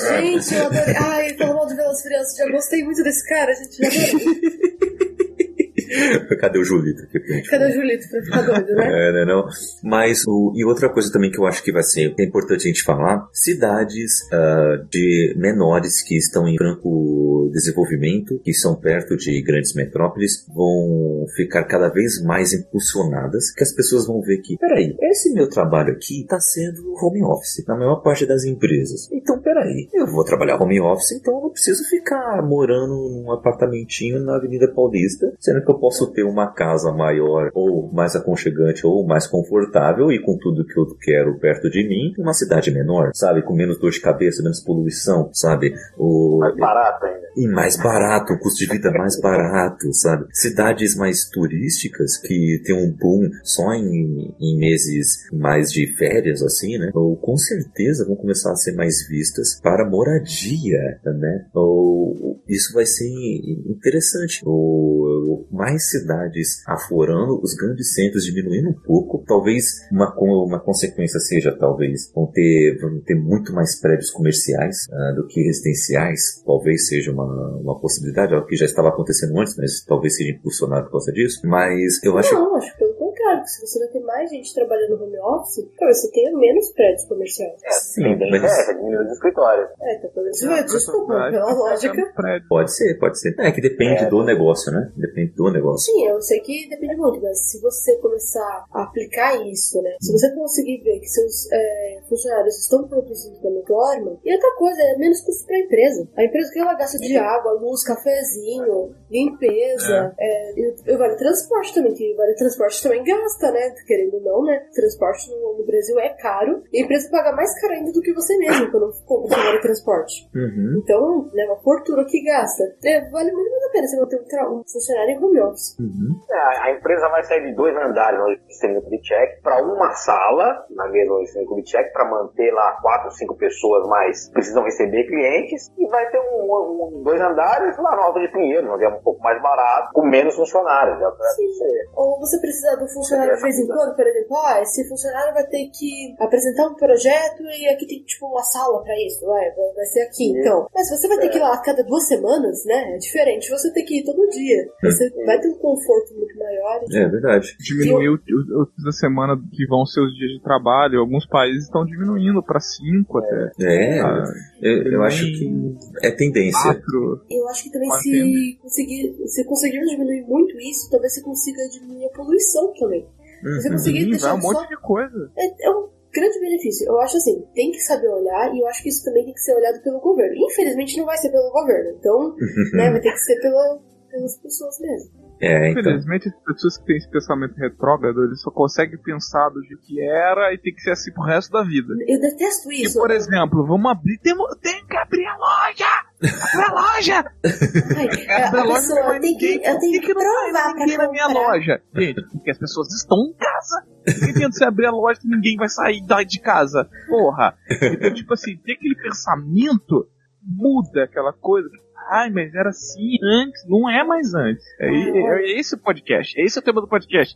gente, eu adorei. Ai, pelo amor de Deus, Furiosos, já gostei muito desse cara, gente. Já adorei. [laughs] [laughs] Cadê o Julito Cadê o Julito pra ficar doido, né? [laughs] É, né, não? Mas, o, e outra coisa também que eu acho que vai ser é importante a gente falar, cidades ah, de menores que estão em franco desenvolvimento, que são perto de grandes metrópoles, vão ficar cada vez mais impulsionadas, que as pessoas vão ver que, peraí, esse meu trabalho aqui está sendo home office, na maior parte das empresas. Então, peraí, eu vou trabalhar home office, então eu não preciso ficar morando num apartamentinho na Avenida Paulista, sendo que eu posso ter uma casa maior, ou mais aconchegante, ou mais confortável, e com tudo que eu quero perto de mim, uma cidade menor, sabe? Com menos dor de cabeça, menos poluição, sabe? O... Mais barato ainda. E mais barato, o custo de vida mais barato, sabe? Cidades mais turísticas que tem um boom só em, em meses mais de férias, assim, né? Ou com certeza vão começar a ser mais vistas para moradia, né? Ou isso vai ser interessante. Ou mais cidades aforando, os grandes centros diminuindo um pouco. Talvez uma, uma consequência seja, talvez, vão ter, vão ter muito mais prédios comerciais ah, do que residenciais. Talvez seja uma, uma possibilidade, algo que já estava acontecendo antes, mas talvez seja impulsionado por causa disso. Mas eu acho Não, acho que pelo se você vai ter mais gente trabalhando no home office, talvez você tenha menos prédios comerciais. É, Sim, mas- é essa, diminuir os escritórios. É, tá falando isso. Desculpa, pela lógica. Prédio. Pode ser, pode ser. É que depende É. do negócio, né? Depende do negócio. Sim, eu sei que depende muito, mas se você começar a aplicar isso, né? Se você conseguir ver que seus é, funcionários estão produzindo da mesma forma, e outra coisa, é menos custo para a empresa. A empresa que ela gasta de água, luz, cafezinho, limpeza, é, e, e vale transporte também, que vale transporte também gasta, né? Querendo ou não, né? Transporte no, no Brasil é caro, e a empresa paga mais caro ainda do que você mesmo quando compra vale transporte. Uhum. Então, né, uma fortuna que gasta. É, vale muito mais a pena você manter um, um funcionário em home office. Uhum. É, A empresa vai sair de dois andares no sistema de check para uma sala, na mesma sistema de check, para manter lá quatro, cinco pessoas mais precisam receber clientes, e vai ter um, um- dois andares lá no Alto de Pinheiros, onde é um pouco mais barato, com menos funcionários. É o acontecer. Ou você precisa do funcionário de vez em quando, por exemplo, ah, esse funcionário vai ter que apresentar um projeto e aqui tem tipo uma sala pra isso, vai, vai ser aqui, Sim. então. Mas você vai ter que ir lá a cada duas semanas, né? É diferente, você tem que ir todo dia. Você vai ter um conforto muito maior. É verdade. Diminuir o- o- os da semana que vão ser os dias de trabalho. Alguns países estão diminuindo para cinco até. É, Ah, eu, eu acho que é tendência. quatro. Eu acho que também se conseguir, se conseguir diminuir muito isso, talvez você consiga diminuir a poluição também. Você Uhum. conseguir Sim, vai deixar um só monte de coisa. É, é um grande benefício. Eu acho assim, tem que saber olhar e eu acho que isso também tem que ser olhado pelo governo. Infelizmente não vai ser pelo governo, então [laughs] né, vai ter que ser pela, pelas pessoas mesmo. É, então. Infelizmente, as pessoas que têm esse pensamento retrógrado, eles só conseguem pensar do jeito que era e tem que ser assim pro resto da vida. Eu detesto E, isso. por exemplo, vamos abrir. Temos, tem que abrir a loja! [laughs] A loja! Ai, a, pessoa vai tem que, eu tenho que que, que não vai provar pra ninguém na minha loja? Gente, porque as pessoas estão em casa. Adianta você abrir a loja ninguém vai sair daí de casa. Porra! Então, tipo assim, tem aquele pensamento, muda aquela coisa. Ai, mas era assim antes, não é mais antes. É, é, é esse o podcast, é esse o tema do podcast.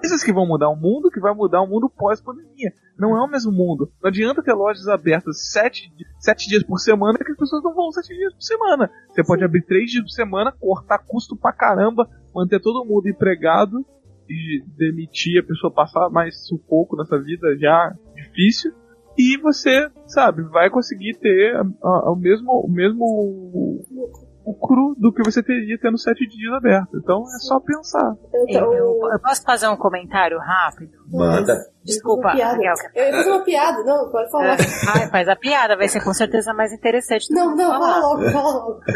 Coisas que vão mudar o mundo, que vai mudar o mundo pós-pandemia. Não é o mesmo mundo. Não adianta ter lojas abertas sete, sete dias por semana, que as pessoas não vão sete dias por semana. Você pode abrir três dias por semana, cortar custo pra caramba, manter todo mundo empregado e demitir a pessoa passar mais sufoco nessa vida já difícil. E você, sabe, vai conseguir ter a- a- o mesmo, o mesmo o cru do que você teria tendo sete dias aberto. Então é só pensar. Eu, Eu, eu, eu posso fazer um comentário rápido? Manda. Desculpa, Eu ia fazer uma Raquel. piada. Eu ia fazer uma piada, não, pode falar. Ai, faz a piada, vai ser com certeza mais interessante. Não, que não, fala logo, fala logo. [laughs]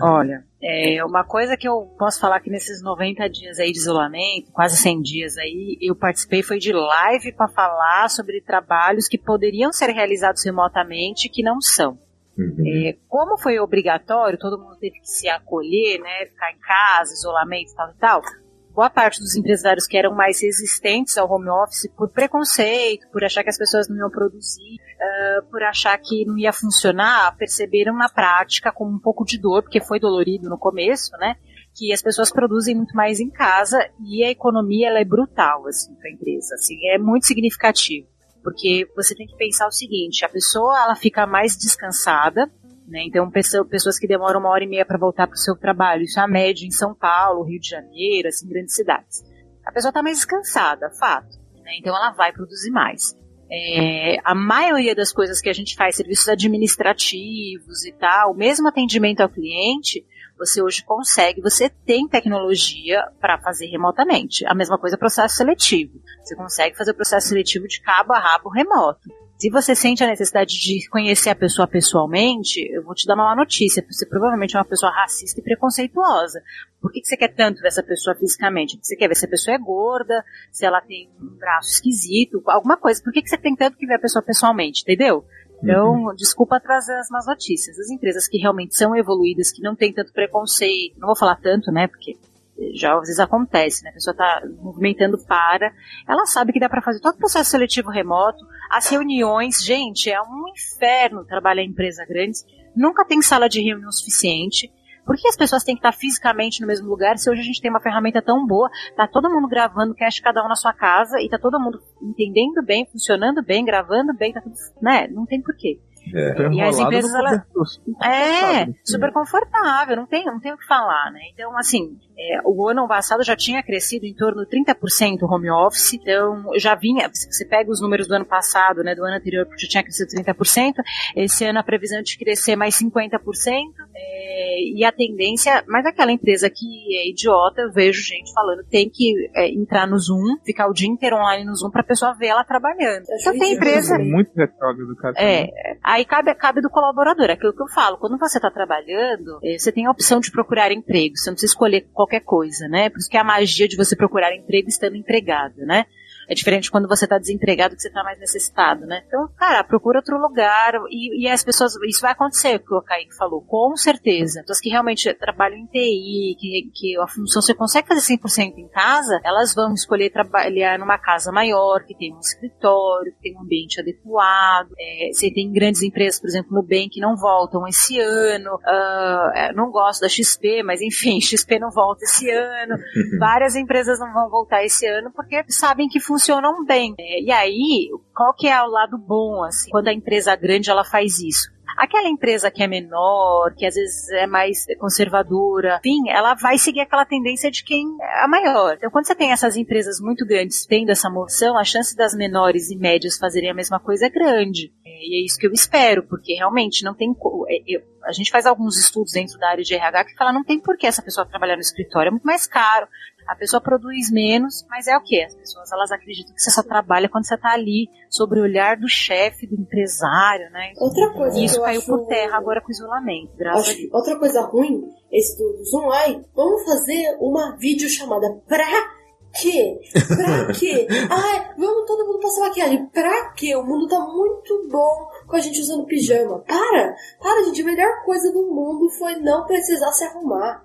Olha, é uma coisa que eu posso falar que nesses 90 dias aí de isolamento, quase 100 dias aí, eu participei foi de live para falar sobre trabalhos que poderiam ser realizados remotamente que não são. Uhum. É, como foi obrigatório, todo mundo teve que se acolher, né, ficar em casa, isolamento e tal e tal. Boa parte dos empresários que eram mais resistentes ao home office por preconceito, por achar que as pessoas não iam produzir, ah, por achar que não ia funcionar, perceberam na prática com um pouco de dor, porque foi dolorido no começo, né? Que as pessoas produzem muito mais em casa e a economia ela é brutal assim para a empresa, assim, é muito significativo. Porque você tem que pensar o seguinte, a pessoa ela fica mais descansada, né? Então pessoa- pessoas que demoram uma hora e meia para voltar para o seu trabalho, isso é a média em São Paulo, Rio de Janeiro, assim, grandes cidades. A pessoa está mais descansada, fato. né? Então ela vai produzir mais. É, a maioria das coisas que a gente faz, serviços administrativos e tal, mesmo atendimento ao cliente, você hoje consegue, você tem tecnologia para fazer remotamente. A mesma coisa processo seletivo. Você consegue fazer o processo seletivo de cabo a rabo remoto. Se você sente a necessidade de conhecer a pessoa pessoalmente, eu vou te dar uma má notícia. Você provavelmente é uma pessoa racista e preconceituosa. Por que, que você quer tanto ver essa pessoa fisicamente? Você quer ver se a pessoa é gorda, se ela tem um braço esquisito, alguma coisa. Por que, que você tem tanto que ver a pessoa pessoalmente? Entendeu? Então, desculpa trazer as más notícias. As empresas que realmente são evoluídas, que não tem tanto preconceito, não vou falar tanto, né? Porque já às vezes acontece, né? A pessoa está movimentando para, ela sabe que dá para fazer todo o processo seletivo remoto, as reuniões, gente, é um inferno trabalhar em empresa grande, nunca tem sala de reunião suficiente. Por que as pessoas têm que estar fisicamente no mesmo lugar se hoje a gente tem uma ferramenta tão boa, tá todo mundo gravando cast cada um na sua casa e tá todo mundo entendendo bem, funcionando bem, gravando bem, tá tudo, né? Não tem porquê. É. Tô E as empresas, elas- É, confortável. super confortável, não tem, não tem o que falar, né? Então, assim, é, o ano passado já tinha crescido em torno de 30% o home office, então já vinha, se você pega os números do ano passado, né, do ano anterior, já tinha crescido 30%, esse ano a previsão é de crescer mais 50%, é, e a tendência, mas aquela empresa que é idiota, eu vejo gente falando, tem que é, entrar no Zoom, ficar o dia inteiro online no Zoom pra pessoa ver ela trabalhando. Então tem empresa, É muito retrógrado, cara. é, aí cabe, cabe do colaborador, é aquilo que eu falo. Quando você está trabalhando, você tem a opção de procurar emprego, você não precisa escolher qualquer coisa, né? Por isso que é a magia de você procurar emprego estando empregado, né? É diferente quando você está desempregado que você está mais necessitado, né? Então, cara, procura outro lugar e, e as pessoas, isso vai acontecer, o que o Kaique falou, com certeza. Pessoas que realmente trabalham em TI, que, que a função você consegue fazer 100% em casa, elas vão escolher trabalhar numa casa maior, que tem um escritório, que tem um ambiente adequado. É, você tem grandes empresas, por exemplo, Nubank, que não voltam esse ano. É, não gosto da XP, mas enfim, [laughs] XP não volta esse ano. [laughs] Várias empresas não vão voltar esse ano porque sabem que funcionam bem. É, e aí, qual que é o lado bom, assim, quando a empresa grande ela faz isso? Aquela empresa que é menor, que às vezes é mais conservadora, enfim, ela vai seguir aquela tendência de quem é a maior. Então, quando você tem essas empresas muito grandes tendo essa moção, a chance das menores e médias fazerem a mesma coisa é grande. E é isso que eu espero, porque realmente não tem. é, eu- a gente faz alguns estudos dentro da área de RH que fala não tem por que essa pessoa trabalhar no escritório, é muito mais caro. A pessoa produz menos, mas é o que? As pessoas elas acreditam que você só trabalha quando você está ali, sobre o olhar do chefe, do empresário, né? Outra coisa E isso caiu acho... por terra agora com o isolamento, graças a Acho Deus. que outra coisa ruim, esse do Zoom, ai, vamos fazer uma videochamada. Pra quê? Pra quê? [laughs] Ai, vamos todo mundo passar maquiagem. Pra quê? O mundo tá muito bom com a gente usando pijama. Para! Para, gente. A melhor coisa do mundo foi não precisar se arrumar.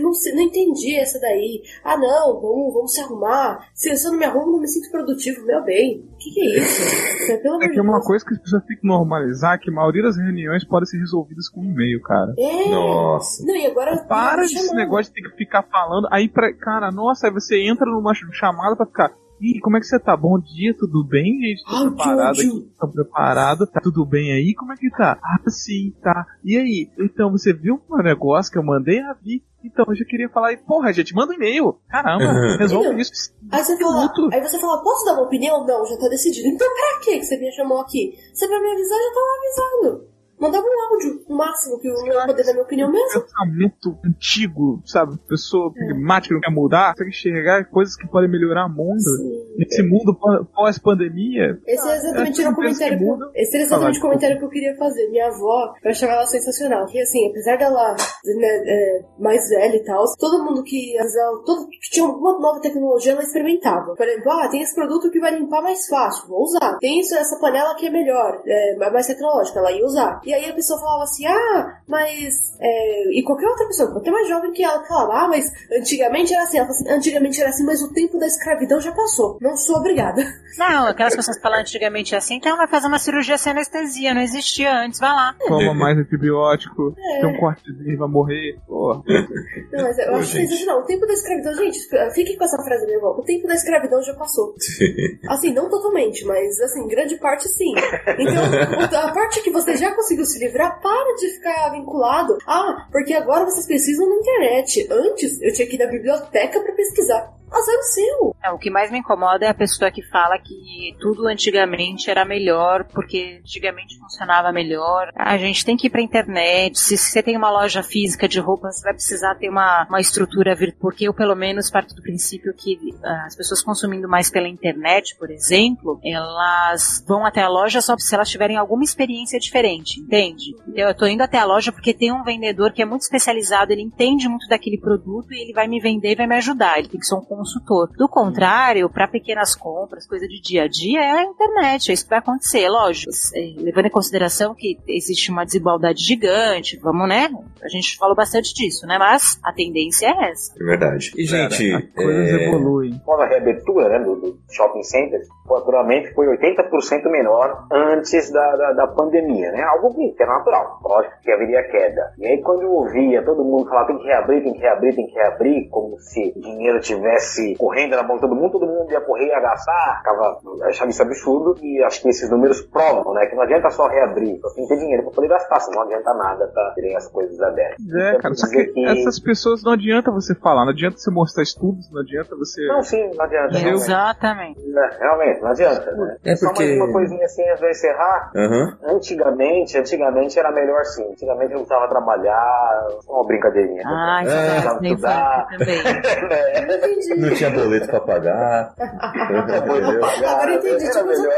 Não, se- não entendi essa daí. Ah, não, vamos, vamos se arrumar. Se, se eu não me arrumo, não me sinto produtivo. Meu bem, o que, que é isso? [laughs] É de que é uma coisa que as pessoas têm que normalizar que a maioria das reuniões podem ser resolvidas com e-mail, cara. É. Nossa. Não, e agora. Para desse negócio de ter que ficar falando. Aí, pra, cara, nossa, aí você entra numa chamada pra ficar. Ih, como é que você tá? Bom dia, tudo bem, gente? Ai, que preparado aqui, tô preparado. Tá tudo bem aí? Como é que tá? Ah, sim, tá. E aí? Então, você viu o meu negócio que eu mandei? Ah, vi. Então, eu já queria falar, porra, gente, manda um e-mail. Caramba, resolve isso. Aí você, fala, aí você fala, posso dar uma opinião? Não, já tá decidido. Então pra que que você me chamou aqui? Você pra me avisar, já tava avisando. Mandava um áudio, no máximo, que eu ia poder dar minha opinião mesmo. pensamento antigo, sabe? Pessoa pragmática, não quer mudar, que enxergar coisas que podem melhorar o mundo. Sim. Nesse mundo pó- pós-pandemia, Esse é exatamente Essas o comentário que esse era exatamente o comentário que eu queria fazer. Minha avó, eu achava ela sensacional. Que assim, apesar dela né, é, mais velha e tal, todo mundo que, ela- todo, que tinha alguma nova tecnologia, ela experimentava. Por exemplo, ah, tem esse produto que vai limpar mais fácil, vou usar. Tem isso, essa panela que é melhor, é mais tecnológica, ela ia usar. E aí a pessoa falava assim, ah, mas. é, e qualquer outra pessoa, até mais jovem que ela, falava, ah, mas antigamente era assim. Ela falava assim, antigamente era assim, mas o tempo da escravidão já passou. Não sou obrigada. [laughs] Não, aquelas pessoas que falam antigamente assim, então vai fazer uma cirurgia sem anestesia, não existia antes, vai lá. toma mais antibiótico, É. tem um cortezinho, vai morrer. Porra. [laughs] Não, mas eu Ô, acho gente. sensacional. O tempo da escravidão, gente, fique com essa frase, meu irmão. O tempo da escravidão já passou. [laughs] Assim, não totalmente, mas assim, grande parte sim. Então, a parte que você já conseguiu se livrar, para de ficar vinculado. Ah, porque agora vocês precisam na internet. Antes, eu tinha que ir na biblioteca pra pesquisar. Azar o seu. É, o que mais me incomoda é a pessoa que fala que tudo antigamente era melhor, porque antigamente funcionava melhor. A gente tem que ir pra internet. Se você tem uma loja física de roupas, você vai precisar ter uma, uma estrutura virtual. Porque eu, pelo menos, parto do princípio que ah, as pessoas consumindo mais pela internet, por exemplo, elas vão até a loja só se elas tiverem alguma experiência diferente, entende? Eu tô indo até a loja porque tem um vendedor que é muito especializado, ele entende muito daquele produto e ele vai me vender e vai me ajudar. Ele tem que ser um consultor. Do contrário, para pequenas compras, coisa de dia a dia, é a internet, é isso que vai acontecer, lógico. É, levando em consideração que existe uma desigualdade gigante, vamos, né? A gente falou bastante disso, né? Mas a tendência é essa. É verdade. E, gente, As coisas é, evoluem. Com a reabertura né, do, do shopping centers, o faturamento foi 80% menor antes da, da, da, pandemia, né? Algo que é natural, lógico que haveria queda. E aí quando eu ouvia todo mundo falar tem que reabrir, tem que reabrir, tem que reabrir, como se dinheiro tivesse correndo na mão de todo mundo, todo mundo ia correr e gastar, ficava, achava isso absurdo e acho que esses números provam, né? Que não adianta só reabrir, só tem que ter dinheiro para poder gastar, senão não adianta nada pra terem as coisas abertas. É, então, cara, só que, que, essas pessoas não adianta você falar, não adianta você mostrar estudos, não adianta você... Não, sim, não adianta. Exatamente. É, realmente, não adianta, né? É porque... Só mais uma coisinha assim, antes de encerrar. Uhum. Antigamente, antigamente era melhor sim. Antigamente eu precisava trabalhar, uma brincadeirinha. Ah, é, estudar. também. [laughs] é. Não tinha boleto pra pagar. Não tinha boleto pra pagar. Agora entendi. Era melhor.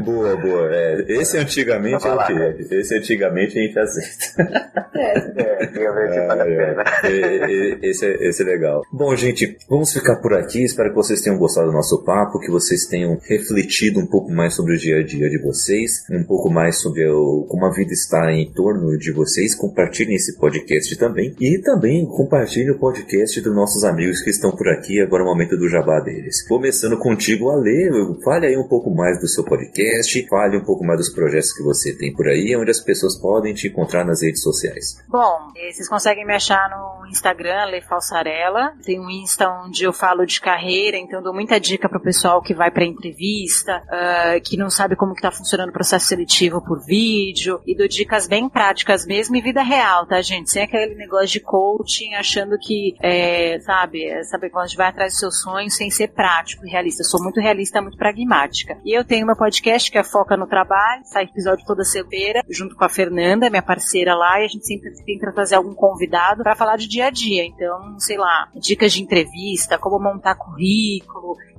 [laughs] boa, boa. É, esse antigamente é o quê? Esse antigamente a gente aceita. É, é a pena. Esse, é, esse é legal. Bom, gente, vamos ficar por aqui. Espero que vocês tenham gostado do nosso papo, que vocês tenham refletido um pouco mais sobre o dia a dia de vocês, um pouco mais sobre o, como a vida está em torno de vocês. Compartilhem esse podcast também. E também compartilhem o podcast dos nossos amigos que estão por aqui. Agora é o momento do jabá deles. Começando contigo, Ale, fale aí um pouco mais do seu podcast, fale um pouco mais dos projetos que você tem por aí, onde as pessoas podem te encontrar nas redes sociais. Bom, vocês conseguem me achar no Instagram, Le Falsarela. Tem um Insta onde eu falo de carreira, então dou muita dica para o pessoal que vai para entrevista, uh, que não sabe como que tá funcionando o processo seletivo por vídeo, e dou dicas bem práticas mesmo e vida real, tá, gente? Sem aquele negócio de coaching, achando que, é, sabe, é, sabe quando a gente vai atrás dos seus sonhos sem ser prático e realista. Eu sou muito realista, muito pragmática. E eu tenho meu podcast que é Foca no Trabalho, sai episódio toda segunda junto com a Fernanda, minha parceira lá, e a gente sempre tenta trazer algum convidado para falar de dia a dia. Então, sei lá, dicas de entrevista, como montar currículo,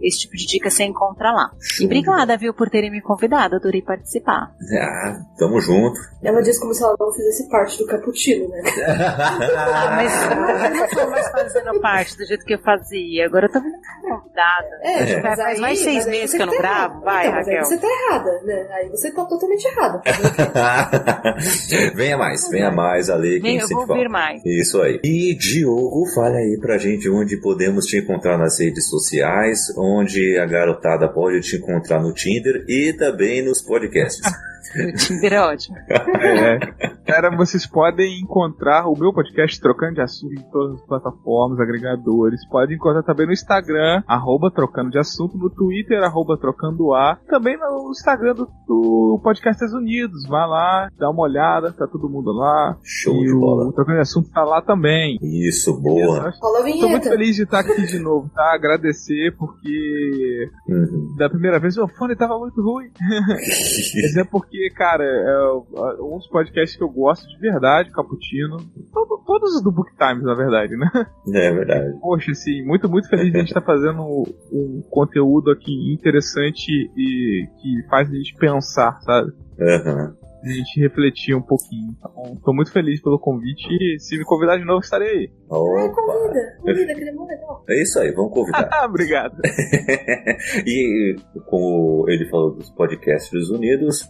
esse tipo de dica você encontra lá. E obrigada, viu, por terem me convidado, adorei participar. Ah, tamo junto. Ela disse como se ela não fizesse parte do cappuccino, né? ah, [laughs] mas eu não tô mais fazendo parte do jeito que eu fazia. Agora eu tô muito convidada. É, é. Faz aí, mais seis meses que eu não tá gravo. Vai, então, Raquel. Aí você tá errada, né? Aí você tá totalmente errada. [laughs] venha mais, venha mais, Ale. Vem, eu vou vir mais. Isso aí. E Diogo, fale aí pra gente onde podemos te encontrar nas redes sociais, onde a garotada pode te encontrar no Tinder e também nos podcasts. [laughs] O Tinder é ótimo. É. Cara, vocês podem encontrar o meu podcast Trocando de Assunto em todas as plataformas, agregadores. Podem encontrar também no Instagram, arroba Trocando de Assunto, no Twitter, arroba Trocando A. Também no Instagram do, do Podcasters Unidos. Vai lá, dá uma olhada, tá todo mundo lá. Show e de bola. O Trocando de Assunto tá lá também. Isso, boa. Tô muito feliz de estar aqui de novo, tá? Agradecer porque Uhum. da primeira vez o fone tava muito ruim. [laughs] Mas é porque, cara, é um dos podcasts que eu gosto de verdade, Caputino. Todo- Todos os do Book Times, na verdade, né? É verdade. Poxa, assim, muito, muito feliz de a gente estar fazendo um conteúdo aqui interessante e que faz a gente pensar, sabe? Aham. A gente refletir um pouquinho. Então, tô muito feliz pelo convite e se me convidar de novo, estarei aí. Opa. convida, convida, que é legal. É isso aí, vamos convidar. Ah, [laughs] obrigado. [laughs] e como ele falou dos podcasts unidos,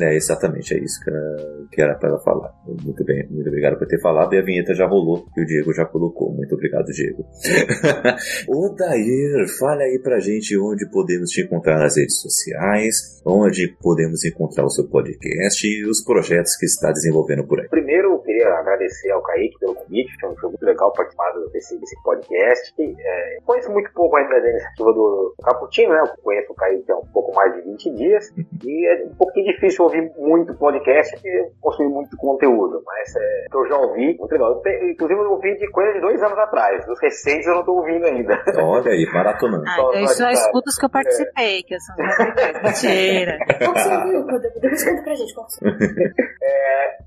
É exatamente é isso que, que era para falar. Muito bem, muito obrigado por ter falado. E a vinheta já rolou, e o Diego já colocou. Muito obrigado, Diego. [laughs] Ô Dair, fale aí pra gente onde podemos te encontrar nas redes sociais, onde podemos encontrar o seu podcast e os projetos que está desenvolvendo por aí. Primeiro, eu queria agradecer ao Kaique pelo convite, foi, foi muito legal participar desse, desse podcast. É, conheço muito pouco ainda da iniciativa do Caputino, né? Eu conheço o Kaique há um pouco mais de 20 dias, e é um pouquinho difícil ouvir muito podcast, eu construí muito conteúdo, mas é, que eu já ouvi, muito legal. Eu te- inclusive, eu ouvi de coisa de dois anos atrás, dos recentes eu não tô ouvindo ainda. Olha aí, maratonando. Ah, Só- então isso só eu escuto os que eu participei, que eu sou [laughs] mentira. Qual você ouviu? Depois conta pra gente qual ouviu.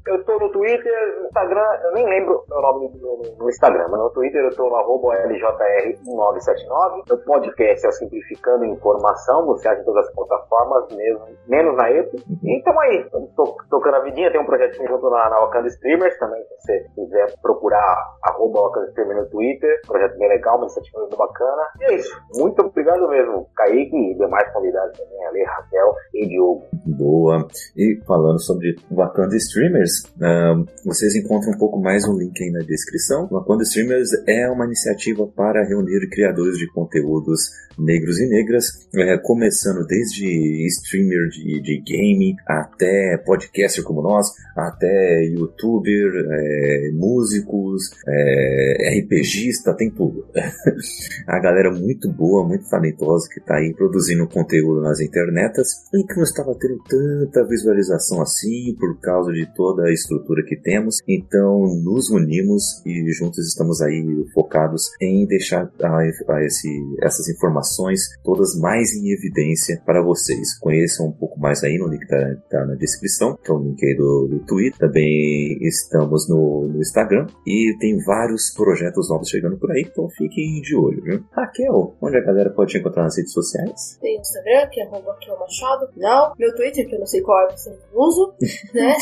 Eu tô no Twitter, Instagram, eu nem lembro o nome do, no Instagram, mas no Twitter eu tô no arroba LJR1979. No podcast é o Simplificando Informação, você acha em todas as plataformas, mesmo, menos na EPO. E tamo aí, tô, tocando a vidinha, tem um projetinho junto na, na Wakanda Streamers também, se você quiser procurar arroba Wakanda Streamer no Twitter, projeto bem legal, uma iniciativa muito bacana. E é isso, muito obrigado mesmo, Kaique e demais convidados também, Ale, Raquel e Diogo. Boa. E falando sobre Wakanda Streamers, uh, vocês encontram um pouco mais um link aí na descrição. Wakanda Streamers é uma iniciativa para reunir criadores de conteúdos negros e negras, é, começando desde streamer de, de game até podcaster como nós, até youtuber, é, músicos, é, RPGista, tem tudo. [laughs] a galera muito boa, muito talentosa que está aí produzindo conteúdo nas internetas e que não estava tendo tanta visualização assim por causa de toda a estrutura que temos. Então nos unimos e juntos estamos aí focados em deixar a, a esse, essas informações todas mais em evidência para vocês. Conheçam um pouco mais aí no link que tá, tá na descrição, que é o link aí do, do Twitter. Também estamos no, no Instagram e tem vários projetos novos chegando por aí, então fiquem de olho, viu? Raquel, onde a galera pode te encontrar nas redes sociais? Tem o Instagram, que é Raquel Machado. Não, meu Twitter, que eu não sei qual é, você não uso, [laughs] né?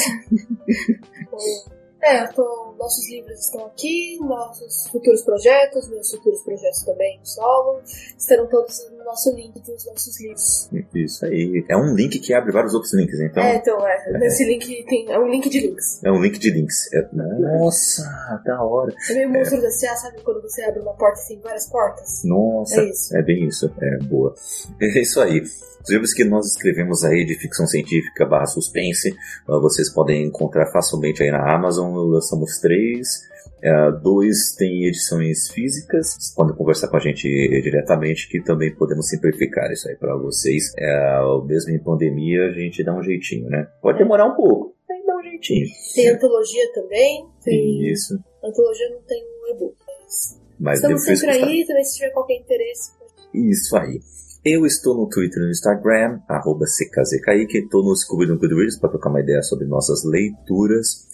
É, eu tô, nossos livros estão aqui, nossos futuros projetos, meus futuros projetos também solo, estarão todos nosso link dos nossos livros. Isso aí. É um link que abre vários outros links, então. É, então é. é. Nesse link tem. É um link de links. É um link de links. É, nossa, da hora. É meio monstro é. da C.A., sabe quando você abre uma porta e tem várias portas? Nossa. É isso. É bem isso. É boa. É isso aí. Os livros que nós escrevemos aí de ficção científica barra suspense, uh, vocês podem encontrar facilmente aí na Amazon. Lançamos três. Uh, dois tem edições físicas. Vocês podem conversar com a gente diretamente, que também podemos simplificar isso aí para vocês. Uh, mesmo em pandemia, a gente dá um jeitinho, né? Pode demorar um pouco, mas dá um jeitinho. Tem antologia também. Tem... Isso. Antologia não tem um e-book. Mas Estamos sempre aí, também se tiver qualquer interesse. Isso aí. Eu estou no Twitter e no Instagram, arroba CKZKaique. Estou no Scooby no Goodreads para trocar uma ideia sobre nossas leituras.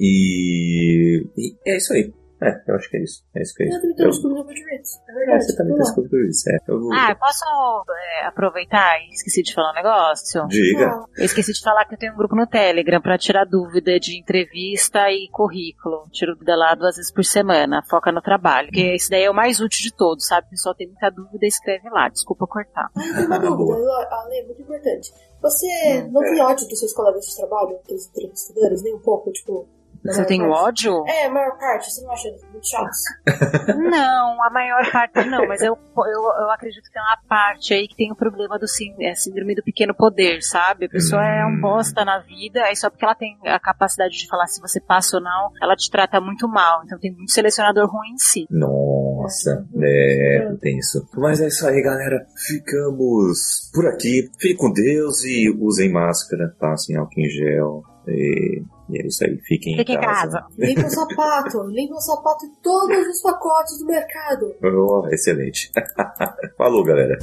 E, e é isso aí. É, eu acho que é isso. É isso que é isso. Eu também tô no Scooby no Goodreads. É verdade. É, você também tá no Scooby no Goodreads. É. Eu vou... Ah, posso é, aproveitar e esqueci de falar um negócio? Diga. Eu esqueci de falar que eu tenho um grupo no Telegram pra tirar dúvida de entrevista e currículo. Tiro dúvida lá duas vezes por semana. Foca no trabalho. Porque esse daí é o mais útil de todos, sabe? O pessoal tem muita dúvida, escreve lá. Desculpa cortar. Ah, eu tenho uma [laughs] dúvida, Ale, é muito importante. Você não tem ódio dos seus colegas de trabalho, dos entrevistadores, nem um pouco, tipo... Você tem ódio? É, a maior parte, você não acha muito chatos? [laughs] não, a maior parte não, mas eu, eu, eu acredito que tem uma parte aí que tem o problema do sim, é, síndrome do pequeno poder, sabe? A pessoa hum. é um bosta na vida, aí só porque ela tem a capacidade de falar se você passa ou não, ela te trata muito mal. Então tem muito selecionador ruim em si. Nossa, é, tem isso. Mas é isso aí, galera. Ficamos por aqui. Fique com Deus e usem máscara, passem álcool em gel. E e é isso aí, fiquem Fique em casa. casa. [laughs] Limpa o sapato, limpa o sapato em todos os pacotes do mercado. Oh, excelente. [laughs] Falou, galera.